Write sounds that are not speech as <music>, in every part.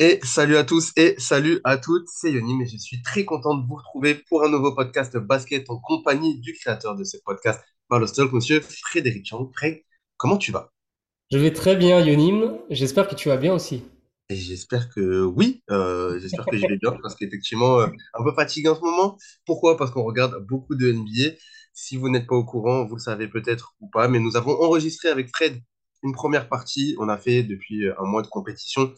Et salut à tous et salut à toutes, c'est Yoni, mais je suis très content de vous retrouver pour un nouveau podcast basket en compagnie du créateur de ce podcast, Barlostalk, monsieur Frédéric Chang. Fred, comment tu vas? Je vais très bien, Yonim. J'espère que tu vas bien aussi. Et j'espère que oui, euh, j'espère que je vais bien, <laughs> parce qu'effectivement, euh, un peu fatigué en ce moment. Pourquoi? Parce qu'on regarde beaucoup de NBA. Si vous n'êtes pas au courant, vous le savez peut-être ou pas, mais nous avons enregistré avec Fred une première partie. On a fait depuis un mois de compétition.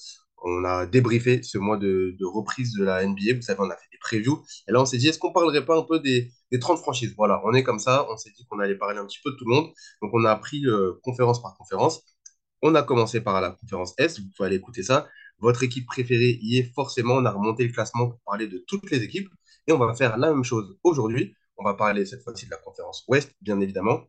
On a débriefé ce mois de, reprise de la NBA. Vous savez, on a fait des previews. Et là, on s'est dit, est-ce qu'on parlerait pas un peu des, des 30 franchises? Voilà, on est comme ça. On s'est dit qu'on allait parler un petit peu de tout le monde. Donc, on a pris euh, conférence par conférence. On a commencé par la conférence Est, vous pouvez aller écouter ça. Votre équipe préférée y est forcément. On a remonté le classement pour parler de toutes les équipes. Et on va faire la même chose aujourd'hui. On va parler cette fois-ci de la conférence Ouest, bien évidemment.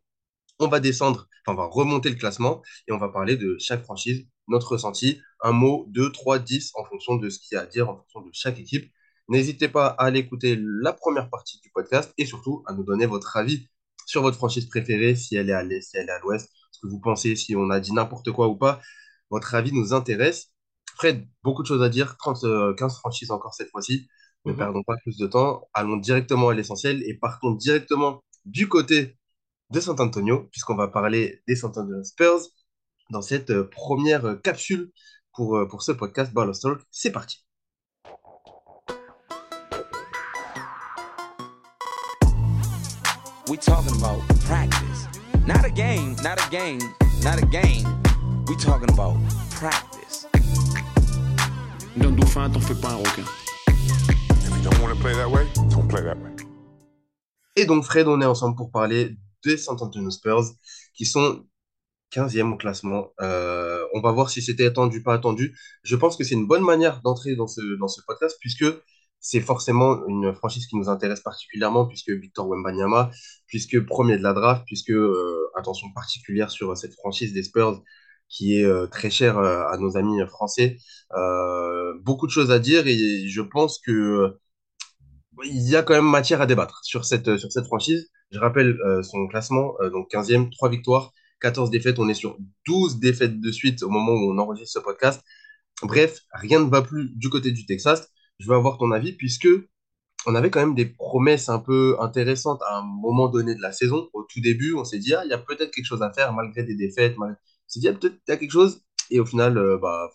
On va descendre, enfin, on va remonter le classement et on va parler de chaque franchise, notre ressenti, un mot, deux, trois, dix, en fonction de ce qu'il y a à dire, en fonction de chaque équipe. N'hésitez pas à aller écouter la première partie du podcast et surtout à nous donner votre avis sur votre franchise préférée, si elle est à l'Est, si elle est à l'Ouest, ce que vous pensez, si on a dit n'importe quoi ou pas. Votre avis nous intéresse. Fred, beaucoup de choses à dire, 30, euh, 15 franchises encore cette fois-ci. Ne Mhm. perdons pas plus de temps. Allons directement à l'essentiel et partons directement du côté de San Antonio, puisqu'on va parler des San Antonio Spurs dans cette euh, première euh, capsule pour, euh, pour ce podcast Ball of Talk. C'est parti. We talking about practice. Not a game, not a game, not a game. We talking about practice. D'un dauphin, t'en fais pas un requin. If you don't want to play that way, don't play that way. Et donc, Fred, on est ensemble pour parler des San Antonio Spurs, qui sont 15e au classement. Euh, on va voir si c'était attendu, pas attendu. Je pense que c'est une bonne manière d'entrer dans ce, dans ce podcast, puisque c'est forcément une franchise qui nous intéresse particulièrement, puisque Victor Wembanyama, puisque premier de la draft, puisque euh, attention particulière sur cette franchise des Spurs, qui est euh, très chère à nos amis français. Beaucoup de choses à dire, et je pense que il y a quand même matière à débattre sur cette, sur cette franchise. Je rappelle euh, son classement, euh, donc 15e, 3 victoires, 14 défaites. On est sur 12 défaites de suite au moment où on enregistre ce podcast. Bref, rien ne va plus du côté du Texas. Je veux avoir ton avis puisque on avait quand même des promesses un peu intéressantes à un moment donné de la saison. Au tout début, on s'est dit, ah, il y a peut-être quelque chose à faire malgré des défaites. On s'est dit, ah, peut-être il y a quelque chose. Et au final, euh, bah,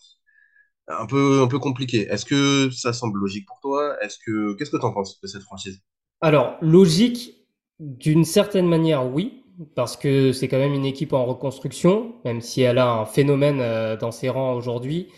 un peu, un peu compliqué. Est-ce que ça semble logique pour toi? Est-ce que, qu'est-ce que tu en penses de cette franchise? Alors, logique, d'une certaine manière, oui, parce que c'est quand même une équipe en reconstruction, même si elle a un phénomène euh, dans ses rangs aujourd'hui.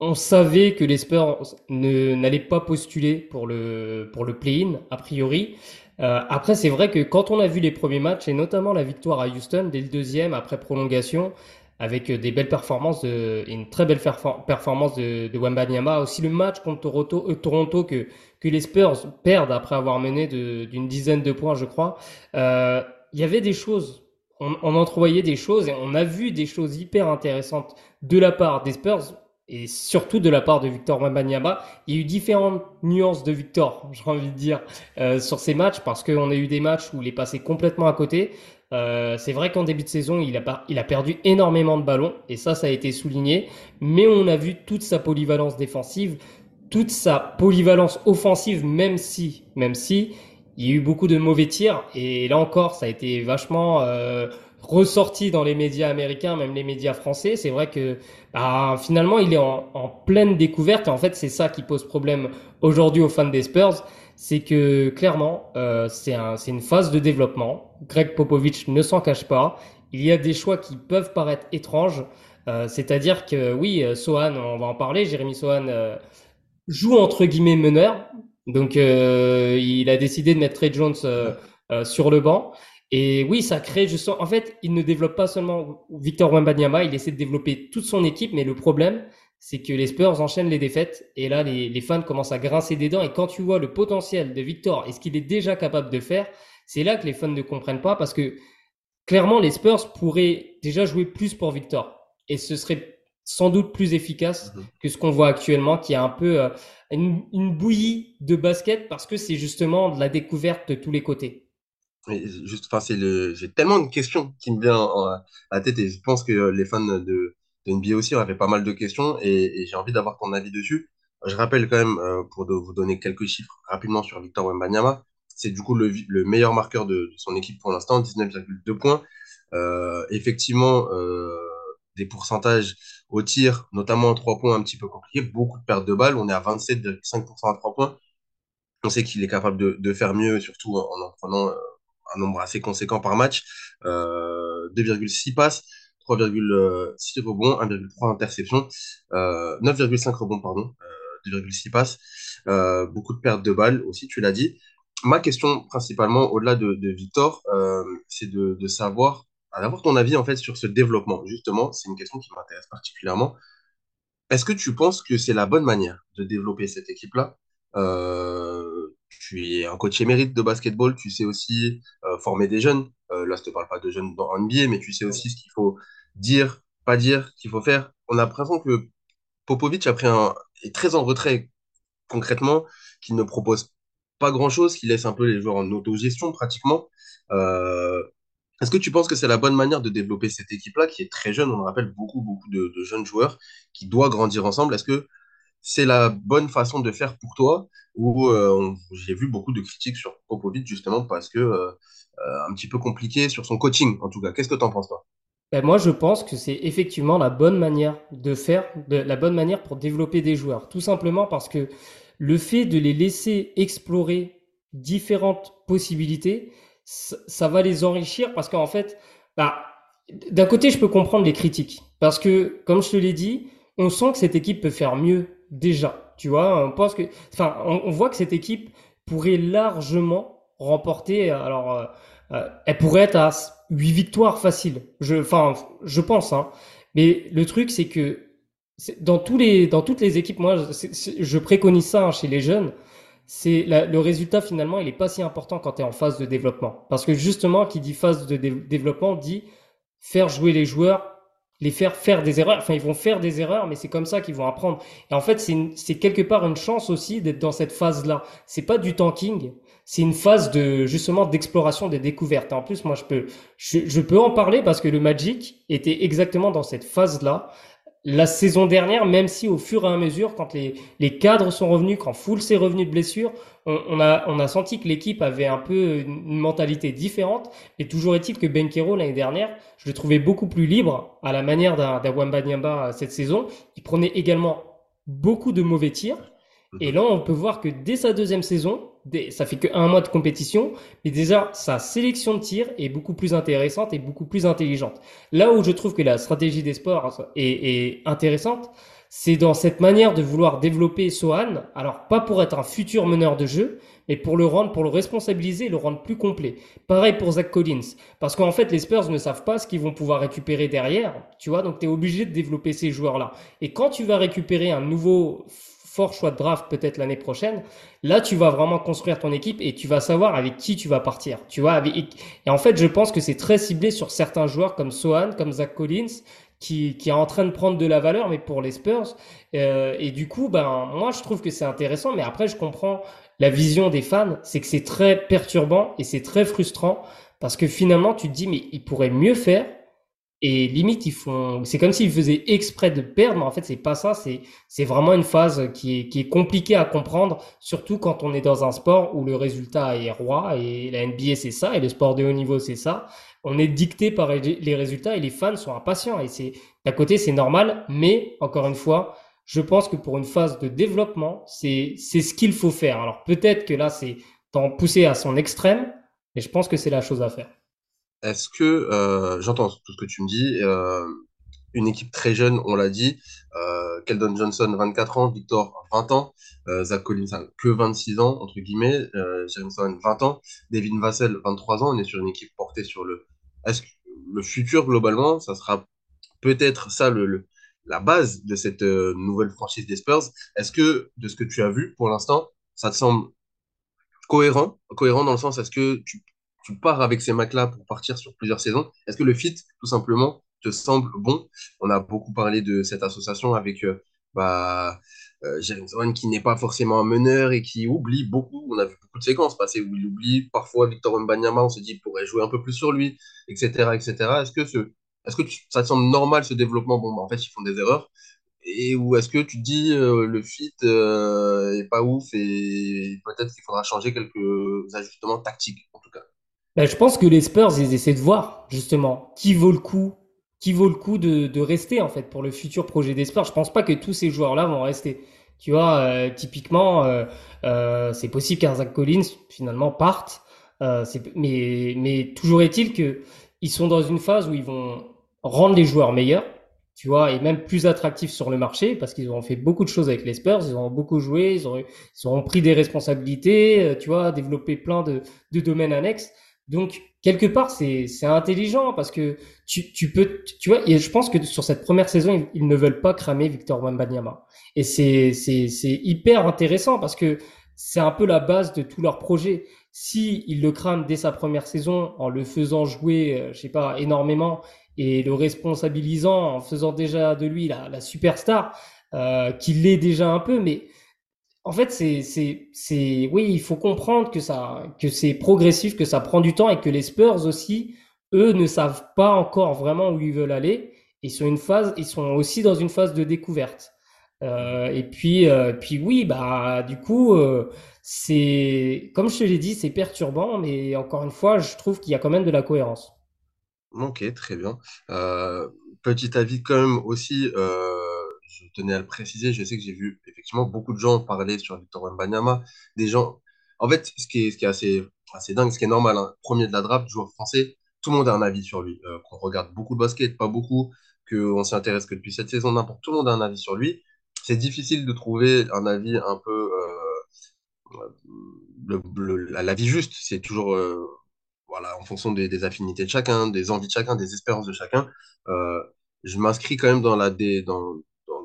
On savait que les Spurs n'allaient pas postuler pour le pour le play-in, a priori. Euh, après, c'est vrai que quand on a vu les premiers matchs, et notamment la victoire à Houston dès le deuxième, après prolongation, avec euh, des belles performances de, une très belle perfor- performance de, de Wembanyama, aussi le match contre Toronto, euh, que les Spurs perdent après avoir mené d'une dizaine de points, je crois. Euh, Il y avait des choses, on, on entrevoyait des choses et on a vu des choses hyper intéressantes de la part des Spurs et surtout de la part de Victor Wembanyama. Il y a eu différentes nuances de Victor, <laughs> j'ai envie de dire, euh, sur ces matchs parce qu'on a eu des matchs où il est passé complètement à côté. Euh, c'est vrai qu'en début de saison, il a, il a perdu énormément de ballons et ça, ça a été souligné. Mais on a vu toute sa polyvalence défensive toute sa polyvalence offensive, même si, même si, il y a eu beaucoup de mauvais tirs. Et là encore, ça a été vachement euh, ressorti dans les médias américains, même les médias français. C'est vrai que bah, finalement, il est en, en pleine découverte. Et en fait, c'est ça qui pose problème aujourd'hui aux fans des Spurs. C'est que clairement, euh, c'est un, une phase de développement. Greg Popovich ne s'en cache pas. Il y a des choix qui peuvent paraître étranges. Euh, c'est-à-dire que oui, euh, Sohan, on va en parler, Jérémy Sohan euh, joue entre guillemets meneur. Donc euh, il a décidé de mettre Trey Jones euh, sur le banc. Et oui, ça crée justement. En fait, il ne développe pas seulement Victor Wembanyama, il essaie de développer toute son équipe. Mais le problème, c'est que les Spurs enchaînent les défaites. Et là, les, les fans commencent à grincer des dents. Et quand tu vois le potentiel de Victor et ce qu'il est déjà capable de faire, c'est là que les fans ne comprennent pas parce que clairement, les Spurs pourraient déjà jouer plus pour Victor. Et ce serait sans doute plus efficace Mhm. que ce qu'on voit actuellement, qui est un peu euh, une, une bouillie de basket parce que c'est justement de la découverte de tous les côtés. Et juste, enfin, c'est le, j'ai tellement de questions qui me viennent en- à la tête et je pense que les fans de, de NBA aussi auraient pas mal de questions et, j'ai envie d'avoir ton avis dessus. Je rappelle quand même, euh, pour vous donner quelques chiffres rapidement sur Victor Wembanyama, c'est du coup le, meilleur marqueur de, son équipe pour l'instant, 19,2 points. Euh, effectivement, euh, des pourcentages au tir, notamment en 3 points un petit peu compliqués, beaucoup de pertes de balles. On est à 27,5% à 3 points. On sait qu'il est capable de, de faire mieux, surtout en en prenant un nombre assez conséquent par match. Euh, 2,6 passes, 3,6 rebonds, 1,3 interceptions, euh, 9,5 rebonds, pardon, euh, 2,6 passes. Euh, beaucoup de pertes de balles aussi, tu l'as dit. Ma question principalement, au-delà de, Victor, euh, c'est de, savoir, d'avoir ton avis en fait sur ce développement. Justement, c'est une question qui m'intéresse particulièrement. Est-ce que tu penses que c'est la bonne manière de développer cette équipe-là? Euh, tu es un coach émérite de basketball, tu sais aussi euh, former des jeunes. Euh, là, je te parle pas de jeunes dans NBA, mais tu sais aussi ce qu'il faut dire, pas dire, qu'il faut faire. On a l'impression que Popovic est très en retrait concrètement, qu'il ne propose pas grand-chose, qu'il laisse un peu les joueurs en autogestion pratiquement. Euh, est-ce que tu penses que c'est la bonne manière de développer cette équipe-là, qui est très jeune, on le rappelle, beaucoup, beaucoup de, jeunes joueurs, qui doit grandir ensemble? Est-ce que c'est la bonne façon de faire pour toi? Ou euh, j'ai vu beaucoup de critiques sur Popovic, justement, parce que euh, euh, un petit peu compliqué sur son coaching, en tout cas. Qu'est-ce que tu en penses, toi? Ben, moi, je pense que c'est effectivement la bonne manière de faire, la bonne manière pour développer des joueurs. Tout simplement parce que le fait de les laisser explorer différentes possibilités, ça, va les enrichir parce qu'en fait, bah, d'un côté, je peux comprendre les critiques. Parce que, comme je te l'ai dit, on sent que cette équipe peut faire mieux déjà. Tu vois, on pense que, enfin, on, on voit que cette équipe pourrait largement remporter. Alors, euh, elle pourrait être à 8 victoires faciles. Je, enfin, je pense, hein. Mais le truc, c'est que dans tous les, dans toutes les équipes, moi, je préconise ça hein, chez les jeunes. C'est le résultat finalement, il est pas si important quand tu es en phase de développement. Parce que justement, qui dit phase de dé- développement dit faire jouer les joueurs, les faire faire des erreurs. Enfin, ils vont faire des erreurs, mais c'est comme ça qu'ils vont apprendre. Et en fait, c'est quelque part une chance aussi d'être dans cette phase-là. C'est pas du tanking, c'est une phase de justement d'exploration, des découvertes. En plus, moi, je peux, je, je peux en parler parce que le Magic était exactement dans cette phase-là. La saison dernière, même si au fur et à mesure, quand les, les cadres sont revenus, quand Full s'est revenu de blessure, on, on a, on a senti que l'équipe avait un peu une, mentalité différente. Et toujours est-il que Benkero, l'année dernière, je le trouvais beaucoup plus libre à la manière d'un d'un Wembanyama cette saison. Il prenait également beaucoup de mauvais tirs. Et là, on peut voir que dès sa deuxième saison, ça fait que un mois de compétition, mais déjà sa sélection de tirs est beaucoup plus intéressante et beaucoup plus intelligente. Là où je trouve que la stratégie des sports est, est intéressante, c'est dans cette manière de vouloir développer Sohan. Alors pas pour être un futur meneur de jeu, mais pour le rendre, pour le responsabiliser, le rendre plus complet. Pareil pour Zach Collins, parce qu'en fait les Spurs ne savent pas ce qu'ils vont pouvoir récupérer derrière, tu vois. Donc tu es obligé de développer ces joueurs-là. Et quand tu vas récupérer un nouveau fort choix de draft peut-être l'année prochaine, là tu vas vraiment construire ton équipe et tu vas savoir avec qui tu vas partir. Tu vois, avec... et en fait je pense que c'est très ciblé sur certains joueurs comme Sohan, comme Zach Collins, qui, qui est en train de prendre de la valeur, mais pour les Spurs. Euh, et du coup, ben moi je trouve que c'est intéressant, mais après je comprends la vision des fans, c'est que c'est très perturbant et c'est très frustrant parce que finalement tu te dis mais ils pourraient mieux faire et limite, ils font, c'est comme s'ils faisaient exprès de perdre, mais en fait, c'est pas ça. C'est, c'est vraiment une phase qui est, qui est compliquée à comprendre, surtout quand on est dans un sport où le résultat est roi et la NBA c'est ça et le sport de haut niveau c'est ça. On est dicté par les résultats et les fans sont impatients et c'est, d'un côté, c'est normal, mais encore une fois, je pense que pour une phase de développement, c'est, c'est ce qu'il faut faire. Alors peut-être que là, c'est d'en pousser à son extrême, mais je pense que c'est la chose à faire. Est-ce que, euh, j'entends tout ce que tu me dis, euh, une équipe très jeune, on l'a dit, euh, Keldon Johnson, 24 ans, Victor, 20 ans, Zach Collins, que 26 ans, entre guillemets, Jameson, 20 ans, Devin Vassell, 23 ans, on est sur une équipe portée sur le... Est-ce que le futur, globalement, ça sera peut-être ça le, la base de cette nouvelle franchise des Spurs? Est-ce que, de ce que tu as vu pour l'instant, ça te semble cohérent, cohérent dans le sens, est-ce que tu, tu pars avec ces mecs-là pour partir sur plusieurs saisons? Est-ce que le fit, tout simplement, te semble bon? On a beaucoup parlé de cette association avec euh, bah, euh, James Harden qui n'est pas forcément un meneur et qui oublie beaucoup. On a vu beaucoup de séquences passer où il oublie. Parfois, Victor Wembanyama, on se dit, il pourrait jouer un peu plus sur lui, etc., etc. Est-ce que ça te semble normal ce développement? Bon, bah, en fait, ils font des erreurs. et ou est-ce que tu te dis euh, le fit euh, est pas ouf et peut-être qu'il faudra changer quelques ajustements tactiques en tout cas? Ben, je pense que les Spurs, ils essaient de voir justement qui vaut le coup, qui vaut le coup de, de rester en fait pour le futur projet des Spurs. Je pense pas que tous ces joueurs-là vont rester. Tu vois, euh, typiquement, euh, euh, c'est possible qu'un Zach Collins finalement parte. Euh, mais, mais toujours est-il que ils sont dans une phase où ils vont rendre les joueurs meilleurs, tu vois, et même plus attractifs sur le marché parce qu'ils ont fait beaucoup de choses avec les Spurs. Ils ont beaucoup joué, ils ont, ils ont pris des responsabilités, euh, tu vois, développé plein de, de domaines annexes. Donc quelque part, c'est intelligent parce que tu, tu peux, tu vois, et je pense que sur cette première saison, ils, ils ne veulent pas cramer Victor Wembanyama. Et c'est hyper intéressant parce que c'est un peu la base de tout leur projet. Si ils le crament dès sa première saison en le faisant jouer, euh, je sais pas, énormément et le responsabilisant en faisant déjà de lui la, la superstar, euh, qu'il l'est déjà un peu, mais en fait, c'est, c'est, oui, il faut comprendre que ça, que c'est progressif, que ça prend du temps et que les Spurs aussi, eux, ne savent pas encore vraiment où ils veulent aller. Ils sont une phase, ils sont aussi dans une phase de découverte. Euh, et puis, euh, puis oui, bah, du coup, euh, c'est, comme je te l'ai dit, c'est perturbant, mais encore une fois, je trouve qu'il y a quand même de la cohérence. Ok, très bien. Petit avis quand même aussi, je tenais à le préciser, je sais que j'ai vu effectivement beaucoup de gens parler sur Victor Wembanyama, des gens, en fait, ce qui est, assez, assez dingue, ce qui est normal, hein, premier de la draft, joueur français, tout le monde a un avis sur lui, Euh, qu'on regarde beaucoup de basket, pas beaucoup, qu'on s'y intéresse que depuis cette saison, n'importe, tout le monde a un avis sur lui. C'est difficile de trouver un avis un peu, euh, le- la, vie juste, c'est toujours, euh, voilà, en fonction des, affinités de chacun, des envies de chacun, des espérances de chacun. Euh, je m'inscris quand même dans, la dans,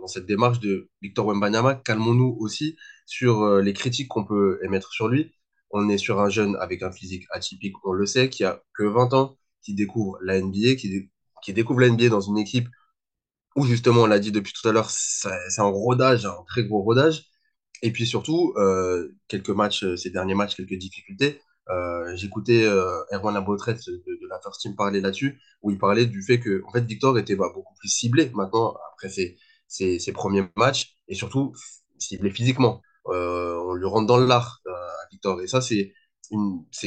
dans, cette démarche de Victor Wembanyama. Calmons-nous aussi sur euh, les critiques qu'on peut émettre sur lui. On est sur un jeune avec un physique atypique, on le sait, qui a que 20 ans, qui découvre la NBA, qui, dé- qui découvre la NBA dans une équipe où justement, on l'a dit depuis tout à l'heure, c'est un rodage, un très gros rodage. Et puis surtout, euh, quelques matchs, euh, ces derniers matchs, quelques difficultés. J'écoutais Erwan Labotrette de, de la First Team parler là-dessus, où il parlait du fait que en fait, Victor était bah, beaucoup plus ciblé maintenant après ses, ses, premiers matchs, et surtout ciblé physiquement. Euh, on lui rentre dans le lard euh, à Victor. Et ça, c'est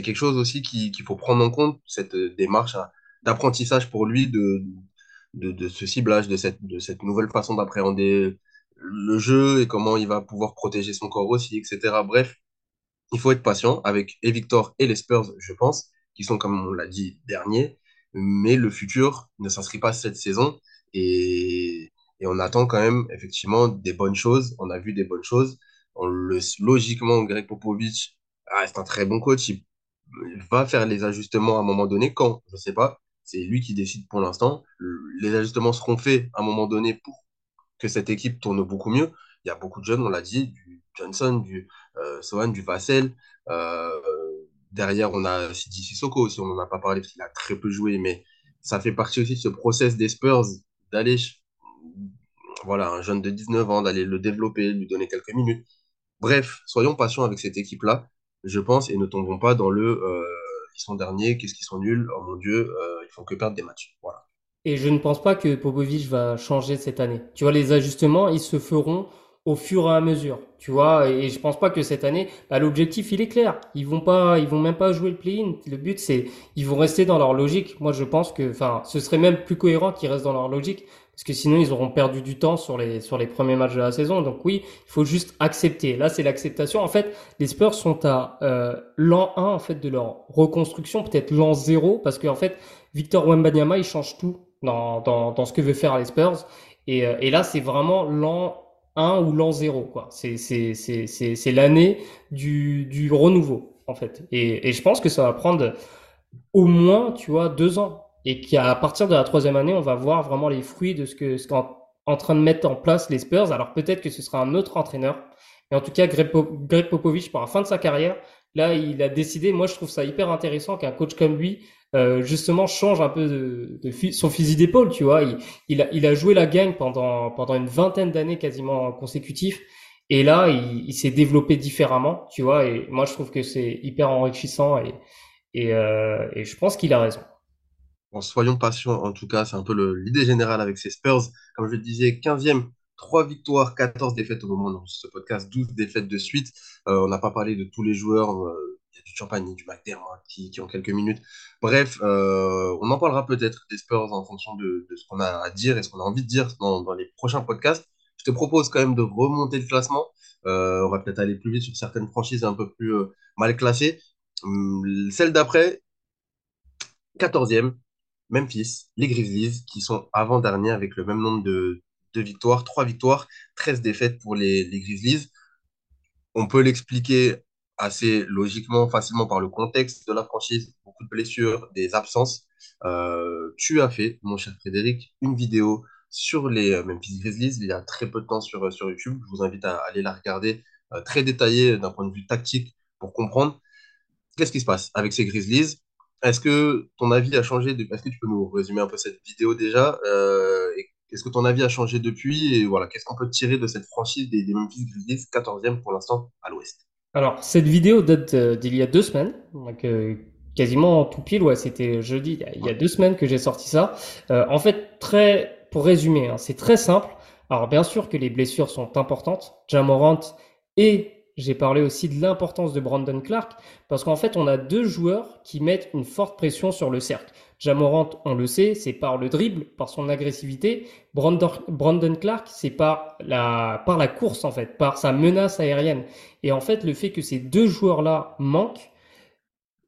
quelque chose aussi qui- qu'il faut prendre en compte, cette euh, démarche hein, d'apprentissage pour lui de, de, de ce ciblage, de cette, de cette nouvelle façon d'appréhender le jeu et comment il va pouvoir protéger son corps aussi, etc. Bref, il faut être patient avec et Victor et les Spurs, je pense, qui sont, comme on l'a dit, derniers. Mais le futur ne s'inscrit pas cette saison. Et, et on attend quand même, effectivement, des bonnes choses. On a vu des bonnes choses. On le, logiquement, Greg Popovich reste un très bon coach. Il, va faire les ajustements à un moment donné. Quand? Je ne sais pas. C'est lui qui décide pour l'instant. Les ajustements seront faits à un moment donné pour que cette équipe tourne beaucoup mieux. Il y a beaucoup de jeunes, on l'a dit, du Johnson, du euh, Sohan, du Vassell. Euh, derrière, on a Sidi Sissoko aussi, on n'en a pas parlé parce qu'il a très peu joué, mais ça fait partie aussi de ce process des Spurs d'aller, voilà, un jeune de 19 ans, d'aller le développer, lui donner quelques minutes. Bref, soyons patients avec cette équipe-là, je pense, et ne tombons pas dans le euh, ils sont derniers, qu'est-ce qu'ils sont nuls, oh mon Dieu, euh, ils font que perdre des matchs. Voilà. Et je ne pense pas que Popovic va changer cette année. Tu vois, les ajustements, ils se feront au fur et à mesure. Tu vois, et je pense pas que cette année, bah, l'objectif, il est clair. Ils vont pas, ils vont même pas jouer le play-in. Le but, c'est, ils vont rester dans leur logique. Moi, je pense que, enfin, ce serait même plus cohérent qu'ils restent dans leur logique. Parce que sinon, ils auront perdu du temps sur les, sur les premiers matchs de la saison. Donc oui, il faut juste accepter. Là, c'est l'acceptation. En fait, les Spurs sont à euh, l'an 1 en fait de leur reconstruction, peut-être l'an 0, parce qu'en fait, Victor Wembanyama, il change tout dans, dans, dans ce que veut faire les Spurs. Et, euh, et là, c'est vraiment l'an 1 ou l'an 0, quoi. C'est, c'est, c'est, c'est, c'est l'année du, du renouveau, en fait. Et, et je pense que ça va prendre au moins, tu vois, deux ans. Et qu'à partir de la troisième année, on va voir vraiment les fruits de ce que, ce qu'en en train de mettre en place les Spurs. Alors peut-être que ce sera un autre entraîneur. Mais en tout cas, Greg, Pop- Greg Popovich, pour la fin de sa carrière, là, il a décidé, moi je trouve ça hyper intéressant qu'un coach comme lui, euh, justement, change un peu de, de son fusil d'épaule, tu vois. Il, il a, il a joué la gagne pendant, pendant une vingtaine d'années quasiment consécutifs. Et là, il, il s'est développé différemment, tu vois. Et moi, je trouve que c'est hyper enrichissant et, et, euh, et je pense qu'il a raison. Soyons patients, en tout cas, c'est un peu l'idée générale avec ces Spurs. Comme je le disais, 15e 3 victoires, 14 défaites au moment de ce podcast, 12 défaites de suite. Euh, on n'a pas parlé de tous les joueurs. euh, Il y a du Champagne, du McDermott qui, qui ont quelques minutes. Bref, euh, on en parlera peut-être des Spurs en fonction de, ce qu'on a à dire et ce qu'on a envie de dire dans, les prochains podcasts. Je te propose quand même de remonter le classement. On va peut-être aller plus vite sur certaines franchises un peu plus mal classées. Hum, celle d'après, 14e, Memphis, les Grizzlies, qui sont avant-derniers avec le même nombre de, de victoires, 3 victoires, 13 défaites pour les, les Grizzlies. On peut l'expliquer assez logiquement, facilement par le contexte de la franchise, beaucoup de blessures, des absences. Euh, tu as fait, mon cher Frédéric, une vidéo sur les euh, Memphis Grizzlies il y a très peu de temps sur, sur YouTube. Je vous invite à aller la regarder, euh, très détaillée d'un point de vue tactique pour comprendre qu'est-ce qui se passe avec ces Grizzlies? Est-ce que ton avis a changé de... Est-ce que tu peux nous résumer un peu cette vidéo déjà euh, et Est-ce que ton avis a changé depuis Et voilà, qu'est-ce qu'on peut tirer de cette franchise des, des Memphis Grizzlies, 14e pour l'instant à l'Ouest? Alors, cette vidéo date euh, d'il y a deux semaines, donc euh, quasiment tout pile, ouais, c'était jeudi, il y a- il y a deux semaines que j'ai sorti ça. Euh, en fait, très, pour résumer, hein, c'est très simple. Alors, bien sûr que les blessures sont importantes, Jamorant, et j'ai parlé aussi de l'importance de Brandon Clark, parce qu'en fait, on a deux joueurs qui mettent une forte pression sur le cercle. Jamorant, on le sait, c'est par le dribble, par son agressivité. Brandon, Clark, c'est par la, par la course, en fait, par sa menace aérienne. Et en fait, le fait que ces deux joueurs-là manquent,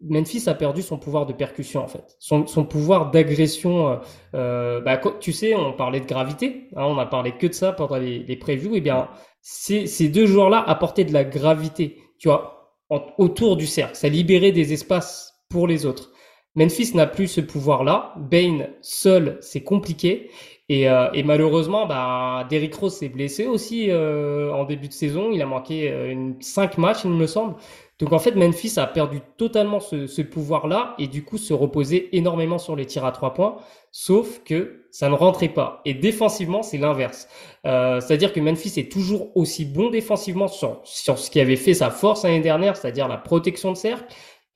Memphis a perdu son pouvoir de percussion, en fait. Son, pouvoir d'agression. euh, euh, bah, tu sais, on parlait de gravité. hein, on a parlé que de ça pendant les, les previews. Et bien, ces, deux joueurs-là apportaient de la gravité, tu vois, autour du cercle. Ça libérait des espaces pour les autres. Memphis n'a plus ce pouvoir-là. Bane seul, c'est compliqué. Et, euh, et malheureusement, bah, Derrick Rose s'est blessé aussi euh, en début de saison. Il a manqué euh, une, cinq matchs, il me semble. Donc en fait, Memphis a perdu totalement ce, ce pouvoir-là et du coup se reposait énormément sur les tirs à trois points, sauf que ça ne rentrait pas. Et défensivement, c'est l'inverse. Euh, c'est-à-dire que Memphis est toujours aussi bon défensivement sur, sur ce qui avait fait sa force l'année dernière, c'est-à-dire la protection de cercle.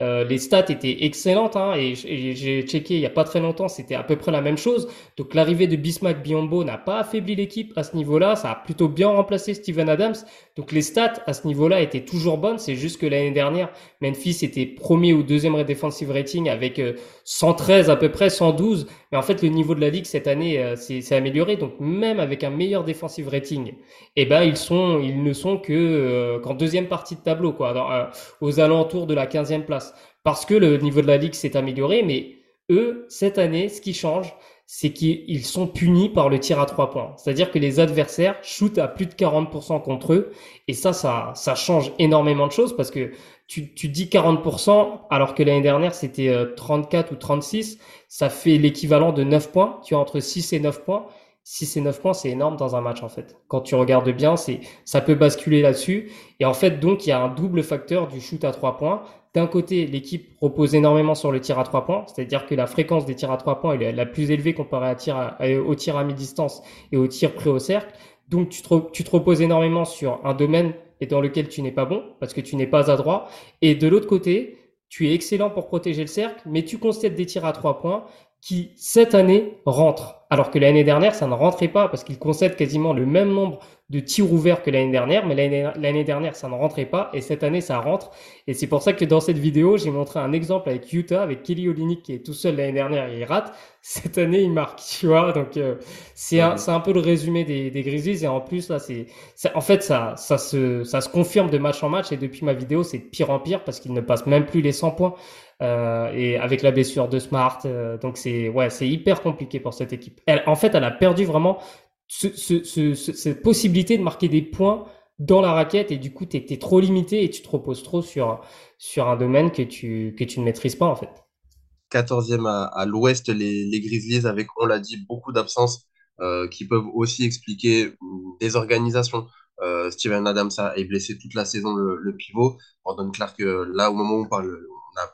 Euh, les stats étaient excellentes hein, et, j'ai checké il y a pas très longtemps, c'était à peu près la même chose. Donc l'arrivée de Bismack Biombo n'a pas affaibli l'équipe à ce niveau-là, ça a plutôt bien remplacé Steven Adams. Donc les stats à ce niveau-là étaient toujours bonnes, c'est juste que l'année dernière, Memphis était premier ou deuxième defensive rating avec euh, 113 à peu près, 112. Mais en fait, le niveau de la ligue cette année euh, s'est amélioré. Donc même avec un meilleur defensive rating, eh ben ils sont, ils ne sont que euh, qu'en deuxième partie de tableau, quoi, euh, aux alentours de la 15e place. Parce que le niveau de la ligue s'est amélioré, mais eux, cette année, ce qui change, c'est qu'ils sont punis par le tir à trois points. C'est-à-dire que les adversaires shootent à plus de 40% contre eux. Et ça, ça, ça change énormément de choses parce que tu, tu dis 40% alors que l'année dernière, c'était euh, 34 ou 36. Ça fait l'équivalent de 9 points. Tu as entre 6 et 9 points. 6 et 9 points, c'est énorme dans un match, en fait. Quand tu regardes bien, c'est, ça peut basculer là-dessus. Et en fait, donc, il y a un double facteur du shoot à trois points. D'un côté, l'équipe repose énormément sur le tir à trois points, c'est-à-dire que la fréquence des tirs à trois points est la plus élevée comparée à tir à- au tir à mi-distance et au tir près au cercle. Donc, tu te, tu te reposes énormément sur un domaine et dans lequel tu n'es pas bon, parce que tu n'es pas adroit. Et de l'autre côté, tu es excellent pour protéger le cercle, mais tu constates des tirs à trois points qui, cette année, rentrent. Alors que l'année dernière, ça ne rentrait pas, parce qu'ils concèdent quasiment le même nombre de tirs ouverts que l'année dernière, mais l'année l'année dernière, ça ne rentrait pas, et cette année, ça rentre. Et c'est pour ça que dans cette vidéo, j'ai montré un exemple avec Utah, avec Kelly Olynyk qui est tout seul l'année dernière et il rate. Cette année, il marque, <laughs> tu vois. Donc, euh, c'est un, c'est un peu le résumé des, des Grizzlies. Et en plus, là, c'est, c'est- en fait, ça, ça se, ça se confirme de match en match. Et depuis ma vidéo, c'est de pire en pire parce qu'ils ne passent même plus les 100 points. Euh, et avec la blessure de Smart, euh, donc c'est ouais, c'est hyper compliqué pour cette équipe. Elle, en fait, elle a perdu vraiment ce, ce, ce- ce- cette possibilité de marquer des points dans la raquette et du coup, t'es, t'es trop limité et tu te reposes trop sur sur un domaine que tu que tu ne maîtrises pas en fait. 14e à, l'ouest, les, les Grizzlies, avec, on l'a dit, beaucoup d'absences euh, qui peuvent aussi expliquer une désorganisation. Euh, Steven Adams a- est blessé toute la saison, le, pivot. Brandon Clark, euh, là, au moment où on parle, on n'a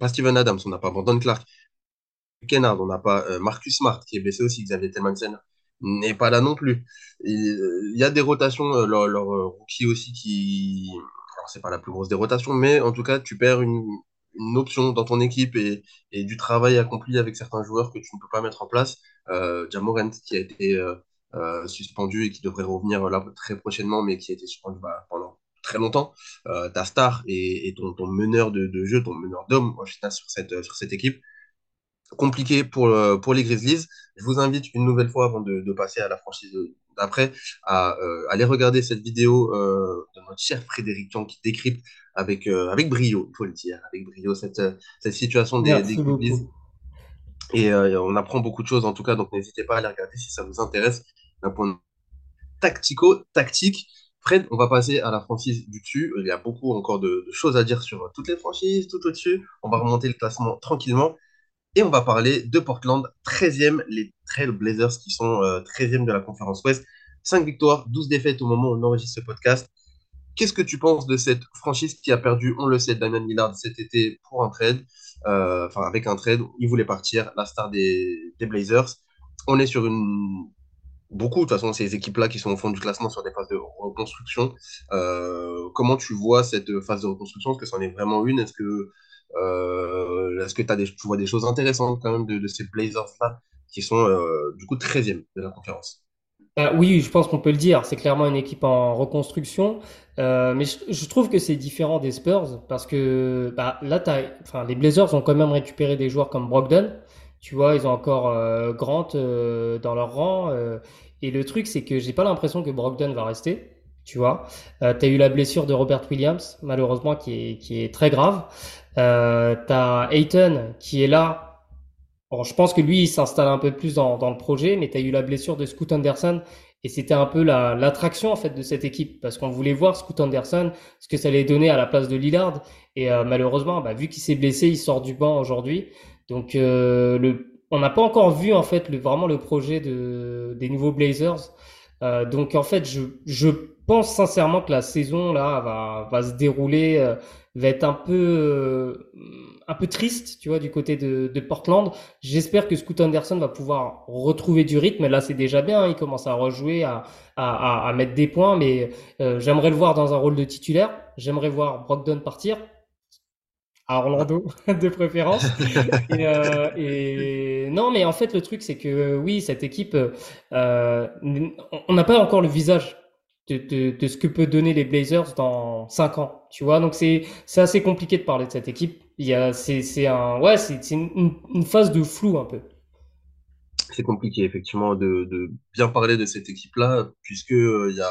pas Steven Adams, on n'a pas Brandon Clark. Kennard, on n'a pas euh, Marcus Smart, qui est blessé aussi, Xavier Tillmanson n'est pas là non plus. Et, euh, Il y a des rotations, euh, leur, leur euh, rookie aussi, qui... Alors, c'est pas la plus grosse des rotations, mais en tout cas, tu perds une, option dans ton équipe et, du travail accompli avec certains joueurs que tu ne peux pas mettre en place. Euh, qui a été suspendu et qui devrait revenir là très prochainement, mais qui a été suspendu bah, pendant très longtemps. Ta star et, ton, meneur de, de, jeu, ton meneur d'homme au final sur cette, sur cette équipe. Compliqué pour, euh, pour les Grizzlies. Je vous invite une nouvelle fois avant de, de passer à la franchise d'après à euh, aller regarder cette vidéo euh, de notre cher Frédéric Jean qui décrypte avec, euh, avec brio, il faut le dire, avec brio cette, cette situation des, des Grizzlies. Et on apprend beaucoup de choses en tout cas, donc n'hésitez pas à aller regarder si ça vous intéresse d'un point de tactico-tactique. Fred, on va passer à la franchise du dessus. Il y a beaucoup encore de, de choses à dire sur toutes les franchises, tout au-dessus. On va remonter le classement tranquillement. Et on va parler de Portland, 13e, les Trail Blazers qui sont euh, 13e de la conférence Ouest. 5 victoires, 12 défaites au moment où on enregistre ce podcast. Qu'est-ce que tu penses de cette franchise qui a perdu, on le sait, Damian Lillard cet été pour un trade euh, Enfin, avec un trade, il voulait partir, la star des, Blazers. On est sur une beaucoup, de toute façon, ces équipes-là qui sont au fond du classement sur des phases de reconstruction. Euh, comment tu vois cette phase de reconstruction? Est-ce que c'en est vraiment une? Est-ce que est-ce que tu vois des choses intéressantes quand même de, ces Blazers-là qui sont euh, du coup 13e de la conférence? Euh, Oui, je pense qu'on peut le dire. C'est clairement une équipe en reconstruction. Euh, mais je, trouve que c'est différent des Spurs parce que bah, là, enfin, les Blazers ont quand même récupéré des joueurs comme Brogdon. Tu vois, ils ont encore euh, Grant euh, dans leur rang. et le truc, c'est que j'ai pas l'impression que Brogdon va rester. Tu vois, euh, tu as eu la blessure de Robert Williams, malheureusement, qui est, qui est très grave. Euh, tu as qui est là. Je pense que lui, il s'installe un peu plus dans, dans le projet, mais tu as eu la blessure de Scoot Anderson et c'était un peu la, l'attraction en fait de cette équipe parce qu'on voulait voir Scoot Anderson, ce que ça allait donner à la place de Lillard. Et euh, malheureusement, bah, vu qu'il s'est blessé, il sort du banc aujourd'hui. Donc euh, le, on n'a pas encore vu en fait le, vraiment le projet de, des nouveaux Blazers. Euh, donc en fait, je, je pense sincèrement que la saison là va, va se dérouler, euh, va être un peu euh, un peu triste, tu vois, du côté de, Portland. J'espère que Scoot Anderson va pouvoir retrouver du rythme. Là, c'est déjà bien. Il commence à rejouer, à, à, à, mettre des points, mais euh, j'aimerais le voir dans un rôle de titulaire. J'aimerais voir Brogdon partir à Orlando <laughs> de préférence. et, euh, et, non, mais en fait, le truc, c'est que oui, cette équipe, euh, on n'a pas encore le visage de, ce que peut donner les Blazers dans 5 ans, tu vois. Donc c'est assez compliqué de parler de cette équipe. C'est un ouais, une, une phase de flou un peu. C'est compliqué effectivement de, de bien parler de cette équipe-là puisque euh, il y a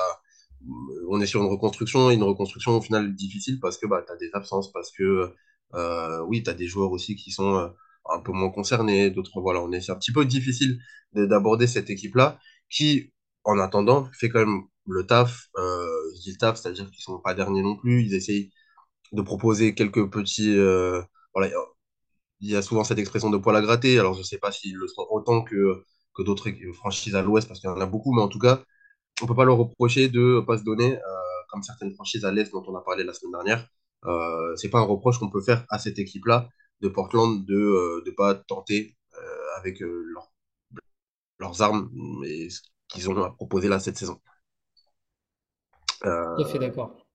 on est sur une reconstruction et une reconstruction au final difficile parce que bah as des absences parce que euh, oui, tu as des joueurs aussi qui sont euh, un peu moins concernés, d'autres, voilà, on est, c'est un petit peu difficile d'aborder cette équipe-là qui, en attendant, fait quand même le taf. Je dis le taf, c'est-à-dire qu'ils sont pas derniers non plus, ils essayent de proposer quelques petits. Euh, il y a souvent cette expression de poil à gratter, alors je sais pas s'ils le seront autant que, que d'autres franchises à l'ouest, parce qu'il y en a beaucoup, mais en tout cas, on peut pas leur reprocher de pas se donner, euh, comme certaines franchises à l'est dont on a parlé la semaine dernière. Euh, c'est pas un reproche qu'on peut faire à cette équipe-là de Portland de ne pas tenter avec leur, leurs armes et ce qu'ils ont à proposer là cette saison. Euh, Tout à fait d'accord.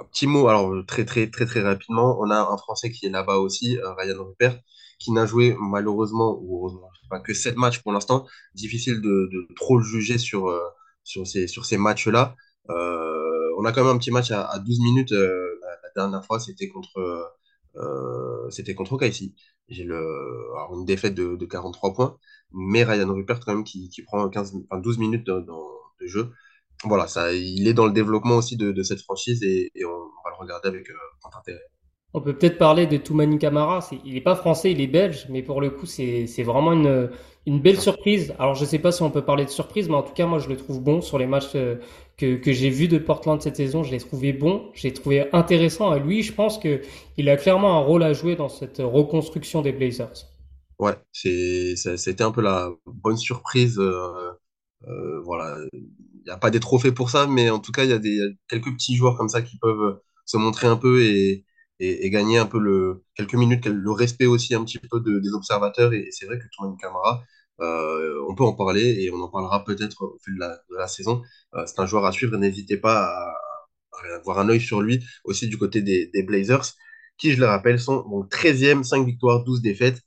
Un petit mot, alors très très très très rapidement, on a un Français qui est là-bas aussi, Ryan Rupert, qui n'a joué malheureusement ou heureusement que 7 matchs pour l'instant. Difficile de, de, trop le juger sur, sur ces, sur ces matchs-là. Euh, on a quand même un petit match à, à 12 minutes. Euh, la, la, dernière fois, c'était contre, euh, c'était contre OKC. J'ai le, alors une défaite de, de, 43 points, mais Ryan Rupert quand même qui, qui prend 15, enfin 12 minutes de, de, jeu. Voilà, ça, il est dans le développement aussi de, de cette franchise et, et on, va le regarder avec euh, grand intérêt. On peut peut-être parler de Toumani Camara. il n'est pas français, il est belge, mais pour le coup, c'est vraiment une, une belle surprise. Alors, je ne sais pas si on peut parler de surprise, mais en tout cas, moi, je le trouve bon sur les matchs que, que j'ai vus de Portland cette saison. Je l'ai trouvé bon, j'ai trouvé intéressant. Et lui, je pense qu'il a clairement un rôle à jouer dans cette reconstruction des Blazers. Ouais, c'était un peu la bonne surprise. Euh, euh, voilà, il n'y a pas des trophées pour ça, mais en tout cas, il y a quelques petits joueurs comme ça qui peuvent se montrer un peu et et, gagner un peu le, quelques minutes, le respect aussi un petit peu de, des observateurs. Et, c'est vrai que Tourman Camara, euh, on peut en parler et on en parlera peut-être au fil de la, de la saison. Euh, c'est un joueur à suivre. N'hésitez pas à, avoir un œil sur lui aussi du côté des, Blazers, qui, je le rappelle, sont donc 13e, 5 victoires, 12 défaites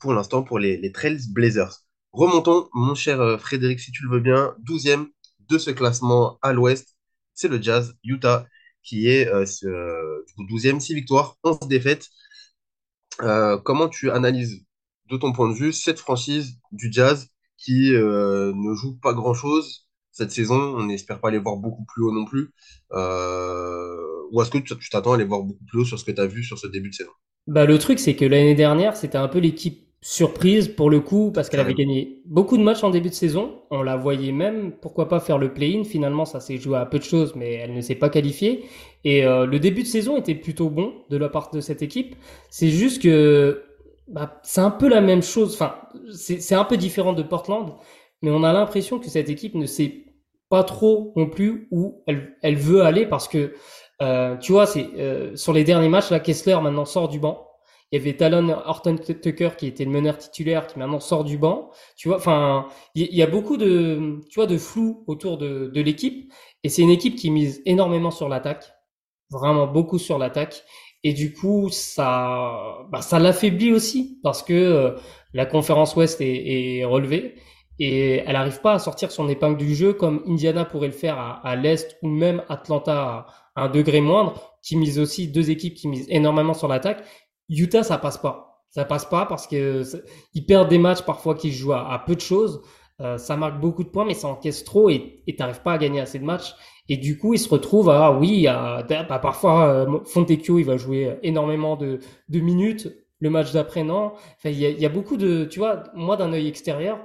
pour l'instant pour les, les Trails Blazers. Remontons, mon cher euh, Frédéric, si tu le veux bien, douzième de ce classement à l'ouest, c'est le Jazz Utah qui est euh, ce- euh, du coup, 12 6 victoires, 11 défaites. Euh, comment tu analyses, de ton point de vue, cette franchise du Jazz qui euh, ne joue pas grand-chose cette saison? On n'espère pas les voir beaucoup plus haut non plus. Ou est-ce que tu tu t'attends à les voir beaucoup plus haut sur ce que tu as vu sur ce début de saison? Bah, le truc, c'est que l'année dernière, c'était un peu l'équipe surprise pour le coup, parce qu'elle avait gagné beaucoup de matchs en début de saison. On la voyait même, pourquoi pas faire le play-in. Finalement, ça s'est joué à peu de choses, mais elle ne s'est pas qualifiée. Et euh, le début de saison était plutôt bon de la part de cette équipe. C'est juste que bah, c'est un peu la même chose. Enfin, c'est un peu différent de Portland, mais on a l'impression que cette équipe ne sait pas trop non plus où elle, elle veut aller parce que euh, tu vois, c'est euh, sur les derniers matchs, là, Kessler maintenant sort du banc. Il y avait Talon Horton Tucker qui était le meneur titulaire, qui maintenant sort du banc. Tu vois, enfin, il y, a beaucoup de, tu vois, de flou autour de, de l'équipe. Et c'est une équipe qui mise énormément sur l'attaque, vraiment beaucoup sur l'attaque. Et du coup, ça, bah, ça l'affaiblit aussi parce que euh, la conférence Ouest est, est relevée et elle n'arrive pas à sortir son épingle du jeu comme Indiana pourrait le faire à, à l'Est ou même Atlanta à un degré moindre, qui mise aussi deux équipes qui misent énormément sur l'attaque. Utah, ça passe pas. Ça passe pas parce que ils perdent des matchs parfois qui se jouent à, à peu de choses. Euh, ça marque beaucoup de points, mais ça encaisse trop et t'arrives pas à gagner assez de matchs. Et du coup, ils se retrouvent à, oui, à, bah, parfois, euh, Fontecchio, il va jouer énormément de, de minutes. Le match d'après, non. Enfin, il y a, y a beaucoup de, tu vois, moi, d'un œil extérieur,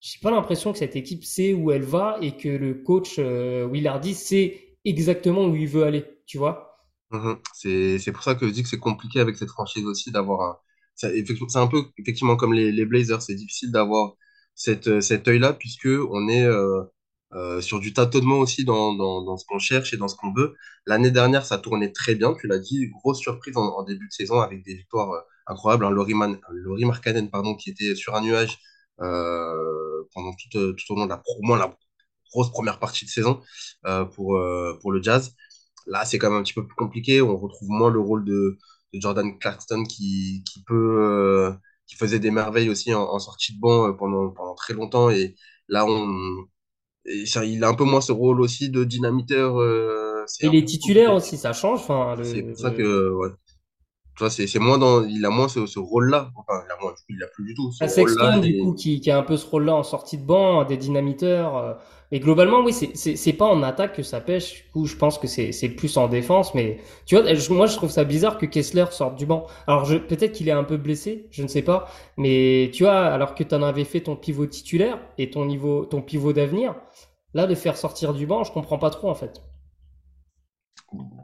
j'ai pas l'impression que cette équipe sait où elle va et que le coach euh, Willardy sait exactement où il veut aller, tu vois. Mhm. C'est, pour ça que je dis que c'est compliqué avec cette franchise aussi d'avoir un. C'est un peu effectivement comme les, Blazers, c'est difficile d'avoir euh, cet œil-là puisque on est euh, euh, sur du tâtonnement aussi dans, dans, dans ce qu'on cherche et dans ce qu'on veut. L'année dernière, ça tournait très bien, tu l'as dit, grosse surprise en, début de saison avec des victoires incroyables. Hein, Laurie, Man- pardon, qui était sur un nuage pendant tout, au long de la, moins la grosse première partie de saison pour le Jazz. Là, c'est quand même un petit peu plus compliqué. On retrouve moins le rôle de, de Jordan Clarkson qui, qui peut, euh, qui faisait des merveilles aussi en, en sortie de banc euh, pendant, pendant très longtemps. Et là, on, et ça, il a un peu moins ce rôle aussi de dynamiteur. euh, Et les titulaires aussi, ça change. Enfin, C'est le, pour ça le- que, ouais. C'est moins dans, il a moins ce, ce rôle-là. Enfin, il a moins, il a plus du tout ce rôle-là. Sexton, du Et coup, qui, qui a un peu ce rôle-là en sortie de banc, des dynamiteurs. Mais globalement, oui, c'est pas en attaque que ça pêche. Du coup, je pense que c'est plus en défense. Mais tu vois, moi, je trouve ça bizarre que Kessler sorte du banc. Alors, peut-être qu'il est un peu blessé, je ne sais pas. Mais tu vois, alors que tu en avais fait ton pivot titulaire et ton pivot d'avenir, là, de faire sortir du banc, je comprends pas trop en fait.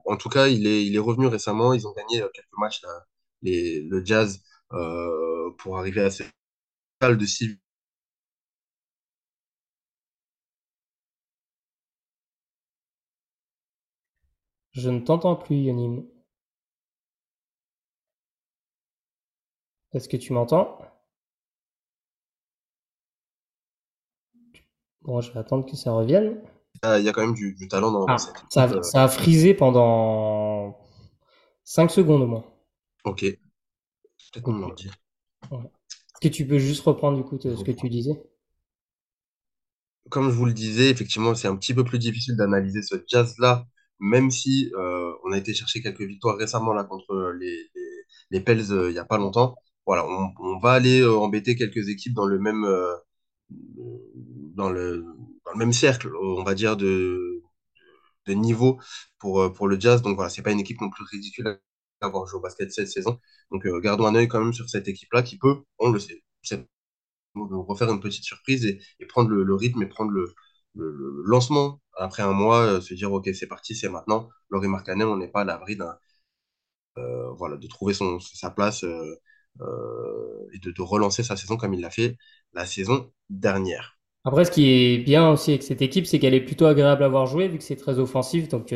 en tout cas, il est, revenu récemment. Ils ont gagné euh, quelques matchs, les, le Jazz, euh, pour arriver à finale de six Je ne t'entends plus, Yonim. Est-ce que tu m'entends? Bon, je vais attendre que ça revienne. Ah, Il y a quand même du, du talent dans, Ah, dans cette ça, équipe. a- euh, ça a frisé pendant 5 secondes au moins. ok. Peut-être. Ouais. Est-ce que tu peux juste reprendre du coup te- ce que tu disais? Comme je vous le disais, effectivement, c'est un petit peu plus difficile d'analyser ce jazz-là, même si euh, on a été chercher quelques victoires récemment là contre les, les, les Pels euh, il y a pas longtemps. Voilà, on, va aller euh, embêter quelques équipes dans le même euh, dans le, même cercle, on va dire de, de niveau pour euh, pour le Jazz. Donc voilà, c'est pas une équipe non plus ridicule à avoir joué au basket cette saison. Donc euh, gardons un œil quand même sur cette équipe-là qui peut, on le sait, refaire une petite surprise et, prendre le rythme et prendre le, le, lancement après un mois, euh, se dire ok c'est parti, c'est maintenant. Laurie Markkanen, on n'est pas à l'abri d'un euh, voilà de trouver sa place euh, et de, relancer sa saison comme il l'a fait la saison dernière. Après, ce qui est bien aussi avec cette équipe, c'est qu'elle est plutôt agréable à voir jouer vu que c'est très offensif, donc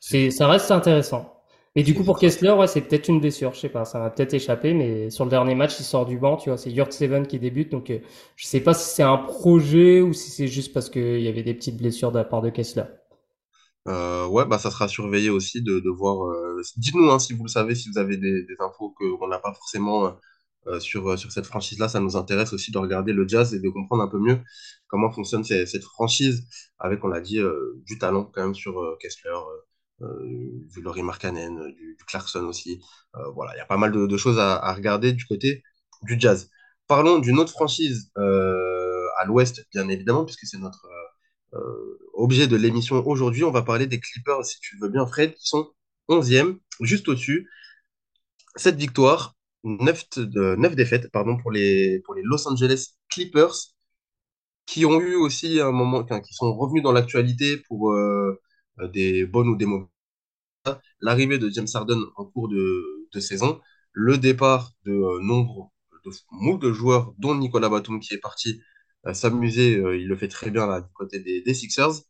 c'est ça reste intéressant. Mais du coup pour. Kessler, ouais, c'est peut-être une blessure, je sais pas, ça m'a peut-être échappé, mais sur le dernier match, il sort du banc, tu vois, c'est Yurt Seven qui débute, donc euh, je sais pas si c'est un projet ou si c'est juste parce qu'il y avait des petites blessures de la part de Kessler. Euh, ouais, bah ça sera surveillé aussi de, de voir. euh, dites-nous hein, si vous le savez, si vous avez des, des infos que qu'on n'a pas forcément. euh, sur, sur cette franchise-là, ça nous intéresse aussi de regarder le Jazz et de comprendre un peu mieux comment fonctionne ces- cette franchise avec, on l'a dit, euh, du talent quand même sur euh, Kessler, du Laurie Markkanen, euh, du, Clarkson aussi. Euh, voilà, il y a pas mal de, choses à, regarder du côté du Jazz. Parlons d'une autre franchise euh, à l'Ouest, bien évidemment, puisque c'est notre euh, euh, objet de l'émission aujourd'hui. On va parler des Clippers, si tu veux bien, Fred, qui sont 11e, juste au-dessus. 7 victoires, 9, de, 9 défaites pardon, pour, les, Los Angeles Clippers, qui ont eu aussi un moment, qui sont revenus dans l'actualité pour euh, des bonnes ou des mauvaises. L'arrivée de James Harden en cours de, saison, le départ de euh, nombre de joueurs, dont Nicolas Batum qui est parti euh, s'amuser, euh, il le fait très bien là du côté des, Sixers.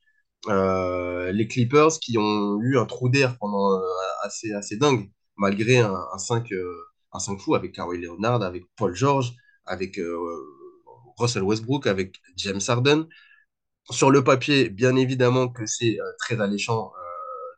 Euh, les Clippers qui ont eu un trou d'air pendant assez, assez dingue, malgré un, un 5, euh, un 5 fou avec Kawhi Leonard, avec Paul George, avec Russell Westbrook, avec James Harden. Sur le papier, bien évidemment que c'est très alléchant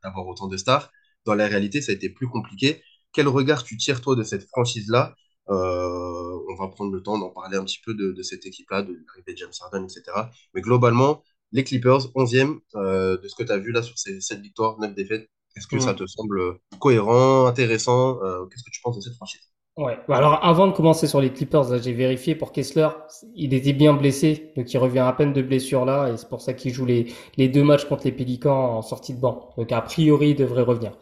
d'avoir autant de stars. Dans la réalité, ça a été plus compliqué. Quel regard tu tires, toi, de cette franchise-là? Euh, On va prendre le temps d'en parler un petit peu de, de cette équipe-là, de l'arrivée de James Harden, etc. Mais globalement, les Clippers, 11e, euh, de ce que tu as vu là sur ces 7 victoires, 9 défaites, est-ce que ça Mm. te semble cohérent, intéressant? Euh, Qu'est-ce que tu penses de cette franchise? Ouais. Bah Alors, avant de commencer sur les Clippers, là, j'ai vérifié pour Kessler, il était bien blessé, donc il revient à peine de blessure là, et c'est pour ça qu'il joue les, les deux matchs contre les Pélicans en sortie de banc. Donc, a priori, il devrait revenir.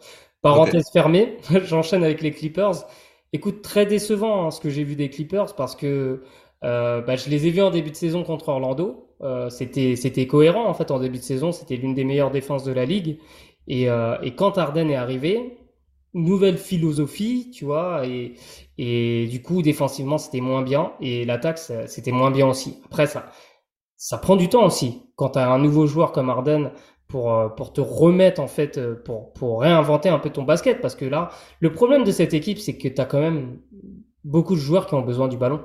Parenthèse fermée, <laughs> j'enchaîne avec les Clippers. Écoute, très décevant hein, ce que j'ai vu des Clippers parce que euh, bah, je les ai vus en début de saison contre Orlando. Euh, c'était c'était cohérent en fait en début de saison. C'était l'une des meilleures défenses de la ligue. Et, euh, et quand Harden est arrivé, nouvelle philosophie, tu vois, et, et du coup défensivement c'était moins bien et l'attaque c'était moins bien aussi. Après ça ça prend du temps aussi quand tu as un nouveau joueur comme Harden pour, euh, pour te remettre en fait, euh, pour, pour réinventer un peu ton basket. Parce que là, le problème de cette équipe, c'est que tu as quand même beaucoup de joueurs qui ont besoin du ballon.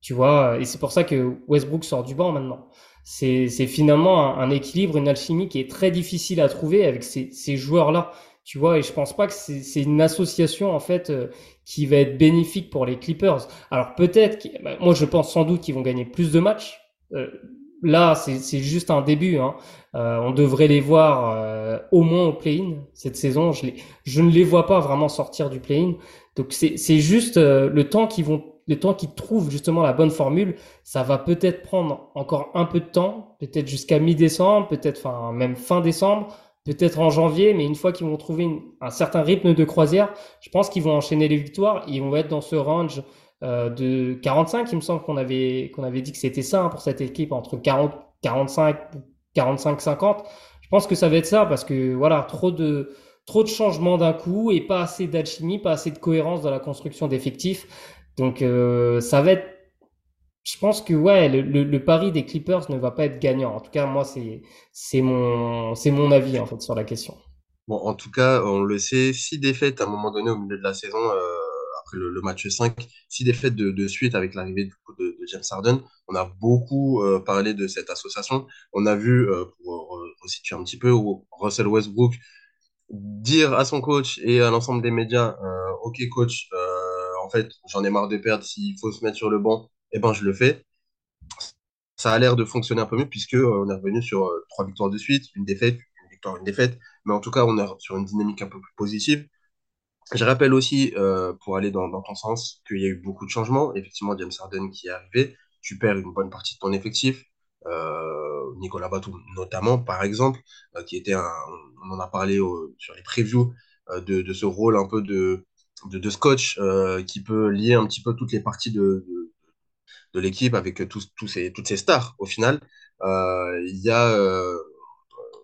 Tu vois, et c'est pour ça que Westbrook sort du banc maintenant. C'est, c'est finalement un, un équilibre, une alchimie qui est très difficile à trouver avec ces, ces joueurs-là. Tu vois, et je pense pas que c'est, une association en fait euh, qui va être bénéfique pour les Clippers. Alors peut-être, bah, moi je pense sans doute qu'ils vont gagner plus de matchs. Euh, là, c'est, juste un début. Hein. Euh, on devrait les voir euh, au moins au play-in cette saison. Je, les, je ne les vois pas vraiment sortir du play-in. Donc c'est, c'est juste euh, le temps qu'ils vont, le temps qu'ils trouvent justement la bonne formule. Ça va peut-être prendre encore un peu de temps, peut-être jusqu'à mi-décembre, peut-être enfin même fin décembre, peut-être en janvier. Mais une fois qu'ils vont trouver une- un certain rythme de croisière, je pense qu'ils vont enchaîner les victoires. Ils vont être dans ce range euh, de 45. Il me semble qu'on avait qu'on avait dit que c'était ça hein, pour cette équipe entre 40, 45, 45, 50. Je pense que ça va être ça parce que voilà trop de trop de changements d'un coup et pas assez d'alchimie, pas assez de cohérence dans la construction d'effectifs. Donc euh, ça va être je pense que ouais, le, le, pari des Clippers ne va pas être gagnant. En tout cas, moi, c'est c'est mon c'est mon avis en fait sur la question. Bon, en tout cas, on le sait, six défaites à un moment donné au milieu de la saison, euh, après le, le match 5, six défaites de, de suite avec l'arrivée du coup de, James Harden. On a beaucoup euh, parlé de cette association. On a vu, euh, pour re- resituer un petit peu, où Russell Westbrook dire à son coach et à l'ensemble des médias, euh, OK coach, en fait, j'en ai marre de perdre, s'il faut se mettre sur le banc, eh ben je le fais. Ça a l'air de fonctionner un peu mieux puisque euh, on est revenu sur euh, trois victoires de suite, une défaite, une victoire, une défaite. Mais en tout cas, on est sur une dynamique un peu plus positive. Je rappelle aussi, euh, pour aller dans, ton sens, qu'il y a eu beaucoup de changements. Effectivement, James Harden qui est arrivé, tu perds une bonne partie de ton effectif. Nicolas Batum, notamment, par exemple, qui était un, on en a parlé sur les previews de, ce rôle un peu de, de, scotch qui peut lier un petit peu toutes les parties de, de l'équipe avec tous, tous ces, toutes ces stars au final. Euh, Il y a, euh,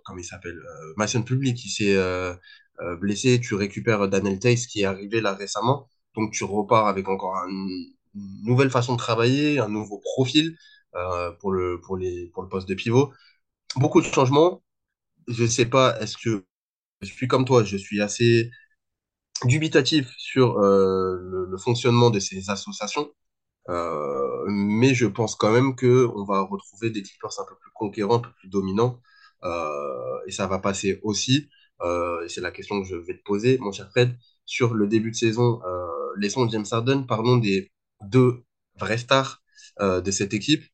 comment il s'appelle, euh, Mason Public qui s'est euh, euh, blessé. Tu récupères Daniel Tays qui est arrivé là récemment. Donc tu repars avec encore un- une nouvelle façon de travailler, un nouveau profil euh, pour le, pour les, pour le poste de pivot. Beaucoup de changements. Je sais pas, est-ce que je suis comme toi, je suis assez dubitatif sur euh, le, le fonctionnement de ces associations. Euh, mais je pense quand même que on va retrouver des Clippers un peu plus conquérants, un peu plus dominants, euh, et ça va passer aussi. Euh, c'est la question que je vais te poser, mon cher Fred, sur le début de saison. Laissons James Harden, parlons des deux vraies stars de cette équipe.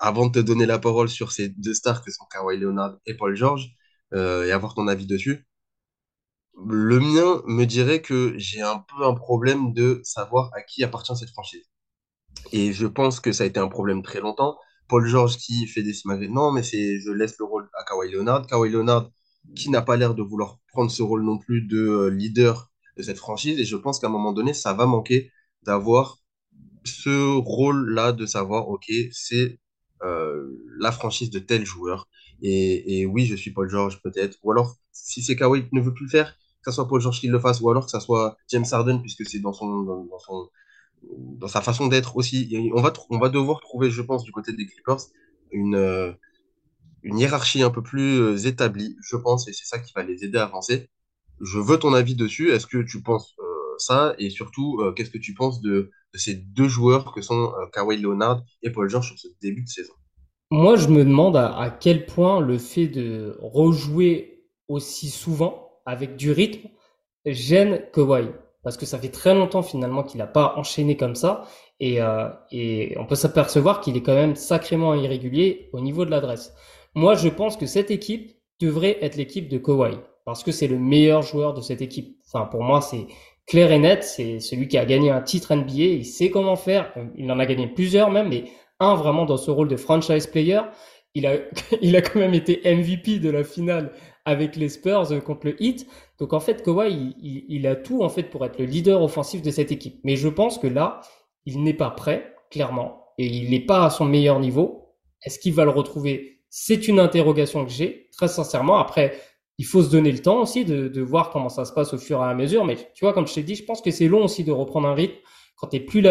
Avant de te donner la parole sur ces deux stars que sont Kawhi Leonard et Paul George, et avoir ton avis dessus, le mien me dirait que j'ai un peu un problème de savoir à qui appartient cette franchise. Et je pense que ça a été un problème très longtemps. Paul George qui fait des simagrées. Non, mais c'est, je laisse le rôle à Kawhi Leonard. Kawhi Leonard qui n'a pas l'air de vouloir prendre ce rôle non plus de euh, leader de cette franchise. Et je pense qu'à un moment donné, ça va manquer d'avoir ce rôle-là de savoir, OK, c'est euh, la franchise de tel joueur. Et, et oui, je suis Paul George peut-être. Ou alors, si c'est Kawhi qui ne veut plus le faire, que ce soit Paul George qui le fasse, ou alors que ce soit James Harden, puisque c'est dans son, dans, son, dans sa façon d'être aussi. On va, on va devoir trouver, je pense, du côté des Clippers, une, euh, une hiérarchie un peu plus euh, établie, je pense, et c'est ça qui va les aider à avancer. Je veux ton avis dessus. Est-ce que tu penses euh, ça? Et surtout, qu'est-ce que tu penses de, ces deux joueurs que sont Kawhi Leonard et Paul George sur ce début de saison? Moi, je me demande à quel point le fait de rejouer aussi souvent avec du rythme gêne Kawhi. Parce que ça fait très longtemps finalement qu'il n'a pas enchaîné comme ça. Et, euh, et on peut s'apercevoir qu'il est quand même sacrément irrégulier au niveau de l'adresse. Moi, je pense que cette équipe devrait être l'équipe de Kawhi. Parce que c'est le meilleur joueur de cette équipe. Enfin, pour moi, c'est clair et net. C'est celui qui a gagné un titre NBA. Il sait comment faire. Il en a gagné plusieurs même, mais un vraiment dans ce rôle de franchise player. Il a, <laughs> il a quand même été MVP de la finale avec les Spurs euh, contre le Heat. Donc en fait, Kawhi, il, a tout en fait pour être le leader offensif de cette équipe. Mais je pense que là, il n'est pas prêt, clairement, et il n'est pas à son meilleur niveau. Est-ce qu'il va le retrouver? C'est une interrogation que j'ai, très sincèrement. Après, il faut se donner le temps aussi de, de voir comment ça se passe au fur et à mesure. Mais tu vois, comme je t'ai dit, je pense que c'est long aussi de reprendre un rythme quand t'es plus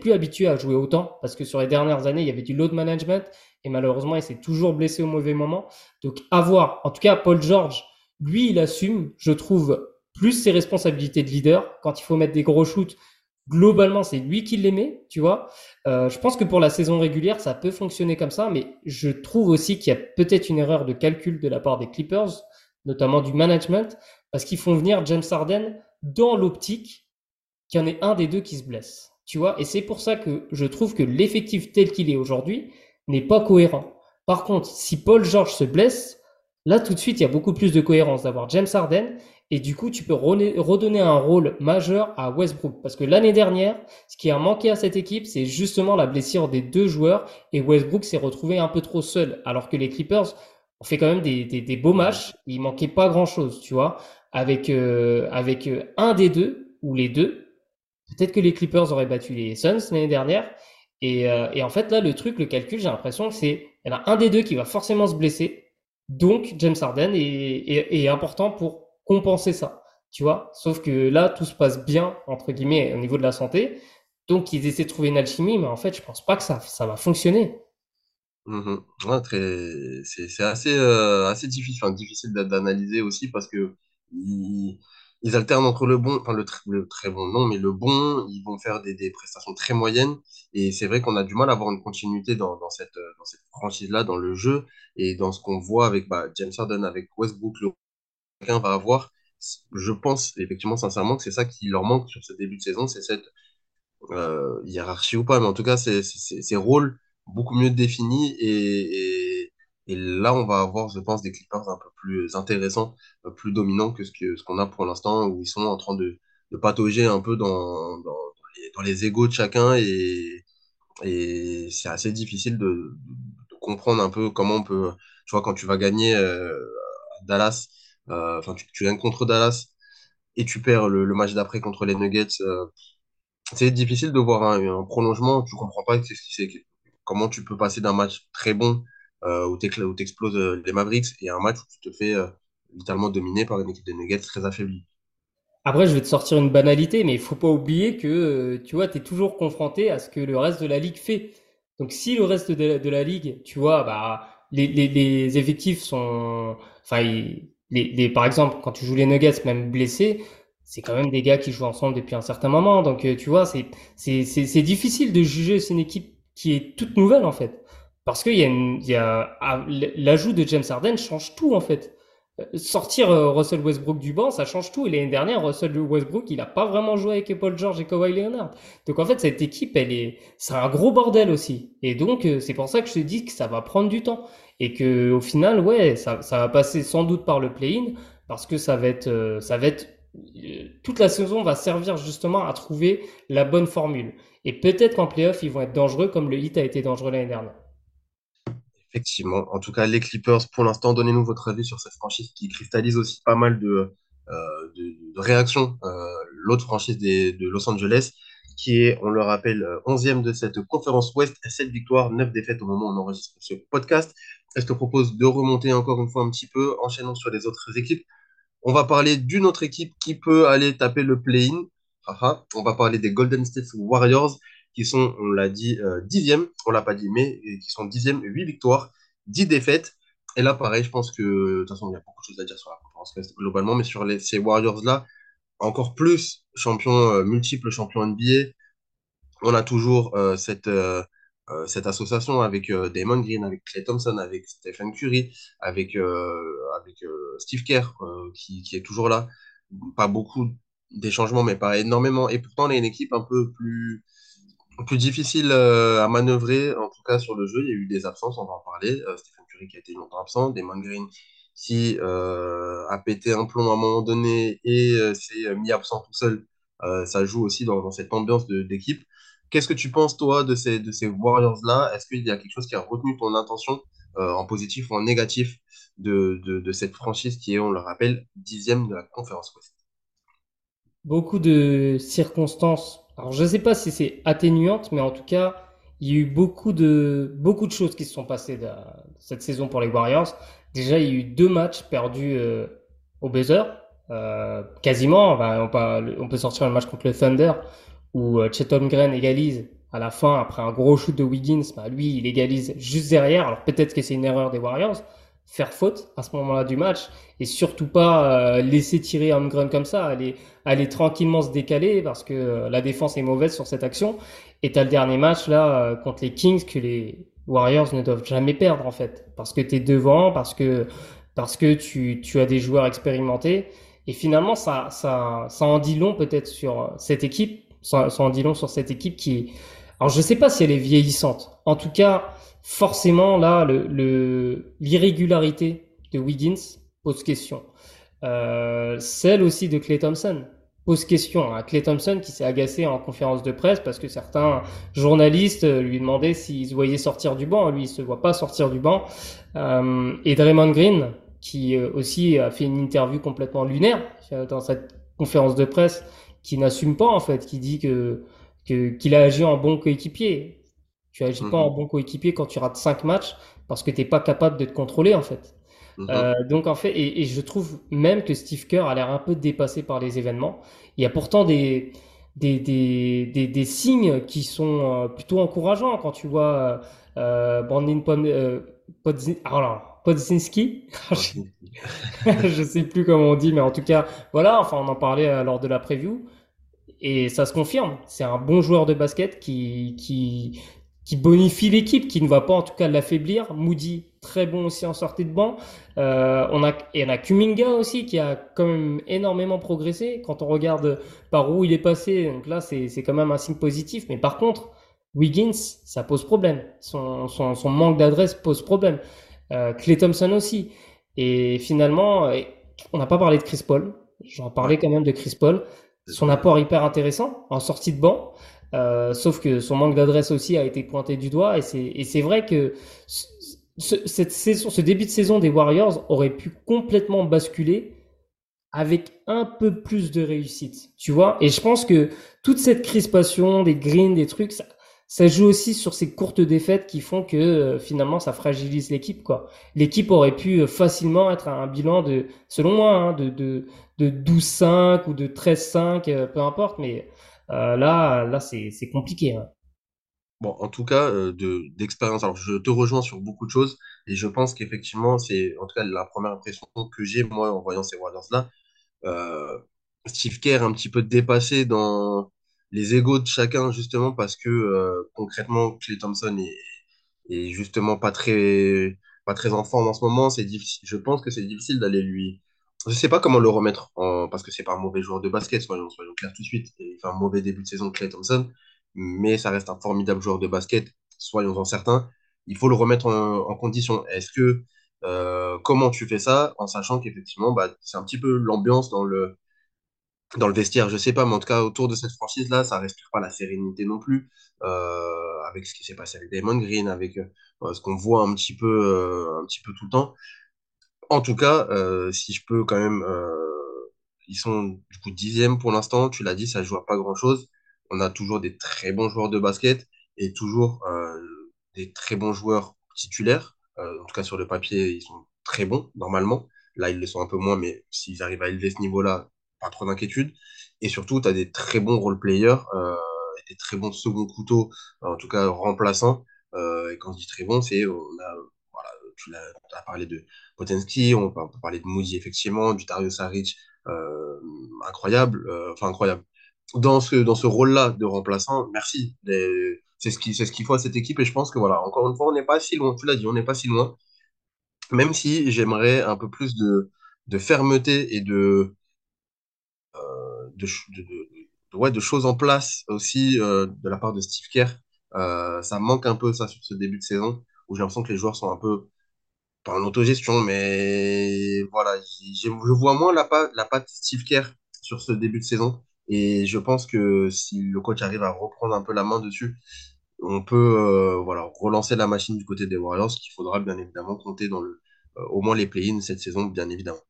plus habitué à jouer autant, parce que sur les dernières années, il y avait du load management et malheureusement, il s'est toujours blessé au mauvais moment. Donc, à voir. En tout cas, Paul George, lui, il assume, je trouve, plus ses responsabilités de leader. Quand il faut mettre des gros shoots, globalement, c'est lui qui les met, tu vois. Euh, je pense que pour la saison régulière, ça peut fonctionner comme ça, mais je trouve aussi qu'il y a peut-être une erreur de calcul de la part des Clippers, notamment du management, parce qu'ils font venir James Harden dans l'optique qu'il y en ait un des deux qui se blesse. Tu vois, et c'est pour ça que je trouve que l'effectif tel qu'il est aujourd'hui n'est pas cohérent. Par contre, si Paul George se blesse, là tout de suite, il y a beaucoup plus de cohérence d'avoir James Harden et du coup, tu peux redonner un rôle majeur à Westbrook. Parce que l'année dernière, ce qui a manqué à cette équipe, c'est justement la blessure des deux joueurs et Westbrook s'est retrouvé un peu trop seul. Alors que les Clippers ont fait quand même des, beaux matchs. Il manquait pas grand chose, tu vois. Avec, euh, avec euh, un des deux ou les deux, Peut-être que les Clippers auraient battu les Suns l'année dernière. Et, euh, et, en fait, là, le truc, le calcul, j'ai l'impression que c'est, y en a un des deux qui va forcément se blesser. Donc, James Harden est, important pour compenser ça. Tu vois? Sauf que là, tout se passe bien, entre guillemets, au niveau de la santé. Donc, ils essaient de trouver une alchimie, mais en fait, je pense pas que ça, ça va fonctionner. Mhm. Très... C'est assez, euh, assez difficile, difficile d'a- d'analyser aussi parce que ils alternent entre le bon, enfin le, tr- le très bon, non, mais le bon, ils vont faire des, prestations très moyennes et c'est vrai qu'on a du mal à avoir une continuité dans, cette, euh, dans cette franchise-là, dans le jeu et dans ce qu'on voit avec bah, James Harden, avec Westbrook, le chacun va avoir. Je pense effectivement sincèrement que c'est ça qui leur manque sur ce début de saison, c'est cette euh, hiérarchie ou pas, mais en tout cas, ces rôles beaucoup mieux définis et, et là, on va avoir, je pense, des Clippers un peu plus intéressants, euh, plus dominants que ce que, ce qu'on a pour l'instant, où ils sont en train de, de patauger un peu dans, dans, les, dans égos de chacun et, et c'est assez difficile de, comprendre un peu comment on peut, tu vois, quand tu vas gagner euh, à Dallas, euh, enfin, tu, gagnes contre Dallas et tu perds le, match d'après contre les Nuggets. c'est difficile de voir un, prolongement, tu comprends pas comment tu peux passer d'un match très bon où tu exploses les Mavericks et un match où tu te fais euh, littéralement dominer par une équipe de Nuggets très affaiblie. Après, je vais te sortir une banalité, mais il faut pas oublier que, euh, tu vois, es toujours confronté à ce que le reste de la ligue fait. Donc, si le reste de la, ligue, tu vois, bah, les, les, les effectifs sont, enfin, les, les, par exemple, quand tu joues les Nuggets, même blessés, c'est quand même des gars qui jouent ensemble depuis un certain moment. Donc, euh, tu vois, c'est difficile de juger c'est une équipe qui est toute nouvelle, en fait. Parce qu'il y a ah, l'ajout de James Harden change tout, en fait. sortir euh, Russell Westbrook du banc, ça change tout. Et l'année dernière, Russell Westbrook, il a pas vraiment joué avec Paul George et Kawhi Leonard. Donc en fait, cette équipe, elle est, c'est un gros bordel aussi. Et donc euh, c'est pour ça que je te dis que ça va prendre du temps et que au final, ouais, ça, va passer sans doute par le play-in parce que ça va être, euh, ça va être toute la saison va servir justement à trouver la bonne formule. Et peut-être qu'en playoff, ils vont être dangereux comme le Heat a été dangereux l'année dernière. Effectivement. En tout cas, les Clippers, pour l'instant, donnez-nous votre avis sur cette franchise qui cristallise aussi pas mal de, euh, réactions. Euh, L'autre franchise de Los Angeles, qui est, on le rappelle, 11e de cette conférence Ouest, 7 victoires, 9 défaites au moment où on enregistre ce podcast. Je te propose de remonter encore une fois un petit peu, enchaînant sur les autres équipes. On va parler d'une autre équipe qui peut aller taper le play-in. On va parler des Golden State Warriors qui sont, on l'a dit, euh, dixième, on l'a pas dit, mais qui sont dixième, 8 victoires, 10 défaites. Et là, pareil, je pense que, de toute façon, il y a beaucoup de choses à dire sur la conférence globalement, mais sur les, ces Warriors-là, encore plus champion, euh, multiple champion NBA, on a toujours euh, cette, euh, cette association avec Damon Green, avec Clay Thompson, avec Stephen Curry, avec, Steve Kerr, qui, qui est toujours là. Pas beaucoup des changements, mais pas énormément. Et pourtant, on est une équipe un peu plus, plus difficile euh, à manœuvrer, en tout cas sur le jeu. Il y a eu des absences, on va en parler. Euh, Stephen Curry qui a été longtemps absent, Damon Green qui euh, a pété un plomb à un moment donné et euh, s'est mis absent tout seul. Ça joue aussi dans, cette ambiance d'équipe. Qu'est-ce que tu penses, toi, de ces, Warriors-là? Est-ce qu'il y a quelque chose qui a retenu ton intention, euh, en positif ou en négatif, de, de, de cette franchise qui est, on le rappelle, dixième de la conférence Ouest? Beaucoup de circonstances. Alors je ne sais pas si c'est atténuante, mais en tout cas, il y a eu beaucoup de, beaucoup de choses qui se sont passées de- cette saison pour les Warriors. Déjà, il y a eu deux matchs perdus euh, au buzzer. Euh, quasiment, on peut, sortir le match contre le Thunder où euh, Chet Holmgren égalise à la fin après un gros shoot de Wiggins. Bah, lui, il égalise juste derrière. Alors peut-être que c'est une erreur des Warriors, faire faute à ce moment-là du match et surtout pas euh, laisser tirer Holmgren comme ça, aller, aller tranquillement se décaler parce que euh, la défense est mauvaise sur cette action. Et t'as le dernier match là euh, contre les Kings que les Warriors ne doivent jamais perdre en fait parce que t'es devant, parce que parce que tu, tu as des joueurs expérimentés et finalement ça ça ça en dit long peut-être sur cette équipe, ça, ça en dit long sur cette équipe qui alors je sais pas si elle est vieillissante. En tout cas, forcément là le le- l'irrégularité de Wiggins pose question. Euh, celle aussi de Clay Thompson pose question. Hein. Clay Thompson qui s'est agacé en conférence de presse parce que certains journalistes lui demandaient s'il se voyait sortir du banc. Lui, il se voit pas sortir du banc. Euh, et Draymond Green qui euh, aussi a fait une interview complètement lunaire euh, dans cette conférence de presse qui n'assume pas en fait, qui dit que- qu'il a agi en bon coéquipier. Tu agis pas en bon coéquipier quand tu rates cinq matchs parce que t'es pas capable de te contrôler en fait. mhm. Euh, donc en fait, et, et je trouve même que Steve Kerr a l'air un peu dépassé par les événements. Il y a pourtant des, des, des, des, des signes qui sont euh, plutôt encourageants quand tu vois euh, Brandon euh, Podzin- ah <laughs> Podzinski. je sais plus comment on dit, mais en tout cas, voilà, enfin on en parlait lors de la preview. Et ça se confirme. C'est un bon joueur de basket qui, qui, qui bonifie l'équipe, qui ne va pas en tout cas l'affaiblir. Moody, très bon aussi en sortie de banc. Euh, on a, et on a Kuminga aussi qui a quand même énormément progressé quand on regarde par où il est passé. Donc là, c'est, c'est quand même un signe positif. Mais par contre, Wiggins, ça pose problème. Son, son, son manque d'adresse pose problème. Euh, Klay Thompson aussi. Et finalement, on n'a pas parlé de Chris Paul. J'en parlais quand même de Chris Paul. Son apport hyper intéressant en sortie de banc. Euh, sauf que son manque d'adresse aussi a été pointé du doigt. Et c'est, vrai que ce, ce- cette saison, ce début de saison des Warriors aurait pu complètement basculer avec un peu plus de réussite, tu vois? Et je pense que toute cette crispation, des greens, des trucs, ça, ça joue aussi sur ces courtes défaites qui font que euh, finalement ça fragilise l'équipe, quoi. L'équipe aurait pu euh, facilement être à un bilan de, selon moi, hein, de, de, de 12-5 ou de 13-5, euh, peu importe, mais là, là c'est, compliqué. hein. Bon, en tout cas, euh, de d'expérience, alors je te rejoins sur beaucoup de choses et je pense qu'effectivement, c'est en tout cas la première impression que j'ai moi en voyant ces Warriors-là. Euh, Steve Kerr un petit peu dépassé dans les égos de chacun justement parce que euh, concrètement, Klay Thompson est, est justement pas très pas très en forme en ce moment. Je pense que c'est difficile d'aller lui. Je sais pas comment le remettre en... parce que c'est pas un mauvais joueur de basket, soyons, clairs tout de suite. Il fait un mauvais début de saison, Clay Thompson, mais ça reste un formidable joueur de basket, soyons-en certains. Il faut le remettre en, condition. Est-ce que euh, comment tu fais ça en sachant qu'effectivement, bah, c'est un petit peu l'ambiance dans le dans le vestiaire, je sais pas, mais en tout cas, autour de cette franchise-là, ça respire pas la sérénité non plus, euh, avec ce qui s'est passé avec Damon Green, avec euh, ce qu'on voit un petit peu, un petit peu tout le temps. En tout cas, euh, si je peux quand même, euh, ils sont du coup dixième pour l'instant, tu l'as dit, ça joue à pas grand-chose. On a toujours des très bons joueurs de basket et toujours euh, des très bons joueurs titulaires. Euh, en tout cas, sur le papier, ils sont très bons, normalement. Là, ils le sont un peu moins, mais s'ils arrivent à élever ce niveau-là, pas trop d'inquiétude. Et surtout, tu as des très bons role-players, euh, des très bons second couteaux, en tout cas remplaçants. Euh, et quand je dis très bon, c'est, on a, tu as parlé de Potenski, on peut, parler de Moody, effectivement, du Dario Saric, euh, incroyable, euh, enfin incroyable. Dans ce, dans ce rôle-là de remplaçant, merci. C'est ce qui, c'est ce qu'il faut à cette équipe et je pense que voilà, encore une fois, on n'est pas si loin. Tu l'as dit, on n'est pas si loin. Même si j'aimerais un peu plus de, de fermeté et de, ch- de, ouais, de choses en place aussi euh, de la part de Steve Kerr. Euh, ça manque un peu ça sur ce début de saison où j'ai l'impression que les joueurs sont un peu pas en autogestion, mais voilà, je vois moins la, pa- la patte Steve Kerr sur ce début de saison. Et je pense que si le coach arrive à reprendre un peu la main dessus, on peut euh, voilà, relancer la machine du côté des Warriors, qu'il faudra bien évidemment compter dans le, euh, au moins les play-ins cette saison, bien évidemment.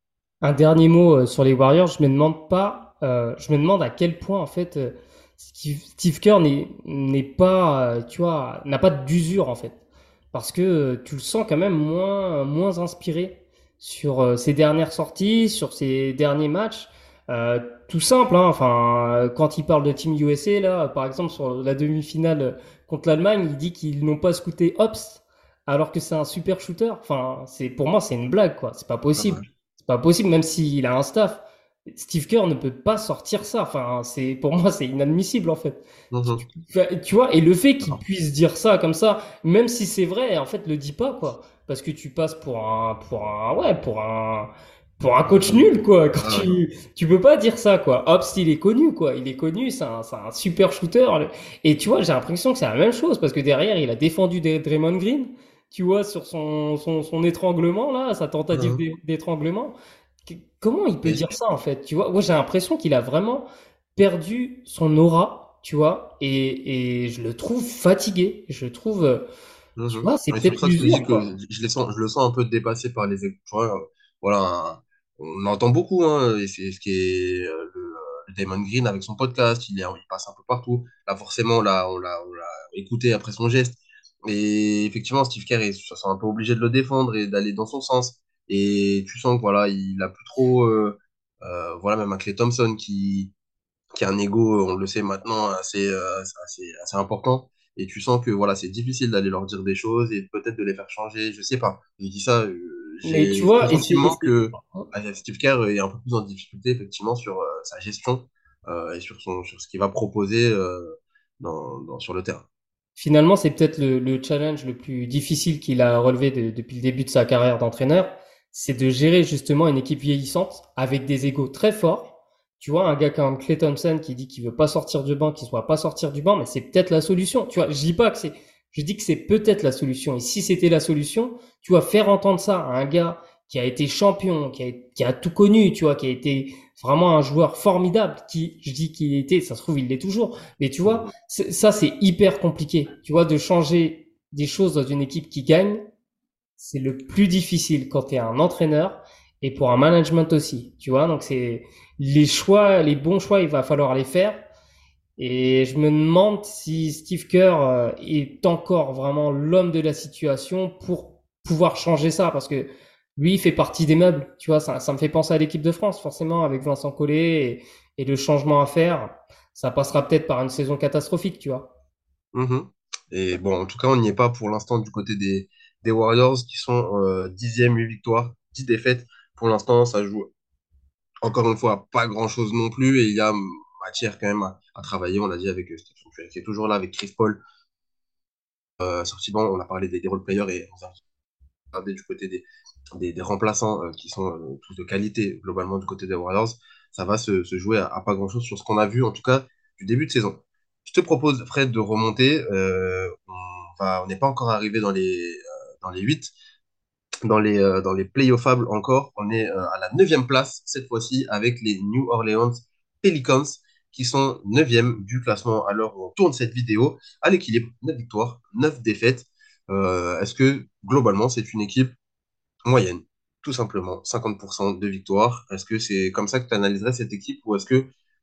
Un dernier mot euh, sur les Warriors, je me demande pas, je me demande à quel point en fait Steve, Steve Kerr n'est pas, tu vois, n'a pas d'usure en fait, parce que euh, tu le sens quand même moins moins inspiré sur euh, ses dernières sorties, sur ses derniers matchs. Euh, tout simple, hein, enfin, euh, quand il parle de Team USA là, par exemple sur la demi-finale contre l'Allemagne, il dit qu'ils n'ont pas scouté Ops alors que c'est un super shooter. Enfin, c'est pour moi c'est une blague quoi, c'est pas possible. C'est pas possible, même s'il a un staff. Steve Kerr ne peut pas sortir ça. Enfin, c'est, pour moi, c'est inadmissible, en fait. Mhm. Tu vois, et le fait qu'il puisse dire ça comme ça, même si c'est vrai, en fait, le dis pas, quoi. Parce que tu passes pour un, pour un, ouais, pour un, pour un coach nul, quoi. Quand Ah ouais. tu, tu peux pas dire ça, quoi. Hobbs, il est connu, quoi. Il est connu, c'est un, c'est un super shooter. Et tu vois, j'ai l'impression que c'est la même chose, parce que derrière, il a défendu Dray- Draymond Green, tu vois, sur son, son, son étranglement, là, sa tentative Mhm. d'é- d'étranglement. Comment il peut dire ça, en fait? Tu vois, moi, j'ai l'impression qu'il a vraiment perdu son aura, tu vois, et, et je le trouve fatigué. Je le trouve, euh, vois, c'est c'est peut-être je les sens, le sens un peu dépassé par les euh, voilà, un- on entend beaucoup, hein, et c'est ce qui est euh, le, le Damon Green avec son podcast, il, est, il passe un peu partout. Là, forcément, là, on l'a on l'a écouté après son geste. Et effectivement, Steve Kerr, il se sent un peu obligé de le défendre et d'aller dans son sens. Et tu sens que voilà, il a plus trop, euh, euh, voilà, même un Klay Thompson qui, qui a un ego, on le sait maintenant, assez, euh, assez, assez important. Et tu sens que voilà, c'est difficile d'aller leur dire des choses et peut-être de les faire changer. Je sais pas. Je dis ça, euh, Mais tu j'ai vois, et c'est- que euh, Steve Kerr est un peu plus en difficulté effectivement sur euh, sa gestion euh, et sur son, sur ce qu'il va proposer euh, dans, dans, sur le terrain. Finalement, c'est peut-être le, le challenge le plus difficile qu'il a relevé de- depuis le début de sa carrière d'entraîneur, c'est de gérer justement une équipe vieillissante avec des égos très forts. Tu vois, un gars comme Klay Thompson qui dit qu'il veut pas sortir du banc, qu'il soit pas sortir du banc, mais c'est peut-être la solution. Tu vois, je dis pas que c'est, je dis que c'est peut-être la solution. Et si c'était la solution, tu vois, faire entendre ça à un gars qui a été champion, qui a, qui a tout connu, tu vois, qui a été vraiment un joueur formidable, qui, je dis qu'il était, ça se trouve, il l'est toujours, mais tu vois, ça, c'est hyper compliqué. Tu vois, de changer des choses dans une équipe qui gagne, c'est le plus difficile quand tu es un entraîneur et pour un management aussi. Tu vois, donc c'est les choix, les bons choix, il va falloir les faire. Et je me demande si Steve Kerr euh, est encore vraiment l'homme de la situation pour pouvoir changer ça, parce que lui, il fait partie des meubles. Tu vois, ça, ça me fait penser à l'équipe de France, forcément, avec Vincent Collet et, le changement à faire. Ça passera peut-être par une saison catastrophique, tu vois? Mhm. Et bon, en tout cas, on n'y est pas pour l'instant du côté des, des Warriors qui sont euh, dixième, 8 victoires, 10 défaites. Pour l'instant, ça joue encore une fois pas grand-chose non plus et il y a matière quand même à, travailler. On l'a dit avec euh, Stephen Curry qui est toujours là, avec Chris Paul, euh, sorti banc. On a parlé des, des role players et regarder du côté des, des, remplaçants euh, qui sont euh, tous de qualité globalement du côté des Warriors, ça va se, jouer à, pas grand-chose sur ce qu'on a vu en tout cas du début de saison. Je te propose, Fred, de remonter. On on n'est pas encore arrivé dans les, dans les 8 dans les, euh, dans les playoffables encore. On est euh, à la neuvième place cette fois-ci avec les New Orleans Pelicans qui sont neuvième du classement à l'heure où on tourne cette vidéo à l'équilibre, 9 victoires, 9 défaites. Euh, Est-ce que globalement c'est une équipe moyenne, tout simplement, 50% de victoires Est-ce que c'est comme ça que tu analyserais cette équipe ou est-ce que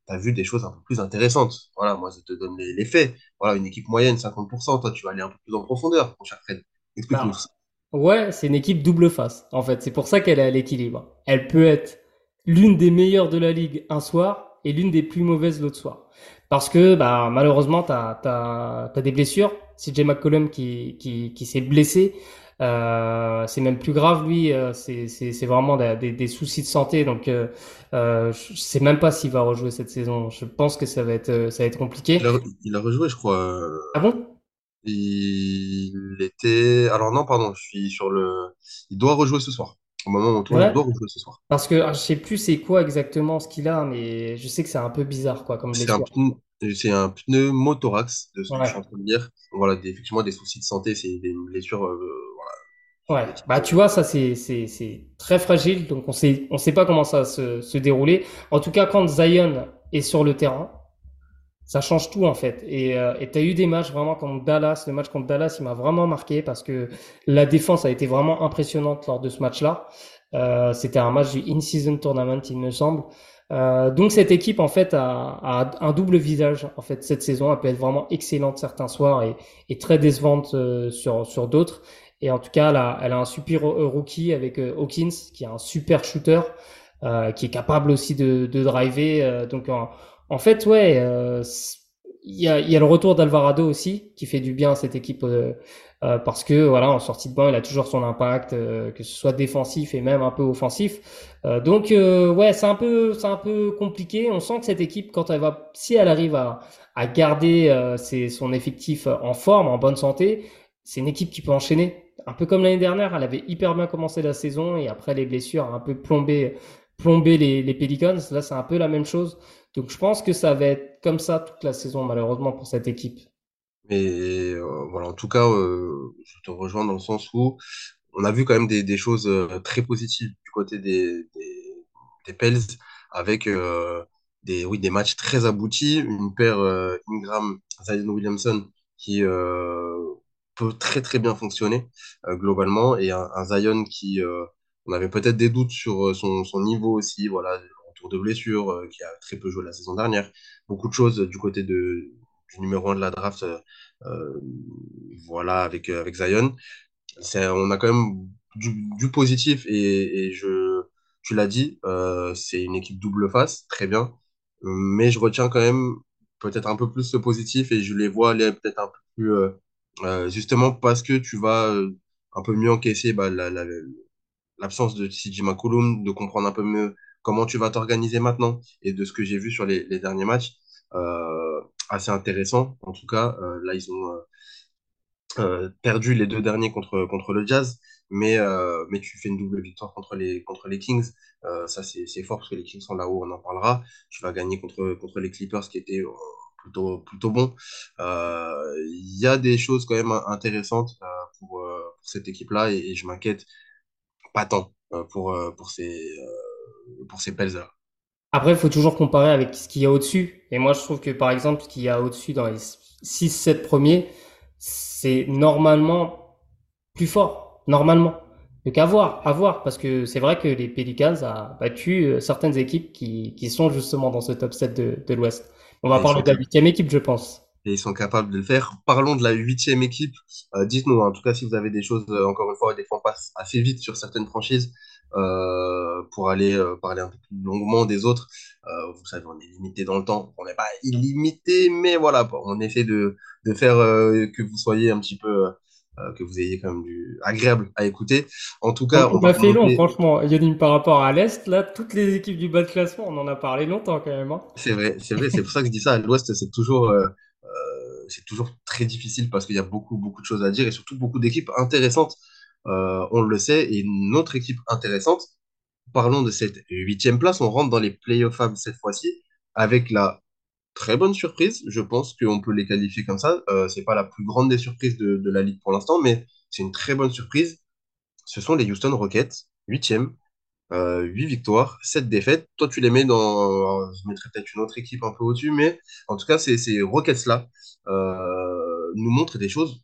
tu as vu des choses un peu plus intéressantes? Voilà, moi je te donne les, les faits. Voilà, une équipe moyenne, 50%, toi tu vas aller un peu plus en profondeur, mon cher Fred. Explique-nous Bah, ça. Ouais, c'est une équipe double face, en fait. C'est pour ça qu'elle est à l'équilibre. Elle peut être l'une des meilleures de la ligue un soir et l'une des plus mauvaises l'autre soir. Parce que, bah, malheureusement, t'as, t'as, t'as des blessures. CJ McCollum qui, qui, qui s'est blessé. Euh, c'est même plus grave, lui. euh, c'est, c'est, c'est vraiment des, des, des soucis de santé. Donc, euh, euh, je sais même pas s'il va rejouer cette saison. Je pense que ça va être, euh, ça va être compliqué. Il a, il a rejoué, je crois. Ah bon? Il était. Alors non, pardon, je suis sur le. Il doit rejouer ce soir. Au moment où on tourne, il doit rejouer ce soir. Parce que ah, je sais plus c'est quoi exactement ce qu'il a, mais je sais que c'est un peu bizarre, quoi, comme C'est un c'est un pneumothorax, de ce que je suis en train de dire. Voilà, des- effectivement, des soucis de santé, c'est des blessures. euh, voilà, Ouais, bah tu vois, ça c'est très fragile, donc on sait on sait pas comment ça va se se dérouler. En tout cas, quand Zion est sur le terrain, ça change tout en fait. Et euh, et t'as eu des matchs vraiment contre Dallas. Le match contre Dallas, il m'a vraiment marqué parce que la défense a été vraiment impressionnante lors de ce match-là. Euh, c'était un match du in-season tournament, il me semble. Euh, donc cette équipe en fait a, a un double visage en fait cette saison. Elle peut être vraiment excellente certains soirs et, et très décevante euh, sur sur d'autres. Et en tout cas, elle a, elle a un super euh, rookie avec euh, Hawkins, qui est un super shooter, euh, qui est capable aussi de, de driver. euh, donc, en fait, ouais, euh, il y a, y a le retour d'Alvarado aussi, qui fait du bien à cette équipe, euh, euh, parce que, voilà, en sortie de banc, il a toujours son impact, euh, que ce soit défensif et même un peu offensif. Euh, donc, ouais, c'est un peu, c'est un peu compliqué. On sent que cette équipe, quand elle va, si elle arrive à, à garder ses, son effectif en forme, en bonne santé, c'est une équipe qui peut enchaîner. Un peu comme l'année dernière, elle avait hyper bien commencé la saison et après les blessures un peu plombé, plombé les, les Pelicans. Là, c'est un peu la même chose. Donc, je pense que ça va être comme ça toute la saison, malheureusement, pour cette équipe. Mais euh, voilà, en tout cas, euh, je te rejoins dans le sens où on a vu quand même des, des choses euh, très positives du côté des, des, Pels avec des, oui, des matchs très aboutis, une paire euh, Ingram-Zion Williamson qui peut très très bien fonctionner globalement et un, un Zion qui, on avait peut-être des doutes sur euh, son, son niveau aussi, voilà, retour de blessure, euh, qui a très peu joué la saison dernière, beaucoup de choses du côté de, du numéro un de la draft. euh, euh, voilà, avec, avec Zion. On a quand même du, du positif et, et je, tu l'as dit, euh, c'est une équipe double face, très bien. Mais je retiens quand même peut-être un peu plus ce positif et je les vois aller peut-être un peu plus, justement parce que tu vas un peu mieux encaisser bah, la, la, l'absence de CJ McCollum, de comprendre un peu mieux comment tu vas t'organiser maintenant et de ce que j'ai vu sur les, derniers matchs. Euh, assez intéressant. En tout cas, euh, là, ils ont, euh, perdu les deux derniers contre, contre le Jazz, mais, mais tu fais une double victoire contre les, contre les Kings. Ça, c'est fort parce que les Kings sont là-haut, on en parlera. Tu vas gagner contre, contre les Clippers qui étaient plutôt, plutôt. Euh, Il y a des choses quand même intéressantes pour, pour cette équipe-là et, et je m'inquiète pas tant euh, pour, euh, pour ces, euh, pour ces Pels-là. Après, il faut toujours comparer avec ce qu'il y a au-dessus. Et moi, je trouve que, par exemple, ce qu'il y a au-dessus dans les 6-7 premiers, c'est normalement plus fort. Normalement. Donc, à voir, à voir. Parce que c'est vrai que les Pelicans a battu certaines équipes qui, qui sont justement dans ce top 7 de, de l'Ouest. On va Et parler de la huitième équipe, je pense. Et ils sont capables de le faire. Parlons de la huitième équipe. Euh, Dites-nous, en tout cas, si vous avez des choses, euh, encore une fois, des fois on passe assez vite sur certaines franchises euh, pour aller parler un peu plus longuement des autres. Vous savez, on est limité dans le temps. On n'est pas illimité, mais voilà, bon, on essaie de, de faire que vous soyez un petit peu, que vous ayez quand même du agréable à écouter. En tout cas, on on a fait long, remonter- franchement. Yonim, par rapport à l'Est, là, toutes les équipes du bas de classement, on en a parlé longtemps quand même. Hein. C'est vrai, c'est vrai, c'est pour ça que je dis ça. À l'Ouest, c'est toujours, euh, c'est toujours très difficile parce qu'il y a beaucoup, beaucoup de choses à dire et surtout beaucoup d'équipes intéressantes. euh, on le sait, et une autre équipe intéressante. Parlons de cette huitième place. On rentre dans les playoffs cette fois-ci avec la très bonne surprise. Je pense qu'on peut les qualifier comme ça. Euh, c'est pas la plus grande des surprises de, de la ligue pour l'instant, mais c'est une très bonne surprise. Ce sont les Houston Rockets, huitième, euh, 8 victoires, 7 défaites. Toi, tu les mets dans. Je mettrais peut-être une autre équipe un peu au-dessus, mais en tout cas, ces, ces Rockets-là euh, nous montrent des choses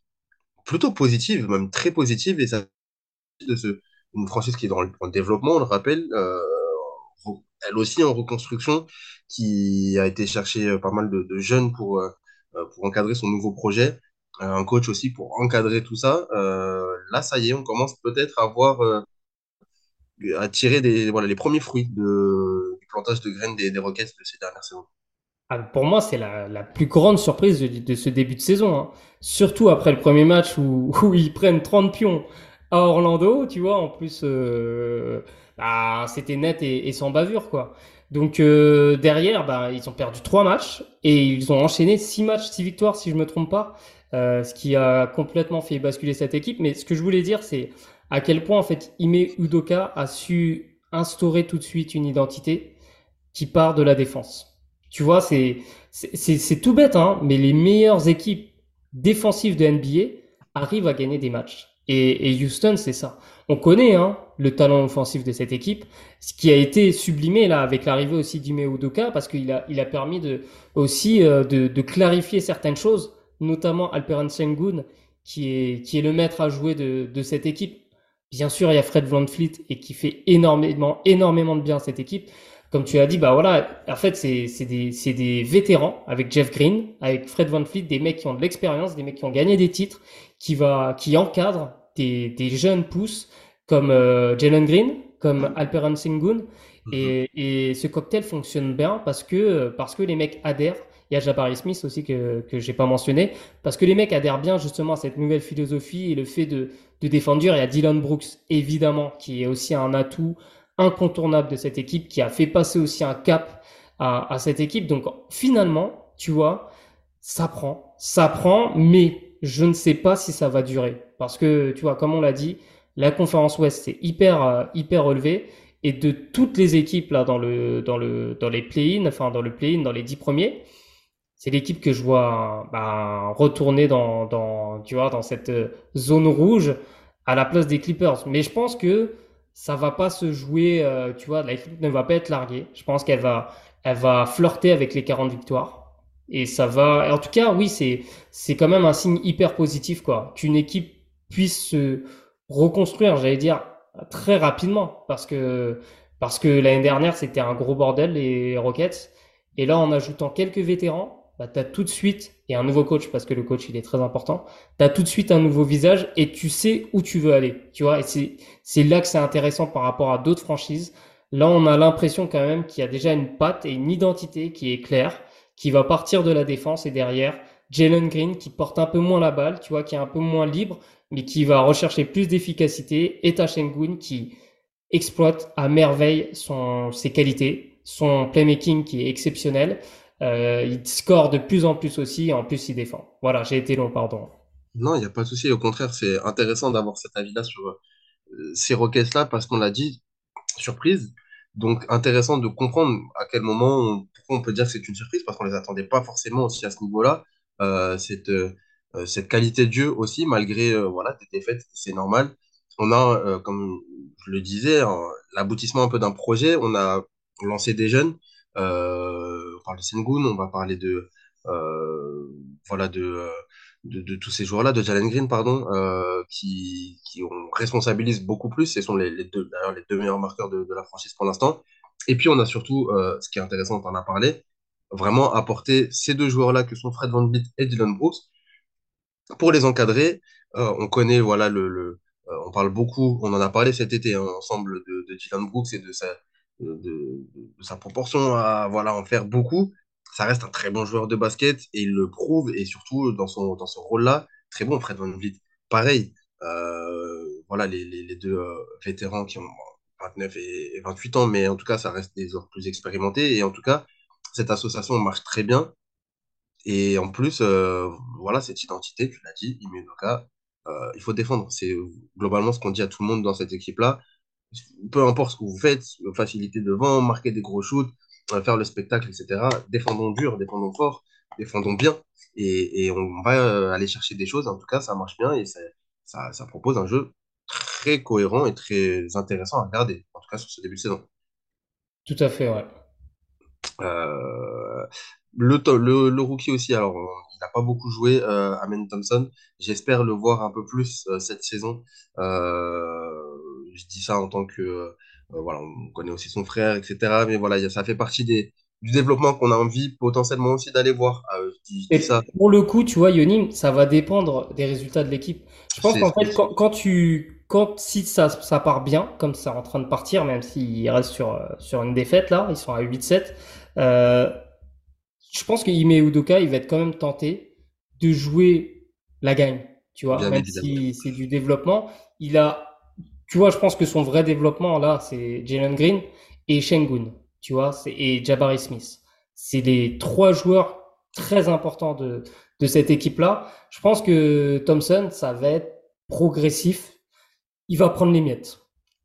plutôt positives, même très positives, et ça de ce, une franchise qui est le développement, on le rappelle, euh, elle aussi en reconstruction, qui a été chercher euh, pas mal de, jeunes pour, encadrer son nouveau projet, un coach aussi pour encadrer tout ça. Là, ça y est, on commence peut-être à voir, à tirer des, voilà, les premiers fruits de, du plantage de graines des, des Rockets de ces dernières saisons. Ah, pour moi, c'est la, la plus grande surprise de, de ce début de saison. hein. Surtout après le premier match où, <laughs> où ils prennent 30 pions à Orlando, tu vois. En plus, euh, bah, c'était net et, et sans bavure, quoi. Donc euh, derrière, bah, ils ont perdu trois matchs et ils ont enchaîné six matchs, six victoires, si je me trompe pas, euh, ce qui a complètement fait basculer cette équipe. Mais ce que je voulais dire, c'est à quel point en fait Ime Udoka a su instaurer tout de suite une identité qui part de la défense. Tu vois, c'est c'est tout bête, hein, mais les meilleures équipes défensives de NBA arrivent à gagner des matchs. Et, et Houston, c'est ça. On connaît hein, le talent offensif de cette équipe, ce qui a été sublimé là avec l'arrivée aussi d'Ime Udoka, parce qu'il a, il a permis de, aussi euh, de, de clarifier certaines choses, notamment Alperen Sengun, qui est, qui est le maître à jouer de, de cette équipe. Bien sûr, il y a Fred VanVleet et qui fait énormément, énormément de bien à cette équipe. Comme tu as dit, bah voilà, en fait, c'est c'est des, c'est des vétérans avec Jeff Green, avec Fred VanVleet, des mecs qui ont de l'expérience, des mecs qui ont gagné des titres, qui va, qui encadrent des, des jeunes pousses comme euh, Jalen Green, comme Alperen Sengun. Mhm. Et, et ce cocktail fonctionne bien parce que, parce que les mecs adhèrent. Il y a Jabari Smith aussi que, que j'ai pas mentionné. Parce que les mecs adhèrent bien justement à cette nouvelle philosophie et le fait de, de défendre. Il y a Dylan Brooks, évidemment, qui est aussi un atout incontournable de cette équipe, qui a fait passer aussi un cap à, à cette équipe. Donc finalement, tu vois, ça prend, ça prend, mais je ne sais pas si ça va durer. Parce que, tu vois, comme on l'a dit, la conférence Ouest, c'est hyper, euh, hyper relevé. Et de toutes les équipes là dans le dans le dans les play-in, enfin dans le play-in, dans les dix premiers, c'est l'équipe que je vois bah, retourner dans dans tu vois dans cette euh, zone rouge à la place des Clippers. Mais je pense que ça va pas se jouer, euh, tu vois, l'équipe ne va pas être larguée. Je pense qu'elle va elle va flirter avec les 40 victoires. Et ça va. En tout cas, oui, c'est c'est quand même un signe hyper positif quoi, qu'une équipe puisse se reconstruire, j'allais dire très rapidement parce que parce que l'année dernière c'était un gros bordel les Rockets et là en ajoutant quelques vétérans bah, tu as tout de suite et un nouveau coach parce que le coach il est très important tu as tout de suite un nouveau visage et tu sais où tu veux aller tu vois et c'est là que c'est intéressant par rapport à d'autres franchises là on a l'impression quand même qu'il y a déjà une patte et une identité qui est claire qui va partir de la défense et derrière Jalen Green qui porte un peu moins la balle tu vois qui est un peu moins libre mais qui va rechercher plus d'efficacité, et Shengun qui exploite à merveille son, ses qualités, son playmaking qui est exceptionnel. Euh, il score de plus en plus aussi, et en plus il défend. Voilà, j'ai été long, pardon. Non, il n'y a pas de souci. Au contraire, c'est intéressant d'avoir cet avis-là sur euh, ces Rockets-là parce qu'on l'a dit, surprise. Donc, intéressant de comprendre à quel moment, on, pourquoi on peut dire que c'est une surprise, parce qu'on les attendait pas forcément aussi à ce niveau-là. Euh, cette, qualité de jeu aussi, malgré voilà, des défaites, c'est normal. On a, comme je le disais, l'aboutissement un peu d'un projet. On a lancé des jeunes. On parle de Sengun, on va parler de, euh, voilà, de, de, tous ces joueurs-là, de Jalen Green, pardon, euh, qui, qui on beaucoup plus. Ce sont les, deux, d'ailleurs, les deux meilleurs marqueurs de, la franchise pour l'instant. Et puis, on a surtout, euh, ce qui est intéressant, on en a parlé, vraiment apporter ces deux joueurs-là que sont Fred VanVleet et Dylan Brooks pour les encadrer. On connaît, voilà, le, le on parle beaucoup, on en a parlé cet été hein, ensemble de, de Dylan Brooks et de sa, de, sa proportion à voilà, en faire beaucoup. Ça reste un très bon joueur de basket et il le prouve et surtout dans son, dans rôle-là, très bon, Fred VanVleet. Pareil, euh, voilà, les, les, deux euh, vétérans qui ont 29 et, et 28 ans, mais en tout cas, ça reste des joueurs plus expérimentés et en tout cas, cette association marche très bien. Et en plus, euh, voilà, cette identité, tu l'as dit, euh, il faut défendre. C'est globalement ce qu'on dit à tout le monde dans cette équipe-là. Peu importe ce que vous faites, faciliter devant, marquer des gros shoots, euh, faire le spectacle, etc. Défendons dur, défendons fort, défendons bien. Et, et on va euh, aller chercher des choses. En tout cas, ça marche bien et ça, ça, ça propose un jeu très cohérent et très intéressant à regarder, en tout cas sur ce début de saison. Tout à fait, ouais. Euh, le, to- le, le rookie aussi, alors il n'a pas beaucoup joué, euh, Amen Thompson. J'espère le voir un peu plus euh, cette saison. Euh, je dis ça en tant que, euh, voilà, on connaît aussi son frère, etc. Mais voilà, il y a- ça fait partie des, du développement qu'on a envie potentiellement aussi d'aller voir. Euh, je dis, je dis Et ça, pour le coup, tu vois, Yonim, ça va dépendre des résultats de l'équipe. Je pense qu'en fait, quand, quand tu, quand, si ça, ça part bien, comme c'est en train de partir, même s'ils restent sur, euh, sur une défaite, là, ils sont à 8-7, euh, je pense que Ime Udoka, il va être quand même tenté de jouer la gagne, tu vois, bien même si c'est du développement. Il a, tu vois, je pense que son vrai développement, là, c'est Jalen Green et Şengün, tu vois, et Jabari Smith. C'est les trois joueurs très importants de, de cette équipe-là. Je pense que Thompson, ça va être progressif. Il va prendre les miettes.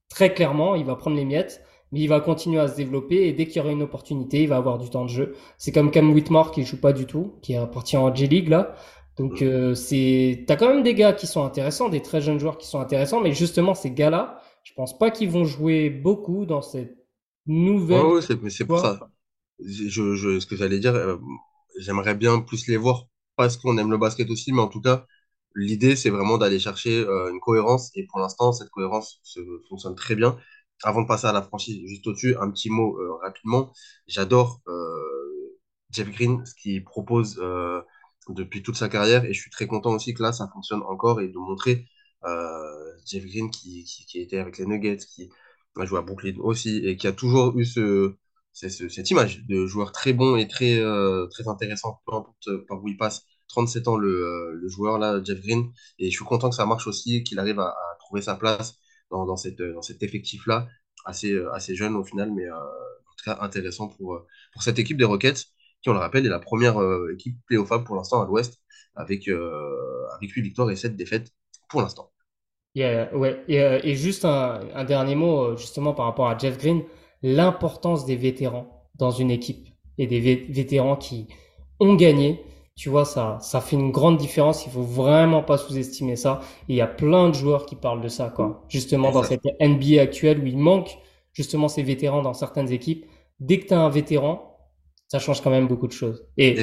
Très clairement, il va prendre les miettes, mais il va continuer à se développer et dès qu'il y aura une opportunité, il va avoir du temps de jeu. C'est comme Cam Whitmore qui joue pas du tout, qui est parti en G-League là. Donc euh, c'est, t'as quand même des gars qui sont intéressants, des très jeunes joueurs qui sont intéressants, mais justement ces gars-là, je pense pas qu'ils vont jouer beaucoup dans cette Ouais, nouvelle. ouais, c'est, mais c'est pour ça. Je, je, ce que j'allais dire, euh, j'aimerais bien plus les voir parce qu'on aime le basket aussi, mais en tout cas, l'idée, c'est vraiment d'aller chercher euh, une cohérence. Et pour l'instant, cette cohérence se, fonctionne très bien. Avant de passer à la franchise, juste au-dessus, un petit mot euh, rapidement. J'adore euh, Jeff Green, ce qu'il propose euh, depuis toute sa carrière. Et je suis très content aussi que là, ça fonctionne encore et de montrer euh, Jeff Green qui, était avec les Nuggets, qui a joué à Brooklyn aussi, et qui a toujours eu cette image de joueur très bon et très, euh, très intéressant, peu importe euh, par où il passe. 37 ans, le, joueur, là, Jeff Green. Et je suis content que ça marche aussi, qu'il arrive à, trouver sa place dans, cette, dans cet effectif-là, assez, assez jeune au final, mais en tout cas intéressant pour, pour cette équipe des Rockets, qui, on le rappelle, est la première euh, équipe playoffable pour l'instant à l'Ouest, avec, euh, avec 8 victoires et 7 défaites pour l'instant. Yeah, ouais. Et, euh, et juste un, un dernier mot, justement, par rapport à Jeff Green, l'importance des vétérans dans une équipe et des vé- vétérans qui ont gagné. Tu vois, ça, ça fait une grande différence. Il faut vraiment pas sous-estimer ça. Et il y a plein de joueurs qui parlent de ça, quoi. Justement, dans cette NBA actuelle où il manque justement ces vétérans dans certaines équipes. Dès que tu as un vétéran, ça change quand même beaucoup de choses. et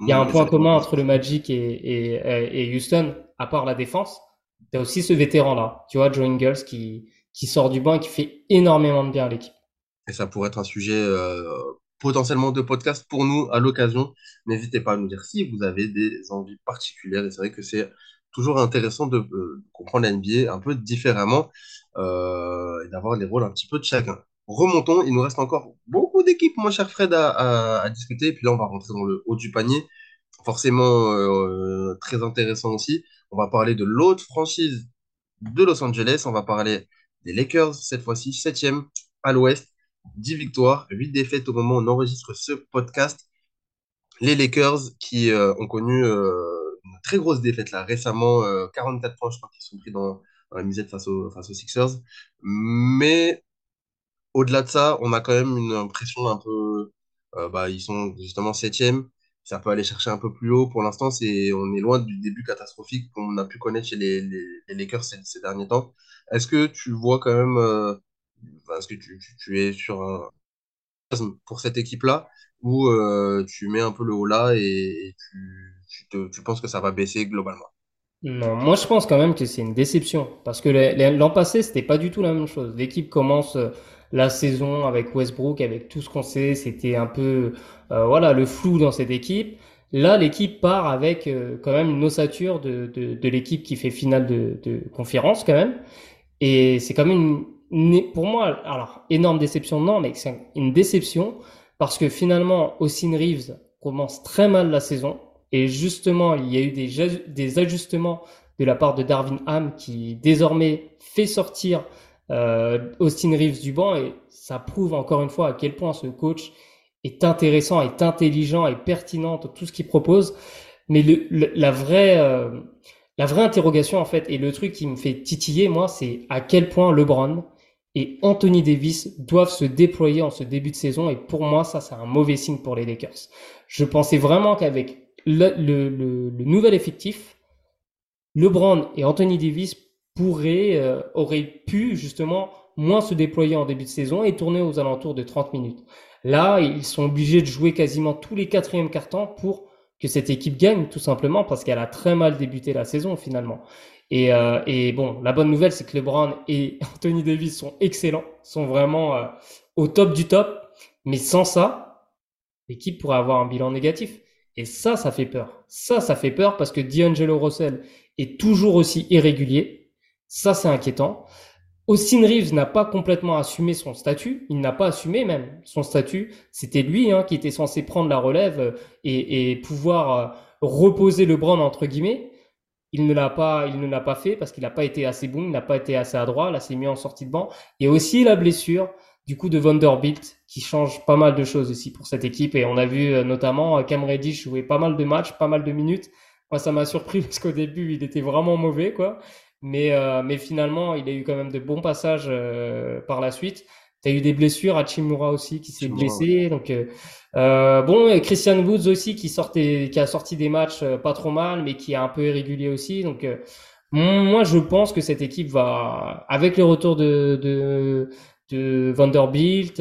il y a un point commun entre le Magic et, et, et Houston, à part la défense. Tu as aussi ce vétéran-là, tu vois, Joe Ingles, qui, qui sort du banc et qui fait énormément de bien à l'équipe. Et ça pourrait être un sujet euh, potentiellement de podcast pour nous à l'occasion. N'hésitez pas à nous dire si vous avez des envies particulières. Et c'est vrai que c'est toujours intéressant de euh, comprendre la NBA un peu différemment euh, et d'avoir les rôles un petit peu de chacun. Remontons, il nous reste encore beaucoup d'équipes, mon cher Fred, à, discuter. Et puis là, on va rentrer dans le haut du panier. Forcément euh, très intéressant aussi. On va parler de l'autre franchise de Los Angeles. On va parler des Lakers, cette fois-ci, septième à l'ouest. 10 victoires, 8 défaites au moment où on enregistre ce podcast. Les Lakers qui euh, ont connu euh, une très grosse défaite là récemment, euh, 44 points, je crois qu'ils sont pris dans, la misette face face aux Sixers. Mais au-delà de ça, on a quand même une impression un peu. euh, bah, ils sont justement septième. Ça peut aller chercher un peu plus haut. Pour l'instant, c'est, on est loin du début catastrophique qu'on a pu connaître chez les, Lakers ces, derniers temps. Est-ce que tu vois quand même. euh, est-ce que tu, es sur un pour cette équipe-là ou euh, tu mets un peu le haut là et, tu, tu, penses que ça va baisser globalement? Non, moi je pense quand même que c'est une déception parce que l'an passé c'était pas du tout la même chose. L'équipe commence la saison avec Westbrook, avec tout ce qu'on sait, c'était un peu euh, voilà le flou dans cette équipe. Là, l'équipe part avec euh, quand même une ossature de, de, de l'équipe qui fait finale de, de conférence quand même. Et c'est quand même une, une- pour moi, alors énorme déception, non, mais c'est une déception parce que finalement, Austin Reeves commence très mal la saison. Et justement, il y a eu des, des ajustements de la part de Darvin Ham qui désormais fait sortir Austin Reeves du banc. Et ça prouve encore une fois à quel point ce coach est intéressant, est intelligent et pertinent tout ce qu'il propose. Mais le, le- la vraie, euh, La vraie interrogation, en fait, et le truc qui me fait titiller, moi, c'est à quel point LeBron et Anthony Davis doivent se déployer en ce début de saison. Et pour moi, ça, c'est un mauvais signe pour les Lakers. Je pensais vraiment qu'avec le, le, nouvel effectif, LeBron et Anthony Davis pourraient, euh, auraient pu justement moins se déployer en début de saison et tourner aux alentours de 30 minutes. Là, ils sont obligés de jouer quasiment tous les quatrièmes cartons pour que cette équipe gagne, tout simplement parce qu'elle a très mal débuté la saison finalement. Et, euh, et bon, la bonne nouvelle, c'est que LeBron et <laughs> Anthony Davis sont excellents, sont vraiment euh, au top du top. Mais sans ça, l'équipe pourrait avoir un bilan négatif. Et ça, ça fait peur. Ça, ça fait peur parce que D'Angelo Russell est toujours aussi irrégulier. Ça, c'est inquiétant. Austin Reeves n'a pas complètement assumé son statut. Il n'a pas assumé même son statut. C'était lui hein, qui était censé prendre la relève euh, et, et pouvoir euh, reposer le LeBron entre guillemets. Il ne l'a pas, il ne l'a pas fait parce qu'il n'a pas été assez bon, il n'a pas été assez adroit. Là, c'est mis en sortie de banc. Et aussi la blessure du coup de Vanderbilt qui change pas mal de choses aussi pour cette équipe. Et on a vu euh, notamment Cam Reddish jouer pas mal de matchs, pas mal de minutes. Moi, ça m'a surpris <laughs> parce qu'au début, il était vraiment mauvais, quoi. Mais, euh, mais finalement, il a eu quand même de bons passages euh, par la suite. Tu as eu des blessures, à Chimura aussi qui s'est blessé. Donc euh, euh, bon, et Christian Woods aussi qui sortait, qui a sorti des matchs euh, pas trop mal, mais qui est un peu irrégulier aussi. Donc moi, je pense que cette équipe va, avec le retour de, de, de Vanderbilt,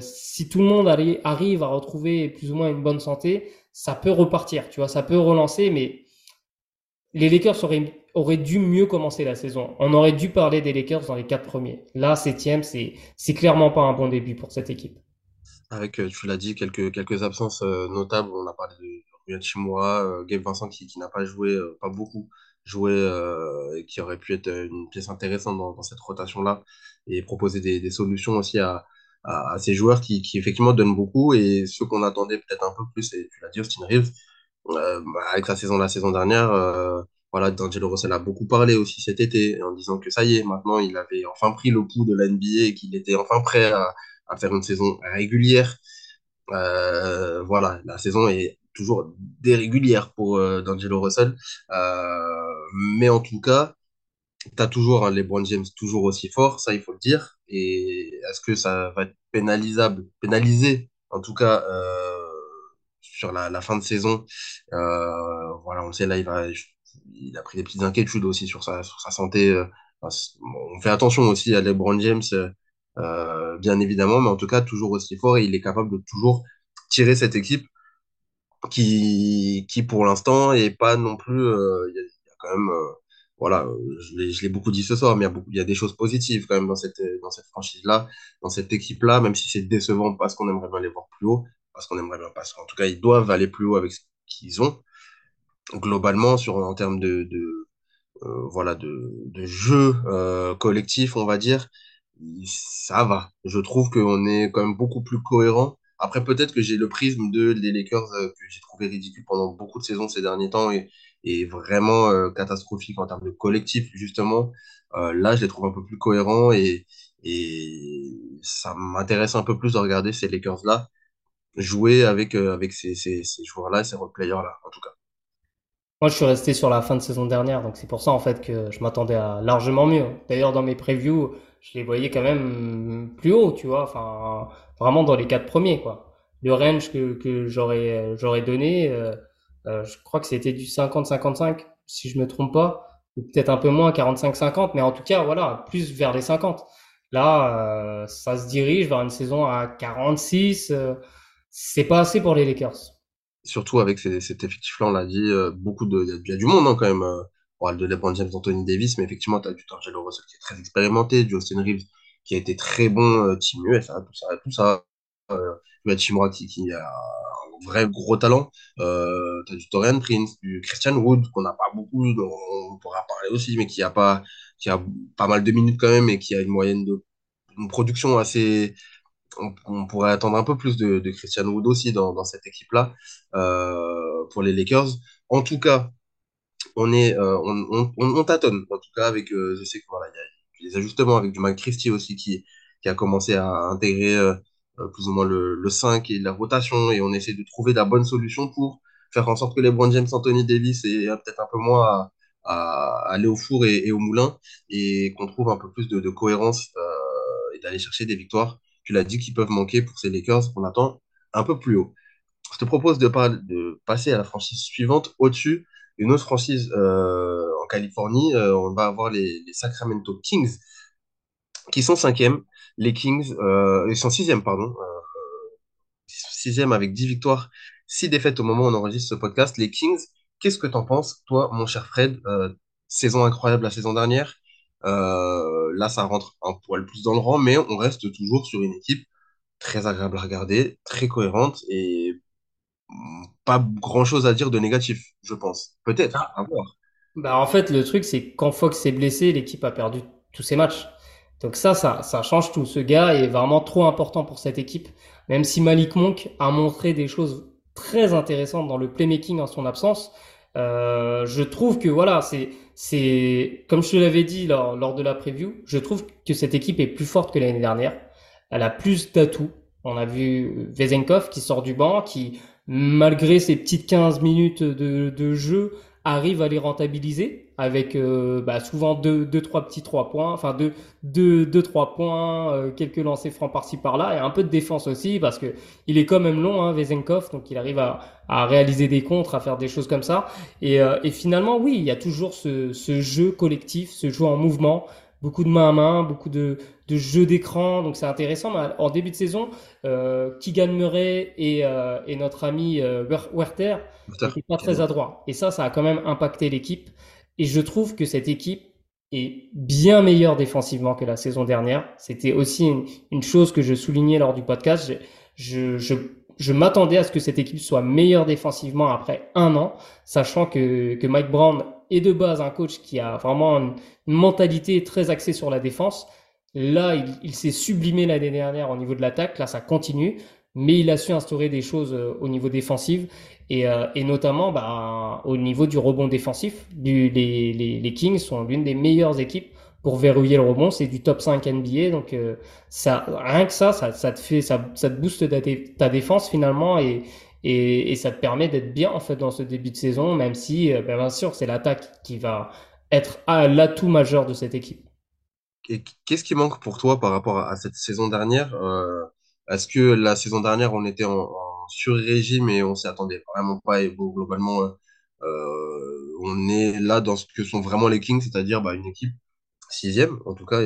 si tout le monde arrive à retrouver plus ou moins une bonne santé, ça peut repartir. Tu vois, ça peut relancer, mais les Lakers auraient aurait dû mieux commencer la saison. On aurait dû parler des Lakers dans les quatre premiers. Là, septième, c'est c'est clairement pas un bon début pour cette équipe. Avec, euh, tu l'as dit, quelques quelques absences euh, notables. On a parlé de Ryan Chimura, euh, Gabe Vincent qui, qui n'a pas joué, euh, pas beaucoup joué, euh, et qui aurait pu être une pièce intéressante dans, cette rotation-là et proposer des, des solutions aussi à, à, ces joueurs qui, qui effectivement donnent beaucoup et ceux qu'on attendait peut-être un peu plus. Et tu l'as dit, Austin Reeves, bah, avec sa saison la saison dernière voilà, D'Angelo Russell a beaucoup parlé aussi cet été en disant que ça y est, maintenant il avait enfin pris le coup de la NBA et qu'il était enfin prêt à, faire une saison régulière. Euh, voilà, la saison est toujours dérégulière pour euh, D'Angelo Russell. Euh, mais en tout cas, tu as toujours hein, les LeBron James toujours aussi fort, ça il faut le dire. Et est-ce que ça va être pénalisable, pénalisé en tout cas euh, sur la, la, fin de saison? Voilà, on sait, là il va il a pris des petites inquiétudes aussi sur sa, santé. Euh, on fait attention aussi à LeBron James, euh, bien évidemment, mais en tout cas, toujours aussi fort et il est capable de toujours tirer cette équipe qui, pour l'instant, est pas non plus. Euh, y, quand même. Euh, voilà, je l'ai beaucoup dit ce soir, mais il y, a des choses positives quand même dans cette, franchise-là, dans cette équipe-là, même si c'est décevant parce qu'on aimerait bien les voir plus haut, parce qu'on aimerait bien, parce qu'en tout cas, ils doivent aller plus haut avec ce qu'ils ont globalement sur en termes de, de euh, voilà de, de jeu euh, collectif on va dire ça va. Je trouve qu'on est quand même beaucoup plus cohérent. Après peut-être que j'ai le prisme de les Lakers euh, que j'ai trouvé ridicule pendant beaucoup de saisons ces derniers temps et, et vraiment catastrophique en termes de collectif justement. Là je les trouve un peu plus cohérents et et ça m'intéresse un peu plus de regarder ces Lakers là jouer avec avec ces, ces, ces joueurs là ces players là en tout cas moi, je suis resté sur la fin de saison dernière, donc c'est pour ça en fait que je m'attendais à largement mieux. D'ailleurs, dans mes previews, je les voyais quand même plus haut, tu vois, enfin vraiment dans les quatre premiers, quoi. Le range que, que j'aurais j'aurais donné, euh, euh, je crois que c'était du 50-55, si je me trompe pas, ou peut-être un peu moins, 45-50, mais en tout cas, voilà, plus vers les 50. Là, euh, ça se dirige vers une saison à 46. Euh, c'est pas assez pour les Lakers surtout avec cet effectif-là, on l'a dit, euh, beaucoup de, il y, a du monde hein, quand même. Euh, on de LeBron James, Anthony Davis, mais effectivement, tu as du D'Angelo Russell qui est très expérimenté, du Austin Reeves qui a été très bon, euh, Team USA, tout ça, tout ça. Euh, tu as Chimura qui, a un vrai gros talent. Tu as du Torian Prince, du Christian Wood, qu'on n'a pas beaucoup, dont on pourra parler aussi, mais qui a pas, qui a pas mal de minutes quand même et qui a une moyenne de, une production assez, on, pourrait attendre un peu plus de, de Christian Wood aussi dans, cette équipe-là euh, pour les Lakers. En tout cas, on est, euh, on, on, on, tâtonne. En tout cas, avec, euh, je ajustements avec du Mike Christie aussi qui, a commencé à intégrer plus ou moins le, le 5 et la rotation et on essaie de trouver la bonne solution pour faire en sorte que les Brown James, Anthony Davis et peut-être un peu moins à, aller au four et, au moulin et qu'on trouve un peu plus de, cohérence et d'aller chercher des victoires. Tu l'as dit qu'ils peuvent manquer pour ces Lakers qu'on attend un peu plus haut. Je te propose de, passer à la franchise suivante, au-dessus, une autre franchise euh, en Californie. Euh, on va avoir les, Sacramento Kings qui sont cinquièmes. Les Kings, euh, ils sont sixièmes, pardon. Sixième avec 10 victoires, 6 défaites au moment où on enregistre ce podcast. Les Kings, qu'est-ce que t'en penses, toi, mon cher Fred? Saison incroyable la saison dernière? Euh, là, ça rentre un poil plus dans le rang, mais on reste toujours sur une équipe très agréable à regarder, très cohérente et pas grand-chose à dire de négatif, je pense. Peut-être, à voir. Bah, en fait, le truc, c'est que quand Fox s'est blessé, l'équipe a perdu tous ses matchs. Donc ça, ça, ça change tout. Ce gars est vraiment trop important pour cette équipe. Même si Malik Monk a montré des choses très intéressantes dans le playmaking en son absence, euh, je trouve que voilà, c'est, c'est, comme je te l'avais dit lors, lors de la preview, je trouve que cette équipe est plus forte que l'année dernière. Elle a plus d'atouts. On a vu Vezenkov qui sort du banc, qui, malgré ses petites 15 minutes de, de jeu, arrive à les rentabiliser avec euh, bah, souvent deux, deux, trois petits trois points, enfin deux, deux, deux trois points, euh, quelques lancers francs par-ci par-là et un peu de défense aussi parce que il est quand même long, hein, Vezenkov, donc il arrive à, à réaliser des contres, à faire des choses comme ça. Et, euh, et finalement, oui, il y a toujours ce, ce jeu collectif, ce jeu en mouvement, beaucoup de main à main, beaucoup de, de jeux d'écran, donc c'est intéressant. Mais en début de saison, euh, Keegan Murray et, euh, et notre ami euh, Werther n'étaient pas très adroits. Et ça, ça a quand même impacté l'équipe. Et je trouve que cette équipe est bien meilleure défensivement que la saison dernière. C'était aussi une, une, chose que je soulignais lors du podcast. Je, je, je, je m'attendais à ce que cette équipe soit meilleure défensivement après un an, sachant que, que Mike Brown est de base un coach qui a vraiment une, mentalité très axée sur la défense. Là, il, s'est sublimé l'année dernière au niveau de l'attaque. Là, ça continue. Mais il a su instaurer des choses euh, au niveau défensif et, euh, et notamment bah, au niveau du rebond défensif. Les, Kings sont l'une des meilleures équipes pour verrouiller le rebond. C'est du top 5 NBA. Donc, euh, ça, rien que ça, ça, te fait, ça, te booste ta, défense finalement et, ça te permet d'être bien en fait dans ce début de saison, même si, euh, ben, bien sûr, c'est l'attaque qui va être l'atout majeur de cette équipe. Et qu'est-ce qui manque pour toi par rapport à, cette saison dernière? Euh, est-ce que la saison dernière, on était en, sur-régime et on s'y attendait vraiment pas et globalement, euh, on est là dans ce que sont vraiment les Kings, c'est-à-dire bah, une équipe sixième, en tout cas,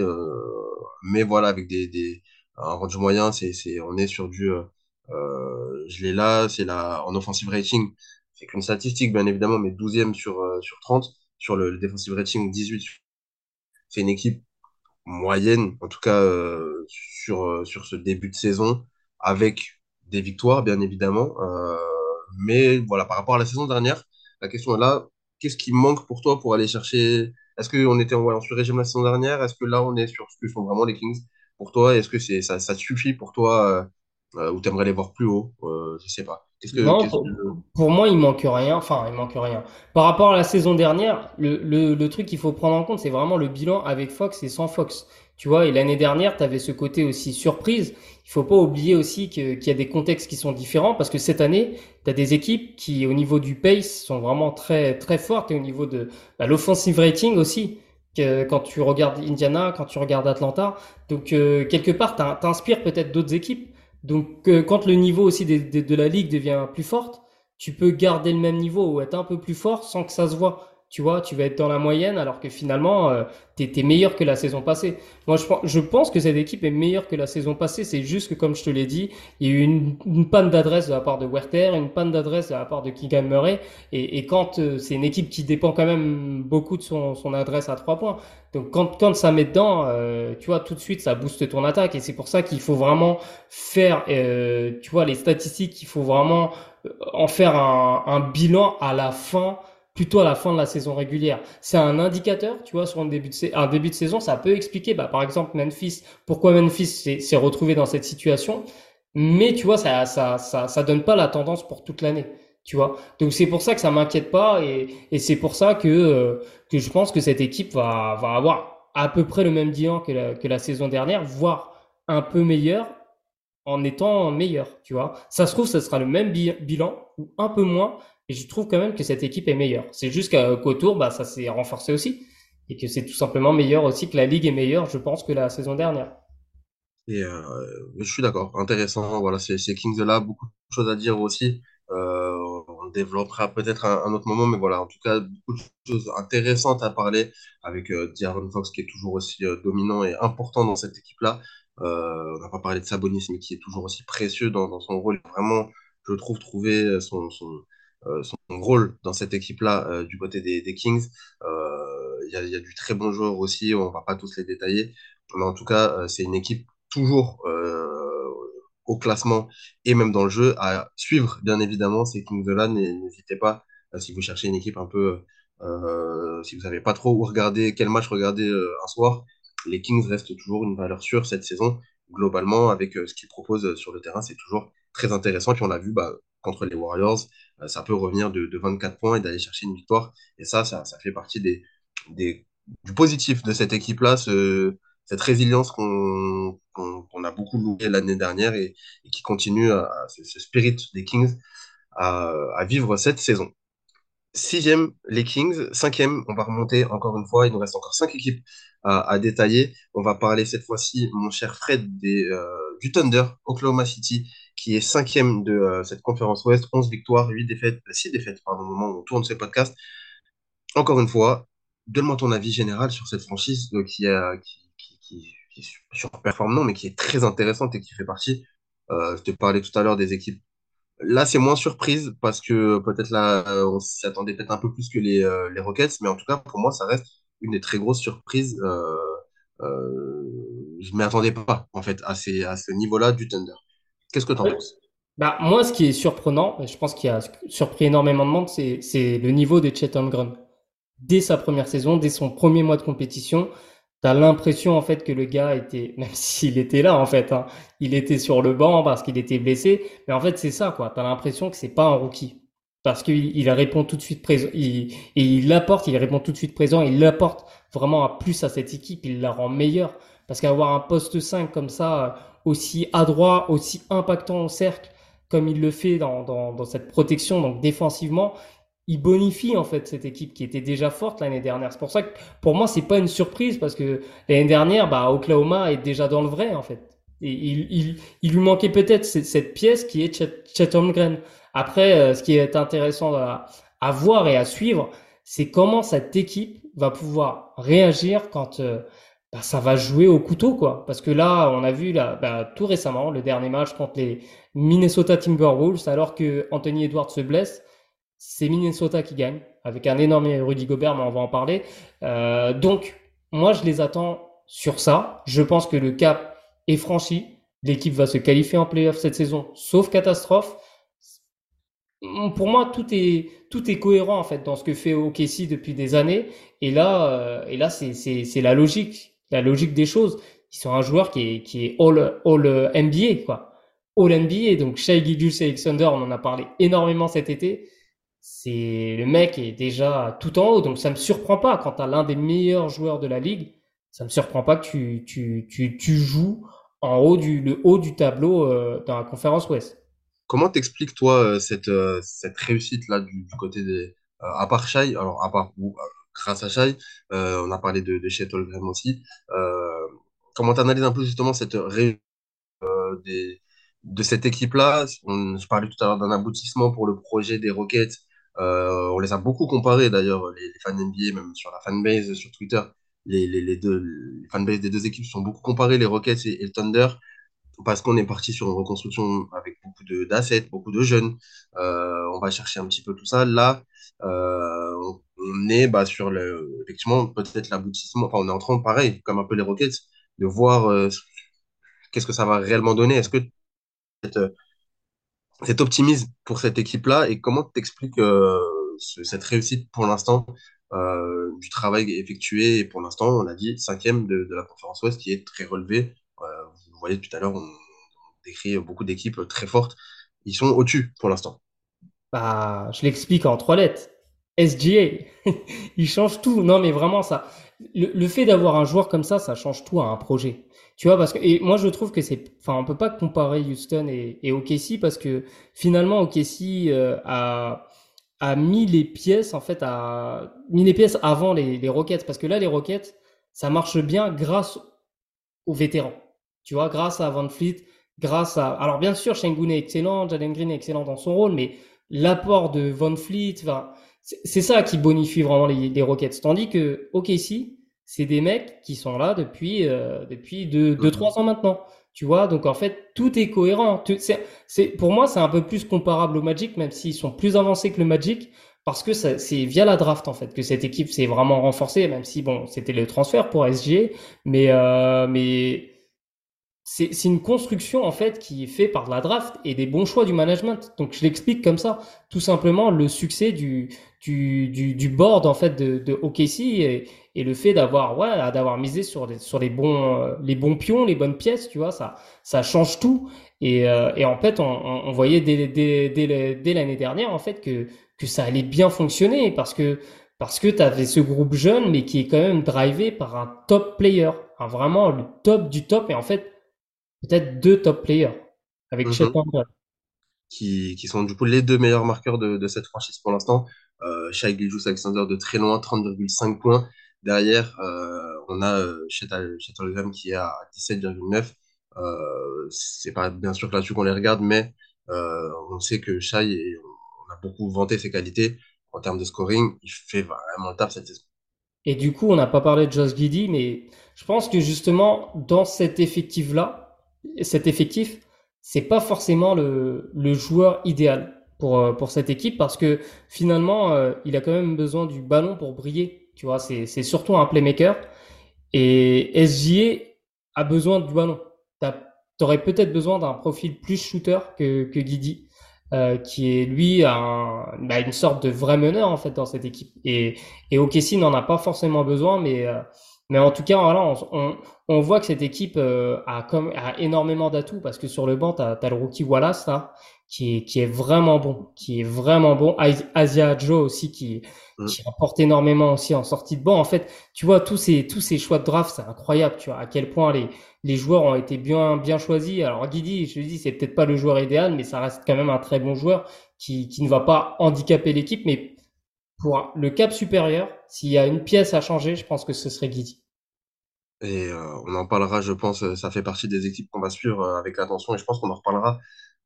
mais voilà, avec des, des, un range moyen, c'est, on est sur du, euh, je l'ai là, c'est la, en offensive rating, c'est qu'une statistique, bien évidemment, mais douzième sur, euh, sur 30 sur le, le defensive rating 18, c'est une équipe moyenne, en tout cas euh, sur, sur ce début de saison, avec des victoires, bien évidemment. Mais voilà, par rapport à la saison dernière, la question est là, qu'est-ce qui manque pour toi pour aller chercher... Est-ce qu'on était en, ouais, en sur-régime la saison dernière? Est-ce que là, on est sur ce que sont vraiment les Kings pour toi? Est-ce que c'est ça, ça suffit pour toi euh, ou t'aimerais les voir plus haut? Euh, je sais pas. Que, Non, pour, que... pour moi, il manque rien. Enfin, il manque rien. Par rapport à la saison dernière, le, le, le truc qu'il faut prendre en compte, c'est vraiment le bilan avec Fox et sans Fox. Tu vois, et l'année dernière, tu avais ce côté aussi surprise. Il faut pas oublier aussi qu'il y a des contextes qui sont différents parce que cette année, tu as des équipes qui, au niveau du pace, sont vraiment très, très fortes et au niveau de bah, l'offensive rating aussi. Que, quand tu regardes Indiana, quand tu regardes Atlanta. Donc, euh, quelque part, t'in- t'inspires peut-être d'autres équipes. Donc, euh, quand le niveau aussi de la ligue devient plus forte, tu peux garder le même niveau ou être un peu plus fort sans que ça se voit. Tu vois, tu vas être dans la moyenne alors que finalement, euh, t'es, t'es meilleur que la saison passée. Moi, je, je pense que cette équipe est meilleure que la saison passée. C'est juste que, comme je te l'ai dit, il y a eu une, une panne d'adresse de la part de Werther, une panne d'adresse de la part de Keegan Murray. Et, et quand euh, c'est une équipe qui dépend quand même beaucoup de son, son adresse à trois points. Donc, quand, quand ça met dedans, euh, tu vois, tout de suite, ça booste ton attaque. Et c'est pour ça qu'il faut vraiment faire, euh, tu vois, les statistiques, il faut vraiment euh, en faire un, un bilan à la fin plutôt à la fin de la saison régulière. C'est un indicateur, tu vois, sur un début de, saison, ça peut expliquer, bah, par exemple, Memphis, pourquoi Memphis s'est s'est retrouvé dans cette situation, mais tu vois, ça, ça, ça, ça donne pas la tendance pour toute l'année, tu vois. Donc c'est pour ça que ça m'inquiète pas et, et c'est pour ça que, euh, que je pense que cette équipe va, va avoir à peu près le même bilan que la, que la saison dernière, voire un peu meilleur en étant meilleur, tu vois. Ça se trouve, ça sera le même bilan ou un peu moins, et je trouve quand même que cette équipe est meilleure. C'est juste qu'au bah, ça s'est renforcé aussi, et que c'est tout simplement meilleur aussi, que la ligue est meilleure, je pense, que la saison dernière. Et euh, je suis d'accord, intéressant. Voilà, c'est Kings là, beaucoup de choses à dire aussi. Euh, on développera peut-être un, un, autre moment, mais voilà, en tout cas, beaucoup de choses intéressantes à parler avec euh, Fox qui est toujours aussi euh, dominant et important dans cette équipe-là. Euh, on n'a pas parlé de Sabonis, mais qui est toujours aussi précieux dans, dans son rôle. Vraiment, je trouve, trouver son, son, euh, son rôle dans cette équipe-là euh, du côté des, Kings. Il y a, du très bon joueur aussi, on va pas tous les détailler. Mais en tout cas, c'est une équipe toujours au classement et même dans le jeu à suivre, bien évidemment, ces Kings-là. N'hésitez pas, si vous cherchez une équipe un peu, euh, si vous savez pas trop où regarder, quel match regarder euh, un soir, les Kings restent toujours une valeur sûre cette saison. Globalement, avec euh, ce qu'ils proposent sur le terrain, c'est toujours très intéressant. Puis on l'a vu bah, contre les Warriors, ça peut revenir de, de 24 points et d'aller chercher une victoire. Et ça, ça, fait partie du positif de cette équipe-là, ce, cette résilience qu'on a beaucoup loué l'année dernière et, qui continue ce, spirit des Kings à, vivre cette saison. Sixième, les Kings. Cinquième, on va remonter encore une fois. Il nous reste encore cinq équipes à, à détailler. On va parler cette fois-ci, mon cher Fred, des, euh, du Thunder, Oklahoma City, qui est cinquième de euh, cette conférence Ouest. 11 victoires, 8 défaites, 6 défaites, pardon, au moment où on tourne ce podcast. Encore une fois, donne-moi ton avis général sur cette franchise euh, qui, a, qui, qui, mais qui est très intéressante et qui fait partie. Euh, je te parlais tout à l'heure des équipes. Là, c'est moins surprise parce que peut-être là, on s'y attendait peut-être un peu plus que les, Rockets, mais en tout cas, pour moi, ça reste une des très grosses surprises. Je ne m'y attendais pas, en fait, à ce niveau-là du Thunder. Qu'est-ce que tu en penses? Bah, moi, ce qui est surprenant, et je pense qu'il a surpris énormément de monde, c'est, c'est le niveau de Chet Holmgren. Dès sa première saison, dès son premier mois de compétition, T'as l'impression en fait que le gars était, <laughs> même s'il était là en fait, hein, il était sur le banc parce qu'il était blessé, mais en fait c'est ça quoi. T'as l'impression que c'est pas un rookie parce qu'il il répond tout de suite présent, il, et il apporte, il répond tout de suite présent, il apporte vraiment à plus à cette équipe, il la rend meilleure parce qu'avoir un poste 5 comme ça, aussi adroit, aussi impactant au cercle comme il le fait dans, dans, dans cette protection, donc défensivement, il bonifie en fait cette équipe qui était déjà forte l'année dernière. C'est pour ça que pour moi c'est pas une surprise parce que l'année dernière bah Oklahoma est déjà dans le vrai en fait. Et il, il, il lui manquait peut-être cette pièce qui est Chet, Holmgren. Après euh, ce qui est intéressant à, à voir et à suivre c'est comment cette équipe va pouvoir réagir quand euh, bah, ça va jouer au couteau quoi. Parce que là on a vu là bah, tout récemment le dernier match contre les Minnesota Timberwolves alors que Anthony Edwards se blesse c'est Minnesota qui gagne, avec un énorme Rudy Gobert, mais on va en parler. Euh, donc, moi, je les attends sur ça. Je pense que le cap est franchi. L'équipe va se qualifier en playoff cette saison, sauf catastrophe. Pour moi, tout est, tout est cohérent en fait dans ce que fait OKC depuis des années. Et là, euh, et là, c'est la logique, la logique des choses. Ils sont un joueur qui est, all, all NBA, quoi. All NBA. Donc, Shai Gilgeous Alexander, on en a parlé énormément cet été c'est le mec est déjà tout en haut, donc ça me surprend pas quand tu as l'un des meilleurs joueurs de la ligue, ça me surprend pas que tu, joues en haut du, le haut du tableau euh, dans la conférence Ouest. Comment t'expliques toi euh, cette, euh, cette réussite là du, côté des à part Shai, alors à part grâce à Shai, on a parlé de, de Chet aussi. comment t'analyses un peu justement cette réussite des, de cette équipe-là? Je parlais tout à l'heure d'un aboutissement pour le projet des Rockets euh, on les a beaucoup comparés d'ailleurs, les, fans NBA, même sur la fanbase, sur Twitter. Les, les, deux fanbases des deux équipes sont beaucoup comparés, les Rockets et, le Thunder, parce qu'on est parti sur une reconstruction avec beaucoup d'assets, beaucoup de jeunes. Euh, on va chercher un petit peu tout ça. Là, euh, est bah, sur le, effectivement peut-être l'aboutissement. Enfin, on est en train, pareil, comme un peu les Rockets, de voir euh, qu'est-ce que ça va réellement donner. Est-ce que cette, cet optimisme pour cette équipe-là et comment t'expliques euh, cette réussite pour l'instant euh, du travail effectué et pour l'instant on a dit cinquième de, de la conférence Ouest qui est très relevé. Euh, vous voyez tout à l'heure on, on, décrit beaucoup d'équipes très fortes. Ils sont au-dessus pour l'instant. Bah, je l'explique en trois lettres. SGA. <laughs> il change tout. Non, mais vraiment, ça. Le, le fait d'avoir un joueur comme ça, ça change tout à un projet. Tu vois, parce que, et moi, je trouve que c'est, enfin, on peut pas comparer Houston et, et OKC parce que finalement, OKC euh, a, a mis les pièces, en fait, a mis les pièces avant les, les Rockets. Parce que là, les Rockets, ça marche bien grâce aux vétérans. Tu vois, grâce à Van Fleet, grâce à, alors bien sûr, Shengun est excellent, Jalen Green est excellent dans son rôle, mais l'apport de Van Fleet, enfin, c'est ça qui bonifie vraiment les, les Rockets. Tandis que OKC, c'est des mecs qui sont là depuis euh, depuis deux, deux trois ans maintenant. Tu vois, donc en fait tout est cohérent. C'est, c'est pour moi c'est un peu plus comparable au Magic, même s'ils sont plus avancés que le Magic, parce que ça, c'est via la draft en fait que cette équipe s'est vraiment renforcée, même si bon c'était le transfert pour SG, mais euh, mais c'est c'est une construction en fait qui est faite par de la draft et des bons choix du management. Donc je l'explique comme ça, tout simplement le succès du du du, du board en fait de, de OKC et, et le fait d'avoir ouais d'avoir misé sur les sur les bons euh, les bons pions, les bonnes pièces, tu vois, ça ça change tout. Et euh, et en fait on, on voyait dès dès dès, dès l'année dernière en fait que que ça allait bien fonctionner parce que parce que tu avais ce groupe jeune mais qui est quand même drivé par un top player, vraiment le top du top et en fait peut-être deux top players avec Mhm. Qui, qui sont du coup les deux meilleurs marqueurs de, de cette franchise pour l'instant. Euh, Shai Gilgeous-Alexander de très loin, 30,5 points. Derrière, euh, on a euh, qui est à 17,9. Euh, c'est pas bien sûr là-dessus qu'on les regarde, mais euh, on sait que Shai, on a beaucoup vanté ses qualités en termes de scoring. Il fait vraiment le taf cette saison. Et du coup, on n'a pas parlé de Josh Giddey, mais je pense que justement, dans cet effectif-là, cet effectif, c'est pas forcément le joueur idéal pour, euh, pour cette équipe parce que finalement, euh, il a quand même besoin du ballon pour briller. Tu vois, c'est, surtout un playmaker. Et SGA a besoin du ballon. T'as- T'aurais peut-être besoin d'un profil plus shooter que, Guidi, euh, qui est lui un, bah, une sorte de vrai meneur en fait dans cette équipe. Et, et OKC n'en a pas forcément besoin, mais, mais en tout cas, voilà, on, on, on voit que cette équipe euh, a, comme, a énormément d'atouts parce que sur le banc, t'as, t'as le rookie Wallace là, qui est, qui est vraiment bon, qui est vraiment bon. As- Asia Joe aussi qui, Mm. qui apporte énormément aussi en sortie de banc. En fait, tu vois, tous ces, tous ces choix de draft, c'est incroyable, tu vois, à quel point les, les joueurs ont été bien, bien choisis. Alors, Guidi, je te dis, c'est peut-être pas le joueur idéal, mais ça reste quand même un très bon joueur qui, qui ne va pas handicaper l'équipe. Mais pour le cap supérieur, s'il y a une pièce à changer, je pense que ce serait Guidi. Et euh, on en parlera, je pense, euh, ça fait partie des équipes qu'on va suivre euh, avec attention et je pense qu'on en reparlera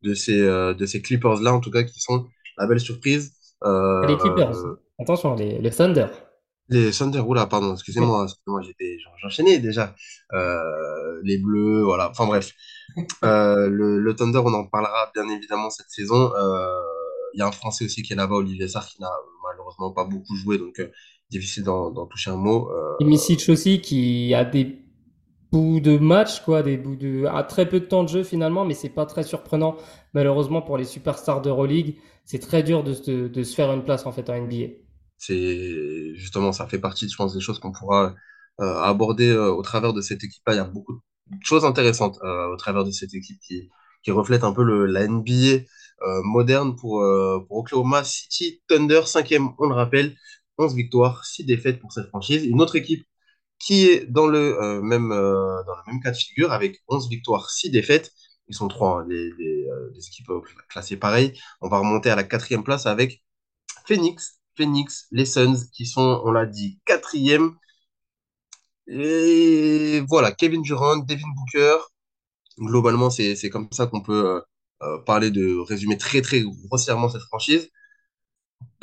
de ces, de ces Clippers-là, en tout cas, qui sont la belle surprise. Les Clippers, Euh, attention, les, les Thunder. les Thunder, oula, pardon, excusez-moi, excusez-moi, j'enchaînais déjà. Les Bleus, voilà, enfin bref. <laughs> Le, le Thunder, on en parlera bien évidemment cette saison. Euh, y a un Français aussi qui est là-bas, Olivier Sarr, qui n'a malheureusement pas beaucoup joué, donc euh, difficile d'en toucher un mot. Euh, Et Misic aussi, qui a des bouts de match, quoi, des bouts de, a très peu de temps de jeu finalement, mais c'est pas très surprenant. Malheureusement pour les superstars d'Euroleague, c'est très dur de, se- de se faire une place en fait en NBA. C'est justement, ça fait partie, je pense, des choses qu'on pourra euh, aborder euh, au travers de cette équipe-là. Il y a beaucoup de choses intéressantes euh, au travers de cette équipe qui, qui reflète un peu le, la NBA euh, moderne pour, euh, pour Oklahoma City Thunder, cinquième, on le rappelle, 11 victoires, 6 défaites pour cette franchise. Une autre équipe qui est dans le, euh, même, euh, dans le même cas de figure avec 11 victoires, 6 défaites. Ils sont trois, hein, euh, équipes euh, classées pareil. On va remonter à la quatrième place avec Phoenix, Phoenix, les Suns, qui sont, on l'a dit, quatrième. Et voilà, Kevin Durant, Devin Booker. Globalement, c'est comme ça qu'on peut euh, parler de résumer très, très grossièrement cette franchise.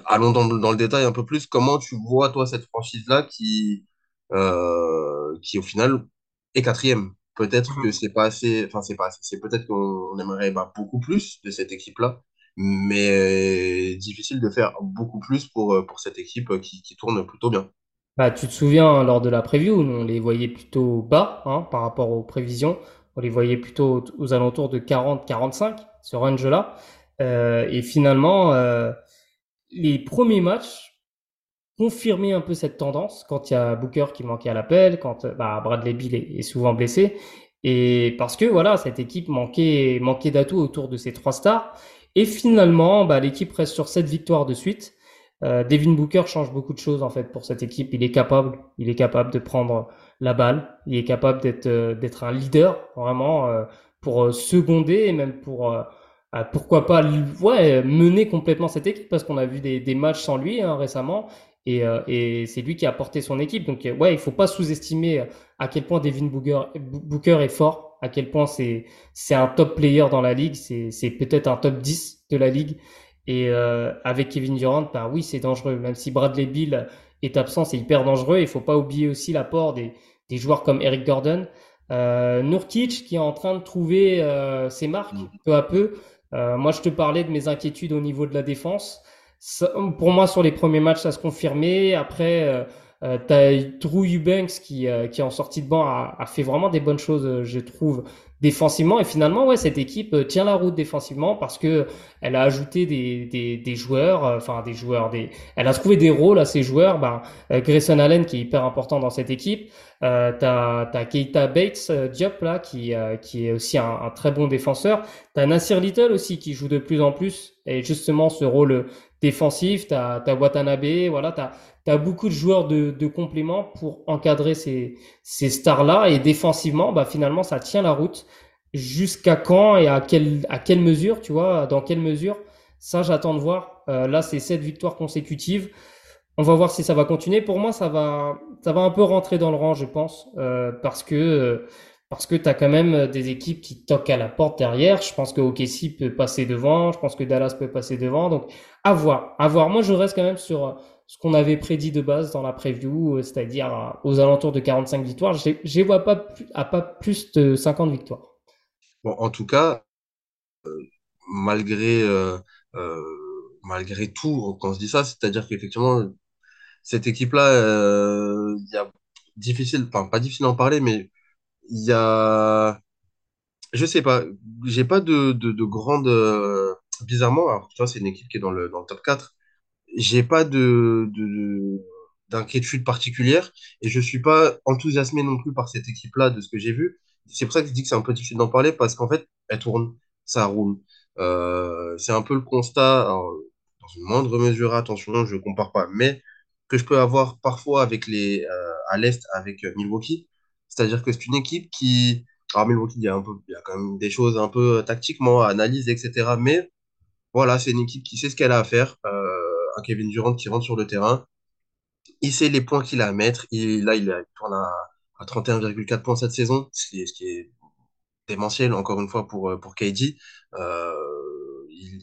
Allons dans, le- dans le détail un peu plus. Comment tu vois, toi, cette franchise-là qui, euh, qui, au final, est quatrième? Peut-être que c'est pas assez, enfin, c'est pas assez. C'est peut-être qu'on on aimerait bah, beaucoup plus de cette équipe-là, mais difficile de faire beaucoup plus pour, euh, pour cette équipe qui, qui tourne plutôt bien. Bah, tu te souviens lors de la preview, on les voyait plutôt bas hein, par rapport aux prévisions. On les voyait plutôt aux, alentours de 40-45, ce range-là. Euh, et finalement, euh, les premiers matchs confirmaient un peu cette tendance quand il y a Booker qui manquait à l'appel, quand euh, bah, Bradley est, est souvent blessé. Et parce que voilà, cette équipe manquait, manquait d'atouts autour de ces trois stars. Et finalement, bah, l'équipe reste sur sept victoires de suite. Devin Booker change beaucoup de choses en fait pour cette équipe. Il est capable, il est capable de prendre la balle, il est capable d'être d'être un leader vraiment pour seconder et même pour pourquoi pas ouais, mener complètement cette équipe parce qu'on a vu des, des matchs sans lui hein, récemment et, et c'est lui qui a porté son équipe. Donc ouais, il faut pas sous-estimer à quel point Devin Booker, Booker est fort, à quel point c'est c'est un top player dans la ligue, c'est c'est peut-être un top 10 de la ligue. Et euh, avec Kevin Durant, bah oui, c'est dangereux. Même si Bradley Bill est absent, c'est hyper dangereux. Il faut pas oublier aussi l'apport des, des joueurs comme Eric Gordon, euh, Nurkic qui est en train de trouver euh, ses marques mm. peu à peu. Euh, moi, je te parlais de mes inquiétudes au niveau de la défense. pour moi, sur les premiers matchs, ça se confirmait. Après, euh, euh, t'as Drew Eubanks qui, euh, qui en sortie de banc a, a, fait vraiment des bonnes choses, euh, je trouve, défensivement. Et finalement, ouais, cette équipe euh, tient la route défensivement parce que elle a ajouté des, des, des joueurs, enfin des joueurs, des, elle a trouvé des rôles à ces joueurs. Ben, Grayson Allen qui est hyper important dans cette équipe. Euh, t'as as Keita Bates Diop là qui qui est aussi un, un, très bon défenseur. T'as Nasir Little aussi qui joue de plus en plus et justement ce rôle défensif. T'as as Watanabe, voilà. Tu as beaucoup de joueurs de, de complément pour encadrer ces, ces stars-là. Et défensivement, bah, finalement, ça tient la route. Jusqu'à quand et à quelle, à quelle mesure, tu vois, dans quelle mesure, ça, j'attends de voir. Euh, là, c'est sept victoires consécutives. On va voir si ça va continuer. Pour moi, ça va, ça va un peu rentrer dans le rang, je pense, euh, parce que parce que tu as quand même des équipes qui toquent à la porte derrière. Je pense que OKC peut passer devant, je pense que Dallas peut passer devant. Donc, à voir, à voir. Moi, je reste quand même sur ce qu'on avait prédit de base dans la preview, euh, c'est-à-dire euh, aux alentours de 45 victoires. Je ne vois pas à pas plus de 50 victoires. En tout cas, euh, malgré, euh, euh, malgré tout, quand on se dit ça, c'est-à-dire qu'effectivement, cette équipe-là, il y a difficile, enfin pas difficile d'en parler, mais il y a, je sais pas, j'ai pas de, de, de grande, bizarrement, alors, tu vois, c'est une équipe qui est dans le, dans le top 4 j'ai pas de, de, d'inquiétude particulière et je suis pas enthousiasmé non plus par cette équipe-là de ce que j'ai vu. C'est pour ça que je dis que c'est un peu difficile d'en parler parce qu'en fait, elle tourne, ça roule. Euh, c'est un peu le constat, dans une moindre mesure, attention, je compare pas, mais que je peux avoir parfois avec les, euh, à l'Est avec euh, Milwaukee. C'est-à-dire que c'est une équipe qui, alors Milwaukee, il y a un peu, il y a quand même des choses un peu tactiquement à analyser, etc. Mais voilà, c'est une équipe qui sait ce qu'elle a à faire. Euh, un Kevin Durant qui rentre sur le terrain. Il sait les points qu'il a à mettre. Il, là, il, tourne à, à 31,4 points cette saison, ce qui est, démentiel, encore une fois, pour, pour KD. Euh,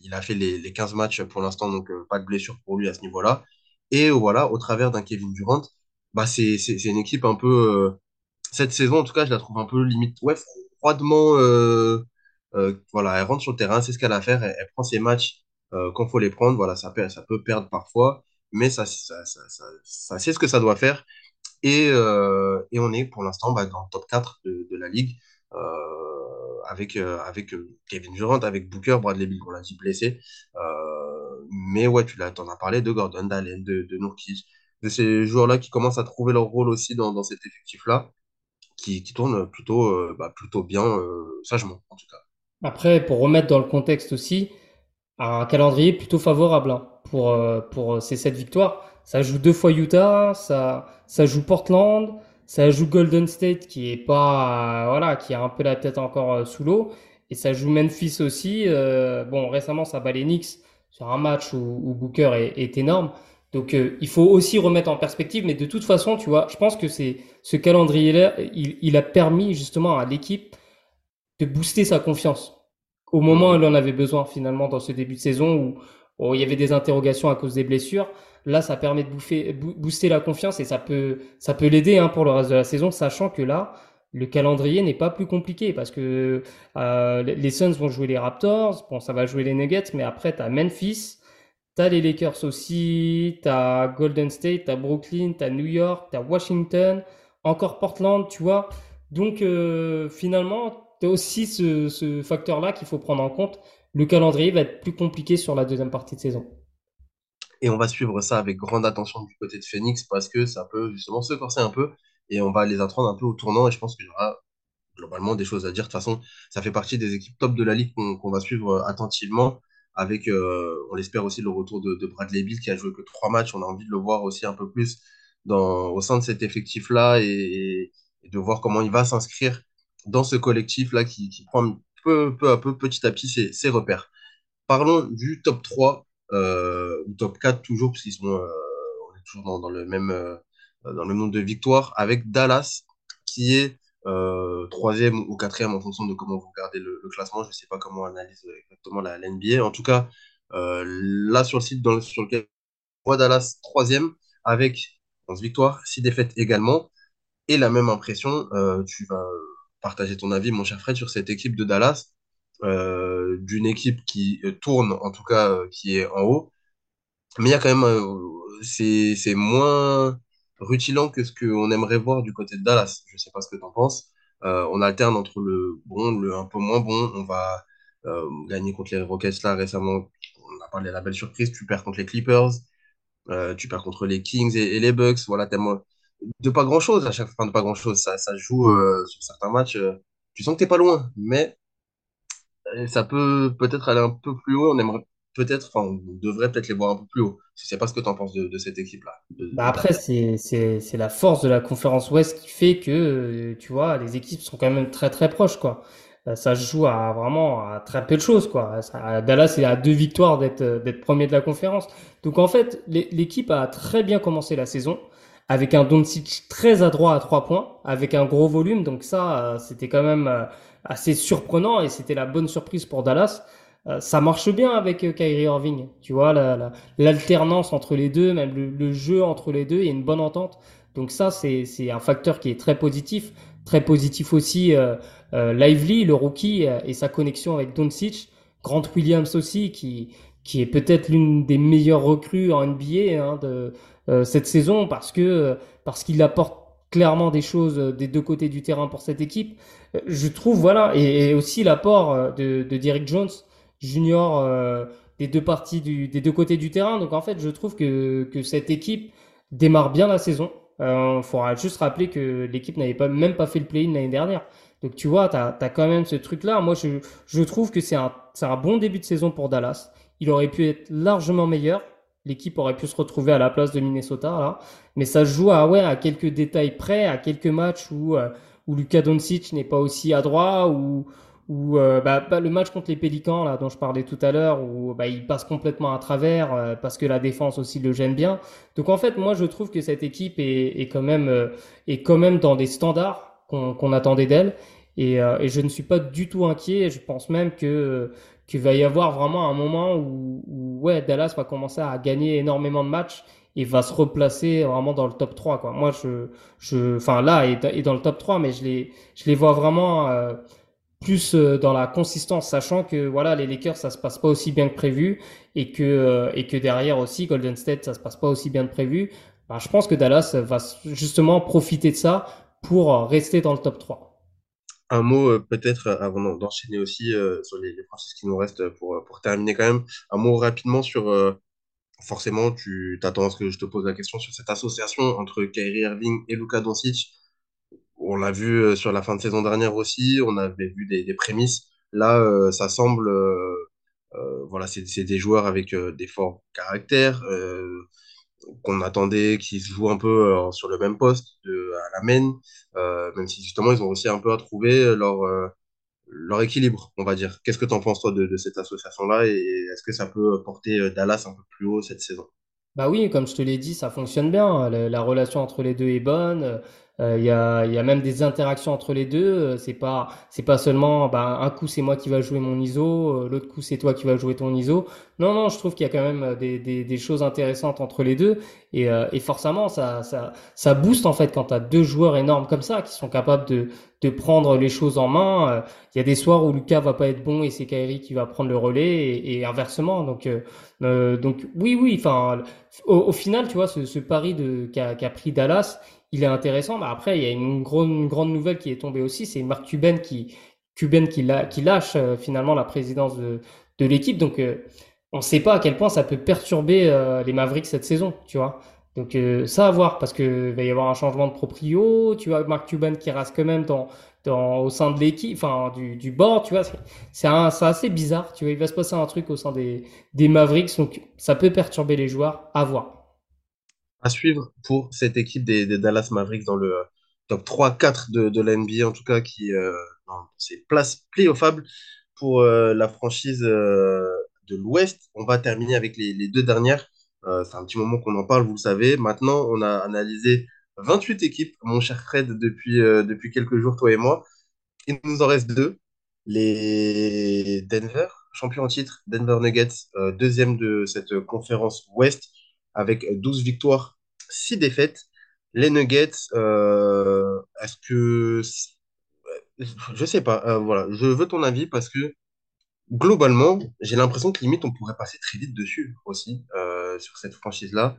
il, a fait les, les 15 matchs pour l'instant, donc euh, pas de blessure pour lui à ce niveau-là. Et voilà, au travers d'un Kevin Durant, bah, c'est une équipe un peu. Euh, cette saison, en tout cas, je la trouve un peu limite, ouais, froidement. Euh, voilà, elle rentre sur le terrain, c'est ce qu'elle a à faire, elle, prend ses matchs euh, quand faut les prendre, voilà, ça peut, perdre parfois, mais ça, ça, ce que ça doit faire. Et, euh, et on est pour l'instant bah, dans le top 4 de, la ligue avec, Kevin Durant, avec Booker, Bradley Bill, on l'a dit blessé. Mais ouais, tu l'as, en as parlé de Gordon, d'Allen, de, de de ces joueurs-là qui commencent à trouver leur rôle aussi dans, dans cet effectif-là, qui, qui tourne plutôt, bah, plutôt bien, sagement en tout cas. Après, pour remettre dans le contexte aussi, un calendrier plutôt favorable hein, pour, euh, pour ces sept victoires. Ça joue deux fois Utah, ça, ça joue Portland, ça joue Golden State qui est pas, euh, voilà, qui a un peu la tête encore euh, sous l'eau, et ça joue Memphis aussi. Euh, bon, récemment, ça bat les Knicks sur un match où, où Booker est, est, énorme. Donc, euh, il faut aussi remettre en perspective, mais de toute façon, tu vois, je pense que c'est ce calendrier-là, il, il a permis justement à l'équipe de booster sa confiance au moment où elle en avait besoin finalement dans ce début de saison où, où il y avait des interrogations à cause des blessures. Là, ça permet de bouffer, booster la confiance et ça peut, ça peut l'aider hein, pour le reste de la saison, sachant que là, le calendrier n'est pas plus compliqué parce que euh, les Suns vont jouer les Raptors, bon, ça va jouer les Nuggets, mais après, tu as Memphis, tu as les Lakers aussi, tu as Golden State, tu as Brooklyn, tu as New York, tu as Washington, encore Portland, tu vois. Donc, euh, finalement, c'est aussi ce, facteur-là qu'il faut prendre en compte. Le calendrier va être plus compliqué sur la deuxième partie de saison. Et on va suivre ça avec grande attention du côté de Phoenix parce que ça peut justement se corser un peu et on va les attendre un peu au tournant et je pense qu'il y aura globalement des choses à dire. De toute façon, ça fait partie des équipes top de la ligue qu'on qu va suivre attentivement. avec, euh, on l'espère aussi, le retour de, Bradley Beal qui a joué que trois matchs. On a envie de le voir aussi un peu plus au sein de cet effectif-là et de voir comment il va s'inscrire dans ce collectif-là qui, prend peu, à peu, petit à petit, ses, repères. Parlons du top 3, euh, ou top 4 toujours, puisqu'ils sont, euh, on est toujours dans, le même, euh, dans le nombre de victoires, avec Dallas, qui est euh, troisième ou quatrième en fonction de comment vous regardez le, classement. Je ne sais pas comment on analyse exactement la, NBA. En tout cas, là sur le site sur lequel on voit Dallas troisième avec 11 victoires, 6 défaites également. Et la même impression, tu vas partager ton avis, mon cher Fred, sur cette équipe de Dallas, euh, d'une équipe qui euh, tourne, en tout cas euh, qui est en haut, mais il y a quand même, c'est, moins rutilant que ce qu'on aimerait voir du côté de Dallas. Je sais pas ce que tu en penses. On alterne entre le bon, le un peu moins bon. On va gagner contre les Rockets là récemment. On a parlé de la belle surprise. Tu perds contre les Clippers, tu perds contre les Kings et, et les Bucks. Voilà, tellement de pas grand-chose à chaque fin de pas grand-chose. Ça, ça se joue euh, sur certains matchs. euh, tu sens que t'es pas loin, mais euh, ça peut peut-être aller un peu plus haut. On aimerait peut-être, enfin, on devrait peut-être les voir un peu plus haut. Je sais pas ce que tu en penses de, de cette équipe-là. Bah après, c'est, la force de la conférence Ouest qui fait que, tu vois, les équipes sont quand même très très proches, quoi. Ça se joue à vraiment à très peu de choses, quoi. Ça- Dallas est à deux victoires d'être d'être premier de la conférence. Donc en fait, l'é- l'équipe a très bien commencé la saison avec un Doncic très adroit à trois points, avec un gros volume. Donc ça, euh, c'était quand même euh, assez surprenant et c'était la bonne surprise pour Dallas. Euh, ça marche bien avec Kyrie Irving, tu vois, la, la- l'alternance entre les deux, même le, le jeu entre les deux, il y a une bonne entente. Donc ça, c'est un facteur qui est très positif. Très positif aussi, euh, Lively, le rookie, et sa connexion avec Doncic. Grant Williams aussi, qui, qui est peut-être l'une des meilleures recrues en NBA hein, de cette saison, parce que euh, parce qu'il apporte clairement des choses euh, des deux côtés du terrain pour cette équipe. Euh, Je trouve, voilà, et, et aussi l'apport euh, de, de Jones, junior, euh, des deux parties du, des deux côtés du terrain. Donc en fait, je trouve que, que cette équipe démarre bien la saison. Il faudra juste rappeler que l'équipe n'avait pas, même pas fait le play-in l'année dernière. Donc tu vois, tu as, quand même ce truc-là. Moi, je, je trouve que c'est un, un bon début de saison pour Dallas. Il aurait pu être largement meilleur. L'équipe aurait pu se retrouver à la place de Minnesota, là. Mais ça joue à, ouais, à quelques détails près, à quelques matchs où, euh, où Luka Doncic n'est pas aussi adroit, ou où euh, bah, bah, le match contre les Pélicans là dont je parlais tout à l'heure où bah, il passe complètement à travers euh, parce que la défense aussi le gêne bien. Donc en fait moi je trouve que cette équipe est, est quand même euh, est quand même dans des standards qu'on qu'on attendait d'elle. Et, euh, et je ne suis pas du tout inquiet. Je pense même que qu'il va y avoir vraiment un moment où, où ouais Dallas va commencer à gagner énormément de matchs et va se replacer vraiment dans le top 3 quoi moi je je enfin là est, est dans le top 3 mais je les je les vois vraiment euh, plus euh, dans la consistance, sachant que voilà les Lakers ça se passe pas aussi bien que prévu et que euh, et que derrière aussi Golden State ça se passe pas aussi bien que prévu. Ben, je pense que Dallas va justement profiter de ça pour euh, rester dans le top 3. Un mot euh, peut-être euh, avant d'en- d'enchaîner aussi euh, sur les, les franchises qui nous restent pour, pour terminer quand même. Un mot rapidement sur forcément tu t'attends à ce que je te pose la question sur cette association entre Kyrie Irving et Luka Doncic. On l'a vu sur la fin de saison dernière aussi, on avait vu des, prémices. Là, ça semble, voilà, c'est des joueurs avec des forts caractères qu'on attendait, qui se jouent un peu euh, sur le même poste de, à la main, euh, même si justement ils ont aussi un peu à trouver leur euh, leur équilibre, on va dire. Qu'est-ce que tu en penses toi de, de cette association-là et est-ce que ça peut porter Dallas un peu plus haut cette saison? Bah oui, comme je te l'ai dit, ça fonctionne bien. La relation entre les deux est bonne. Euh, Il y a, y a même des interactions entre les deux. Euh, C'est pas, c'est pas seulement, bah, un coup c'est moi qui va jouer mon ISO, euh, l'autre coup c'est toi qui vas jouer ton ISO. Non, non, je trouve qu'il y a quand même euh, des, des, des choses intéressantes entre les deux. Et, euh, et forcément, ça, ça, ça booste en fait quand tu as deux joueurs énormes comme ça qui sont capables de, de prendre les choses en main. Euh, Il y a des soirs où Lucas va pas être bon et c'est Kyrie qui va prendre le relais et, et inversement. Donc, euh, euh, donc oui, oui. Enfin, au, au final, tu vois, ce, ce pari de qu'a qu'a pris Dallas, il est intéressant. Mais après, il y a une grande, une grande nouvelle qui est tombée aussi, c'est Mark Cuban qui, qui, qui lâche euh, finalement la présidence de, de l'équipe. Donc, euh, on ne sait pas à quel point ça peut perturber euh, les Mavericks cette saison, tu vois. Donc euh, ça à voir parce que va y avoir un changement de proprio. Tu vois Mark Cuban qui reste quand même dans dans, au sein de l'équipe, enfin du, du tu vois. C'est assez bizarre, tu vois. Il va se passer un truc au sein des, des Mavericks, donc ça peut perturber les joueurs. À voir. À suivre pour cette équipe des, Dallas Mavericks dans le euh, top trois quatre de, de la en tout cas, qui euh, dans ces places playoffables pour euh, la franchise euh, de l'Ouest. On va terminer avec les, les deux dernières. C'est un petit moment qu'on en parle, vous le savez. Maintenant, on a analysé 28 équipes, mon cher Fred, depuis, depuis quelques jours, toi et moi. Il nous en reste deux. Les Denver, champion en titre, Denver Nuggets, deuxième de cette conférence Ouest, avec 12 victoires, 6 défaites. Les Nuggets, euh, est-ce que... Je sais pas, euh, voilà, je veux ton avis parce que globalement, j'ai l'impression que limite on pourrait passer très vite dessus aussi, euh, sur cette franchise-là,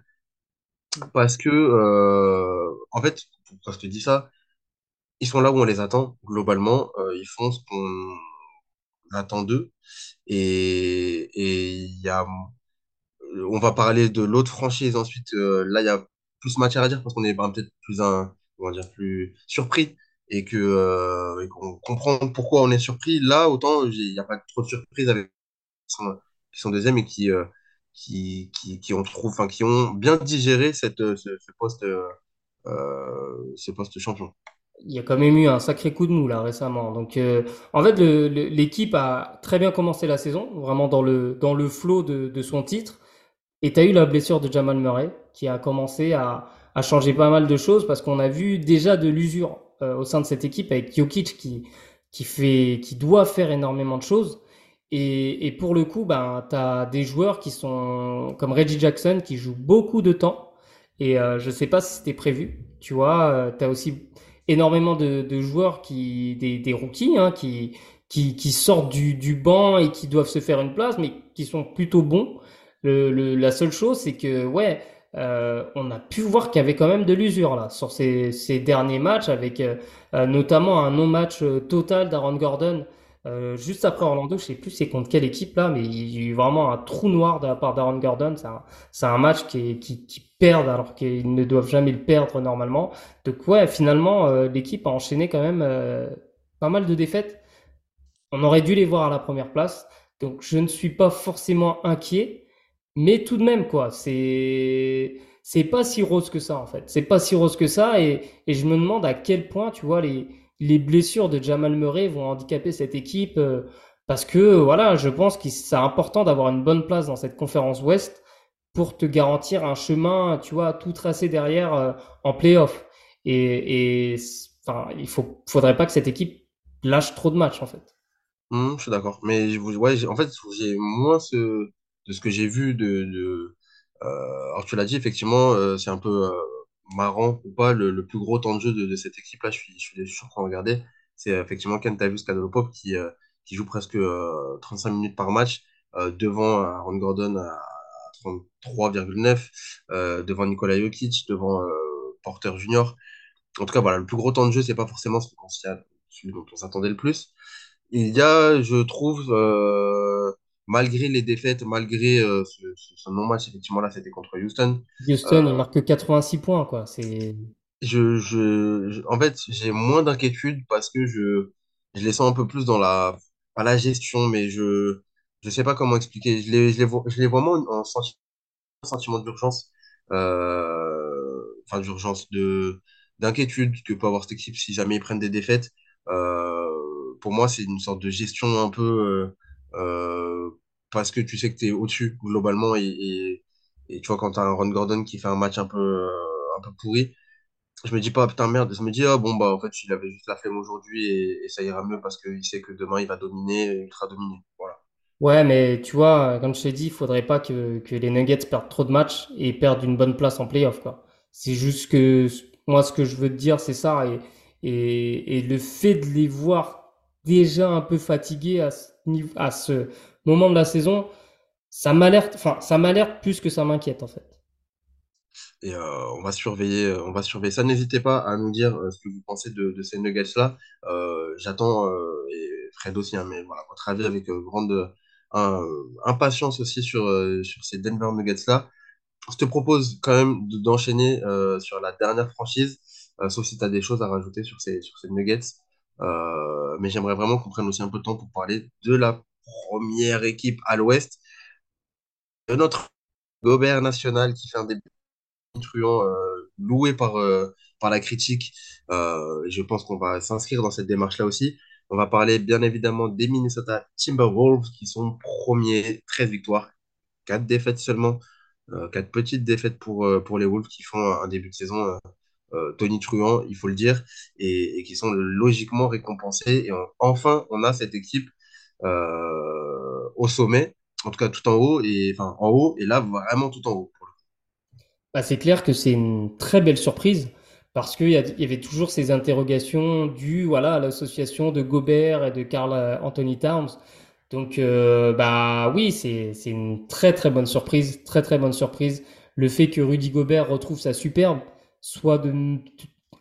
parce que, en fait, pourquoi je te dis ça, ils sont là où on les attend, globalement, ils font ce qu'on attend d'eux. Et il y a, on va parler de l'autre franchise ensuite. euh, là, il y a plus matière à dire parce qu'on est ben, peut-être plus un, dire, plus surpris et que euh, qu'on comprend pourquoi on est surpris. Là, autant il n'y a pas trop de surprise avec qui sont, qui sont deuxième et qui euh, qui, qui, qui ont trouvé, enfin, qui ont bien digéré cette, ce, poste, ce poste champion. Il y a quand même eu un sacré coup de mou là récemment. Donc, en fait, l'équipe a très bien commencé la saison, vraiment dans le dans le flow de, de son titre. Et tu as eu la blessure de Jamal Murray qui a commencé à, à changer pas mal de choses parce qu'on a vu déjà de l'usure euh, au sein de cette équipe avec Jokic qui, qui fait, qui doit faire énormément de choses. Et, et pour le coup, ben, tu as des joueurs qui sont comme Reggie Jackson qui jouent beaucoup de temps. Et euh, je sais pas si c'était prévu. Tu vois, tu as aussi énormément de, joueurs qui, des, des rookies, hein, qui, qui, qui sortent du, du banc et qui doivent se faire une place, mais qui sont plutôt bons. Le, le- la seule chose, c'est que, ouais, euh, on a pu voir qu'il y avait quand même de l'usure là sur ces, ces derniers matchs, avec euh, euh, notamment un non-match euh, total d'Aaron Gordon euh, juste après Orlando. Je sais plus c'est contre quelle équipe là, mais il y a eu vraiment un trou noir de la part d'Aaron Gordon. C'est un, un match qui, qui, qui perdent alors qu'ils ne doivent jamais le perdre normalement. Donc ouais, finalement, euh, l'équipe a enchaîné quand même pas mal de défaites. On aurait dû les voir à la première place. Donc je ne suis pas forcément inquiet. Mais tout de même, quoi, c'est c'est pas si rose que ça en fait. C'est pas si rose que ça et, et je me demande à quel point, tu vois, les, les blessures de Jamal Murray vont handicaper cette équipe euh, parce que voilà, je pense que c'est important d'avoir une bonne place dans cette conférence Ouest pour te garantir un chemin, tu vois, tout tracé derrière euh, en playoff. Et, et enfin, il faut, faudrait pas que cette équipe lâche trop de matchs en fait. Hum, je suis d'accord. Mais je ouais, en fait, j'ai moins ce, de ce que j'ai vu de, de euh, alors tu l'as dit, effectivement, euh, c'est un peu euh, marrant ou pas, le, le plus gros temps de jeu de, de cette équipe-là, je suis, je suis, je suis train de regarder, c'est effectivement Kentavious Caldwell-Pope qui, qui joue presque euh, 35 minutes par match, devant Aaron Gordon à 33,9, euh, devant Nikola Jokic, devant Porter Junior. En tout cas, voilà, le plus gros temps de jeu, c'est pas forcément ce qu'on celui dont on s'attendait le plus. Il y a, je trouve, euh, malgré les défaites, malgré euh, ce, ce- ce non-match, effectivement, là, c'était contre Houston. Houston, il euh, marque que 86 points, quoi. C'est je, je, je- en fait, j'ai moins d'inquiétude parce que je, je les sens un peu plus dans la, pas la gestion, mais je, je sais pas comment expliquer. Je les, je les vois, je les vois moins en, en senti- sentiment d'urgence, euh, enfin, d'urgence, de, d'inquiétude que peut avoir cette équipe si jamais ils prennent des défaites. Euh, pour moi, c'est une sorte de gestion un peu, euh, parce que tu sais que tu es au-dessus globalement et, tu vois, quand tu as un Ron Gordon qui fait un match un peu, euh, un peu pourri, je me dis pas, putain, merde, je me dis, ah bon, bah, en fait, il avait juste la flemme aujourd'hui et, ça ira mieux parce qu'il sait que demain, il va dominer, ultra dominer. Voilà. Ouais, mais tu vois, comme je t'ai dit, il faudrait pas que, que les Nuggets perdent trop de matchs et perdent une bonne place en playoff. C'est juste que moi, ce que je veux te dire, c'est ça. Et, et, et le fait de les voir déjà un peu fatigués à ce à ce moment de la saison, ça m'alerte, enfin, ça m'alerte plus que ça m'inquiète, en fait. Et euh, on va surveiller, euh, on va surveiller ça. N'hésitez pas à nous dire euh, ce que vous pensez de, ces nuggets-là. Euh, j'attends, et Fred aussi, hein, mais voilà, votre avis avec grande impatience aussi sur, sur ces Denver Nuggets-là. Je te propose quand même de- d'enchaîner sur la dernière franchise, sauf si tu as des choses à rajouter sur ces, sur ces Nuggets. Euh, mais j'aimerais vraiment qu'on prenne aussi un peu de temps pour parler de la première équipe à l'Ouest, de notre Gobert national qui fait un début truand euh, loué par, euh, par la critique. Euh, je pense qu'on va s'inscrire dans cette démarche-là aussi. On va parler bien évidemment des Minnesota Timberwolves qui sont premiers, 13 victoires, 4 défaites seulement, euh, 4 petites défaites pour, pour les Wolves qui font un début de saison Tony Truant, il faut le dire, et, qui sont logiquement récompensés. Et enfin, on a cette équipe euh, au sommet, en tout cas tout en haut, et enfin en haut, et là vraiment tout en haut. Bah, c'est clair que c'est une très belle surprise parce qu'il y, avait toujours ces interrogations dues voilà, à l'association de Gobert et de Karl euh, Anthony Towns. Donc, euh, bah oui, c'est une très très bonne surprise, très très bonne surprise. Le fait que Rudy Gobert retrouve sa superbe, soit de,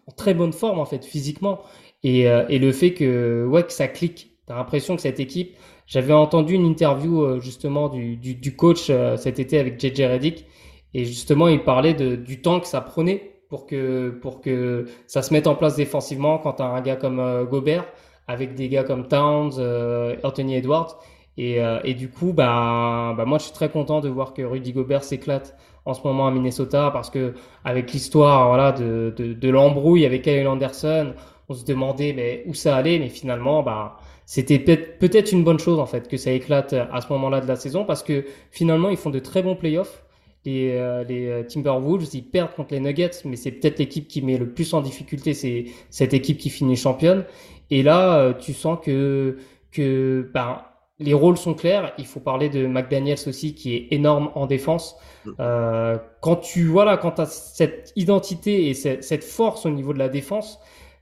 en très bonne forme en fait, physiquement, et, euh, et le fait que, ouais, que ça clique. T'as l'impression que cette équipe, j'avais entendu une interview euh, justement du, du, du coach euh, cet été avec JJ Redick, et justement il parlait de, du temps que ça prenait pour que, pour que ça se mette en place défensivement quand t'as un gars comme euh, Gobert, avec des gars comme Towns, euh, Anthony Edwards. Et, euh, et du coup, bah, bah moi je suis très content de voir que Rudy Gobert s'éclate en ce moment à Minnesota parce que avec l'histoire voilà de, de, de l'embrouille avec Kyle Anderson, on se demandait mais où ça allait, mais finalement bah c'était peut-être une bonne chose en fait que ça éclate à ce moment-là de la saison parce que finalement ils font de très bons playoffs. Les, euh, les euh, Timberwolves, ils perdent contre les Nuggets, mais c'est peut-être l'équipe qui met le plus en difficulté, c'est cette équipe qui finit championne. Et là, euh, tu sens que que ben les rôles sont clairs. Il faut parler de McDaniels aussi, qui est énorme en défense. coup. Euh, quand tu voilà, quand as cette identité et cette, force au niveau de la défense,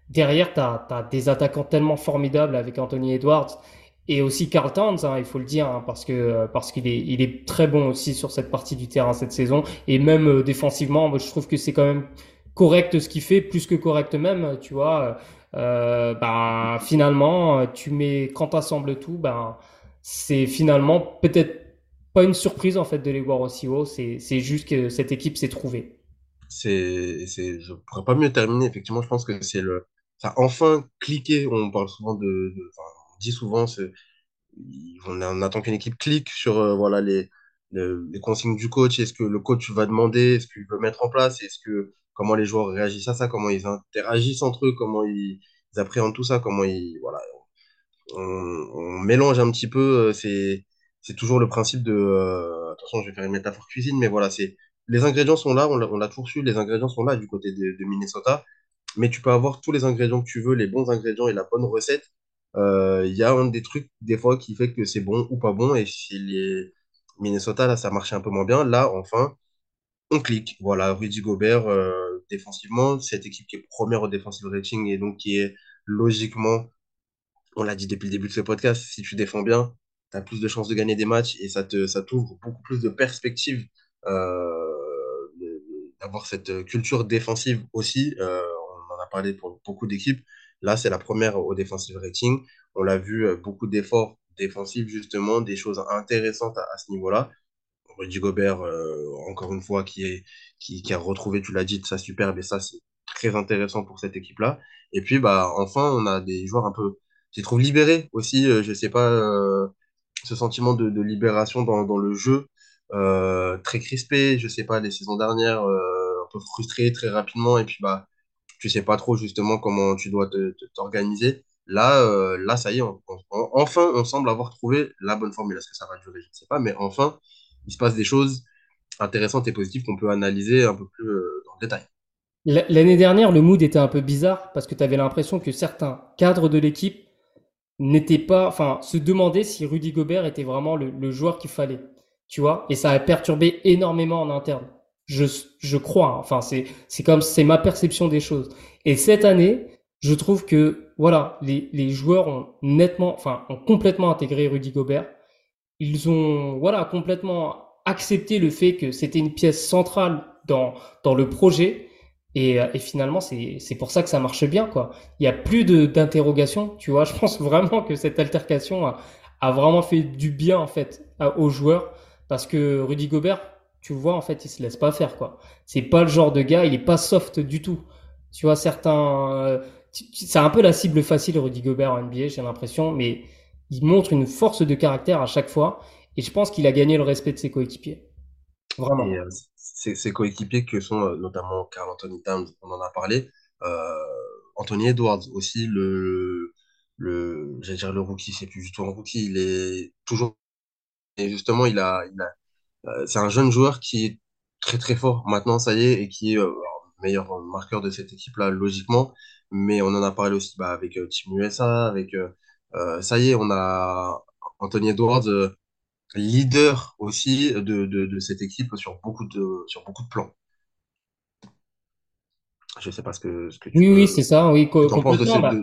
derrière tu as, des attaquants tellement formidables avec Anthony Edwards et aussi Carl Towns, hein, il faut le dire, hein, parce que parce qu'il est il est très bon aussi sur cette partie du terrain cette saison et même euh, défensivement, moi, je trouve que c'est quand même correct ce qu'il fait, plus que correct même, tu vois. Euh, bah finalement, tu mets quand t'assembles tout, ben c'est finalement peut-être pas une surprise en fait de les voir aussi haut. C'est juste que cette équipe s'est trouvée. C'est, je pourrais pas mieux terminer. Effectivement, je pense que c'est le, ça a enfin cliqué. On parle souvent de, on dit souvent, on, attend qu'une équipe clique sur, euh, voilà, les, le- les consignes du coach. Est-ce que le coach va demander, est-ce qu'il veut mettre en place, est-ce que, comment les joueurs réagissent à ça, comment ils interagissent entre eux, comment ils, ils appréhendent tout ça, comment ils, voilà, on, mélange un petit peu. euh, C'est, toujours le principe de. euh, attention, je vais faire une métaphore cuisine, mais voilà, c'est les ingrédients sont là. On l'a toujours su. Les ingrédients sont là du côté de, Minnesota. Mais tu peux avoir tous les ingrédients que tu veux, les bons ingrédients et la bonne recette. Euh, Il y a un des trucs des fois qui fait que c'est bon ou pas bon. Et si les Minnesota là, ça marchait un peu moins bien. Là, enfin, on clique. Voilà, Rudy Gobert défensivement, cette équipe qui est première au defensive rating et donc qui est logiquement on l'a dit depuis le début de ce podcast, si tu défends bien, tu as plus de chances de gagner des matchs et ça te, ça t'ouvre beaucoup plus de perspectives euh, d'avoir cette culture défensive aussi. Euh, on en a parlé pour beaucoup d'équipes. Là, c'est la première au defensive rating. On l'a vu, euh, beaucoup d'efforts défensifs, justement, des choses intéressantes à, ce niveau-là. Rudy Gobert, encore une fois, qui, est, qui, a retrouvé, tu l'as dit, sa superbe, et ça, c'est très intéressant pour cette équipe-là. Et puis, bah, enfin, on a des joueurs un peu, je les trouve libérés aussi, euh, je sais pas, euh, ce sentiment de, libération dans, le jeu, euh, très crispé, je sais pas, les saisons dernières, euh, un peu frustré très rapidement, et puis, bah, tu sais pas trop, justement, comment tu dois t'organiser. Là, euh, là, ça y est, enfin, on semble avoir trouvé la bonne formule. Est-ce que ça va durer? Je ne sais pas, mais enfin, il se passe des choses intéressantes et positives qu'on peut analyser un peu plus euh, dans le détail. L'année dernière, le mood était un peu bizarre parce que tu avais l'impression que certains cadres de l'équipe n'étaient pas, enfin, se demandaient si Rudy Gobert était vraiment le, le joueur qu'il fallait, tu vois, et ça a perturbé énormément en interne. Je, je crois, hein. enfin, c'est, c'est comme, c'est ma perception des choses. Et cette année, je trouve que, voilà, les, les joueurs ont nettement, enfin, ont complètement intégré Rudy Gobert. Ils ont, voilà, complètement accepté le fait que c'était une pièce centrale dans, dans le projet. Et, euh, et finalement, c'est, pour ça que ça marche bien, quoi. Il y a plus d'interrogation, tu vois. <laughs> Je pense vraiment que cette altercation a, a vraiment fait du bien, en fait, aux joueurs. Parce que Rudy Gobert, tu vois, en fait, il se laisse pas faire, quoi. C'est pas le genre de gars, il est pas soft du tout. Tu vois, certains, euh, c'est un peu la cible facile, Rudy Gobert en NBA, j'ai l'impression, mais il montre une force de caractère à chaque fois. Et je pense qu'il a gagné le respect de ses coéquipiers. Vraiment. Euh, ses, ses coéquipiers que sont euh, notamment Carl Anthony Towns, on en a parlé, euh, Anthony Edwards aussi, le, le, j'allais dire le rookie, c'est plus du tout un rookie, il est toujours, et justement, il a, il a, euh, c'est un jeune joueur qui est très très fort maintenant, ça y est, et qui est meilleur marqueur de cette équipe-là, logiquement. Mais on en a parlé aussi bah, avec Team USA, avec, euh, ça y est, on a Anthony Edwards, euh, leader aussi de, de, de cette équipe sur beaucoup de, sur beaucoup de plans. Je sais pas ce que, ce que tu Oui, oui, c'est ça, oui, co- de complètement. Bah,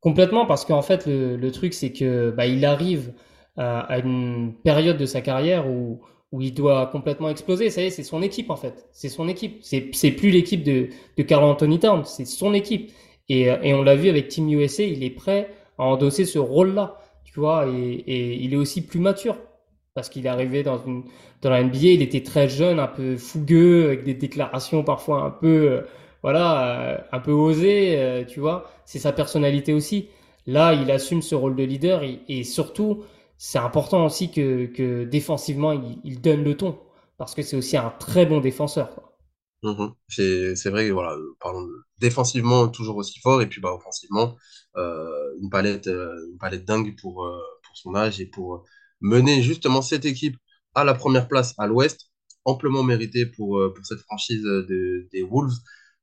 complètement, parce qu'en fait, le, le truc, c'est que bah, il arrive à, à une période de sa carrière où, où il doit complètement exploser. Ça y est, c'est son équipe, en fait. C'est son équipe. C'est, plus l'équipe de, de Karl Anthony Towns, c'est son équipe. Et, et on l'a vu avec Team USA, il est prêt à endosser ce rôle-là, tu vois, et, et il est aussi plus mature. Parce qu'il est arrivé dans la NBA, il était très jeune, un peu fougueux, avec des déclarations parfois un peu, euh, voilà, euh, un peu osées, euh, tu vois. C'est sa personnalité aussi. Là, il assume ce rôle de leader et, surtout, c'est important aussi que, défensivement, il, donne le ton. Parce que c'est aussi un très bon défenseur. Mhm. C'est, vrai, voilà, pardon, défensivement toujours aussi fort et puis bah offensivement une palette, une palette dingue pour pour son âge et pour mener justement cette équipe à la première place à l'Ouest, amplement mérité pour euh, pour cette franchise de- des Wolves.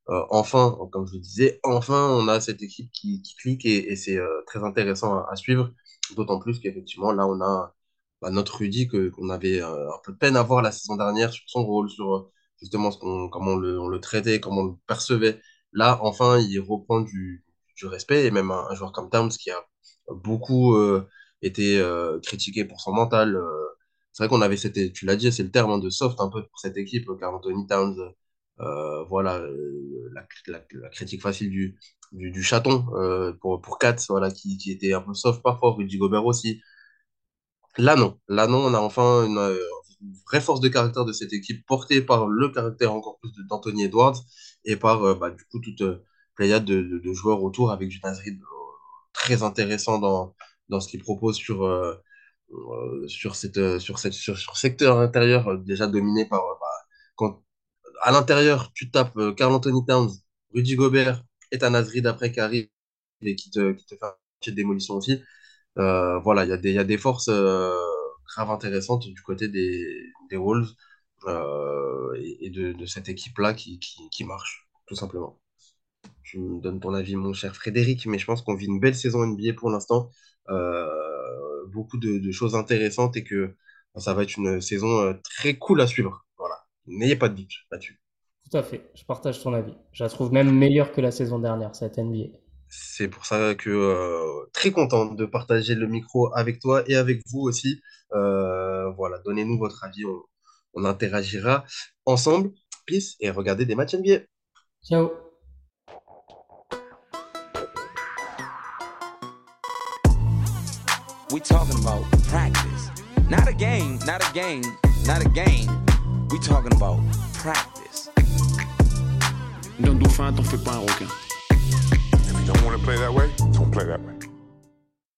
Euh, enfin, comme je le disais, enfin on a cette équipe qui, clique et, c'est euh, très intéressant à, suivre, d'autant plus qu'effectivement là on a bah, notre Rudy qu'on avait euh, un peu de peine à voir la saison dernière sur son rôle, sur justement comment on le, traitait, comment on le percevait. Là, enfin, il reprend du, du respect et même un, un joueur comme Towns qui a beaucoup euh, été euh, critiqué pour son mental. euh, c'est vrai qu'on avait cette, tu l'as dit, c'est le terme hein, de soft un peu pour cette équipe, car Anthony Towns, euh, voilà, euh, la, critique facile du, du, chaton euh, pour, pour Katz, voilà, qui, qui était un peu soft parfois, Rudy Gobert aussi. Là, non. Là, non, on a enfin une, euh, vraie force de caractère de cette équipe, portée par le caractère encore plus d'Anthony Edwards et par, euh, bah, du coup, toute euh, pléiade de, de, joueurs autour avec du Nasrid euh, très intéressant dans, dans ce qu'il propose sur, euh, euh, sur, cette, euh, sur, cette, sur, sur secteur intérieur euh, déjà dominé par. bah, à l'intérieur, tu tapes Karl Anthony Towns, Rudy Gobert et ta Nasrid après qui arrive et qui te, qui te fait un de démolition aussi. Voilà, il y a des, y a des forces euh, grave intéressantes du côté des, des Wolves et, et de, de cette équipe-là qui, qui, qui marche, tout simplement. Tu me donnes ton avis, mon cher Frédéric, mais je pense qu'on vit une belle saison NBA pour l'instant. Euh, beaucoup de, de choses intéressantes et que ça va être une saison euh, très cool à suivre. Voilà, n'ayez pas de doute là-dessus. Tout à fait, je partage ton avis. Je la trouve même meilleure que la saison dernière, cette NBA. C'est pour ça que euh, très content de partager le micro avec toi et avec vous aussi. Euh, voilà, donnez-nous votre avis, on, on interagira ensemble. Peace et regardez des matchs NBA. Ciao. We talking about practice. Not a game, not a game, not a game. We talking about practice. D'un dauphin, t'en fais pas un requin. If you don't want to play that way, don't play that way.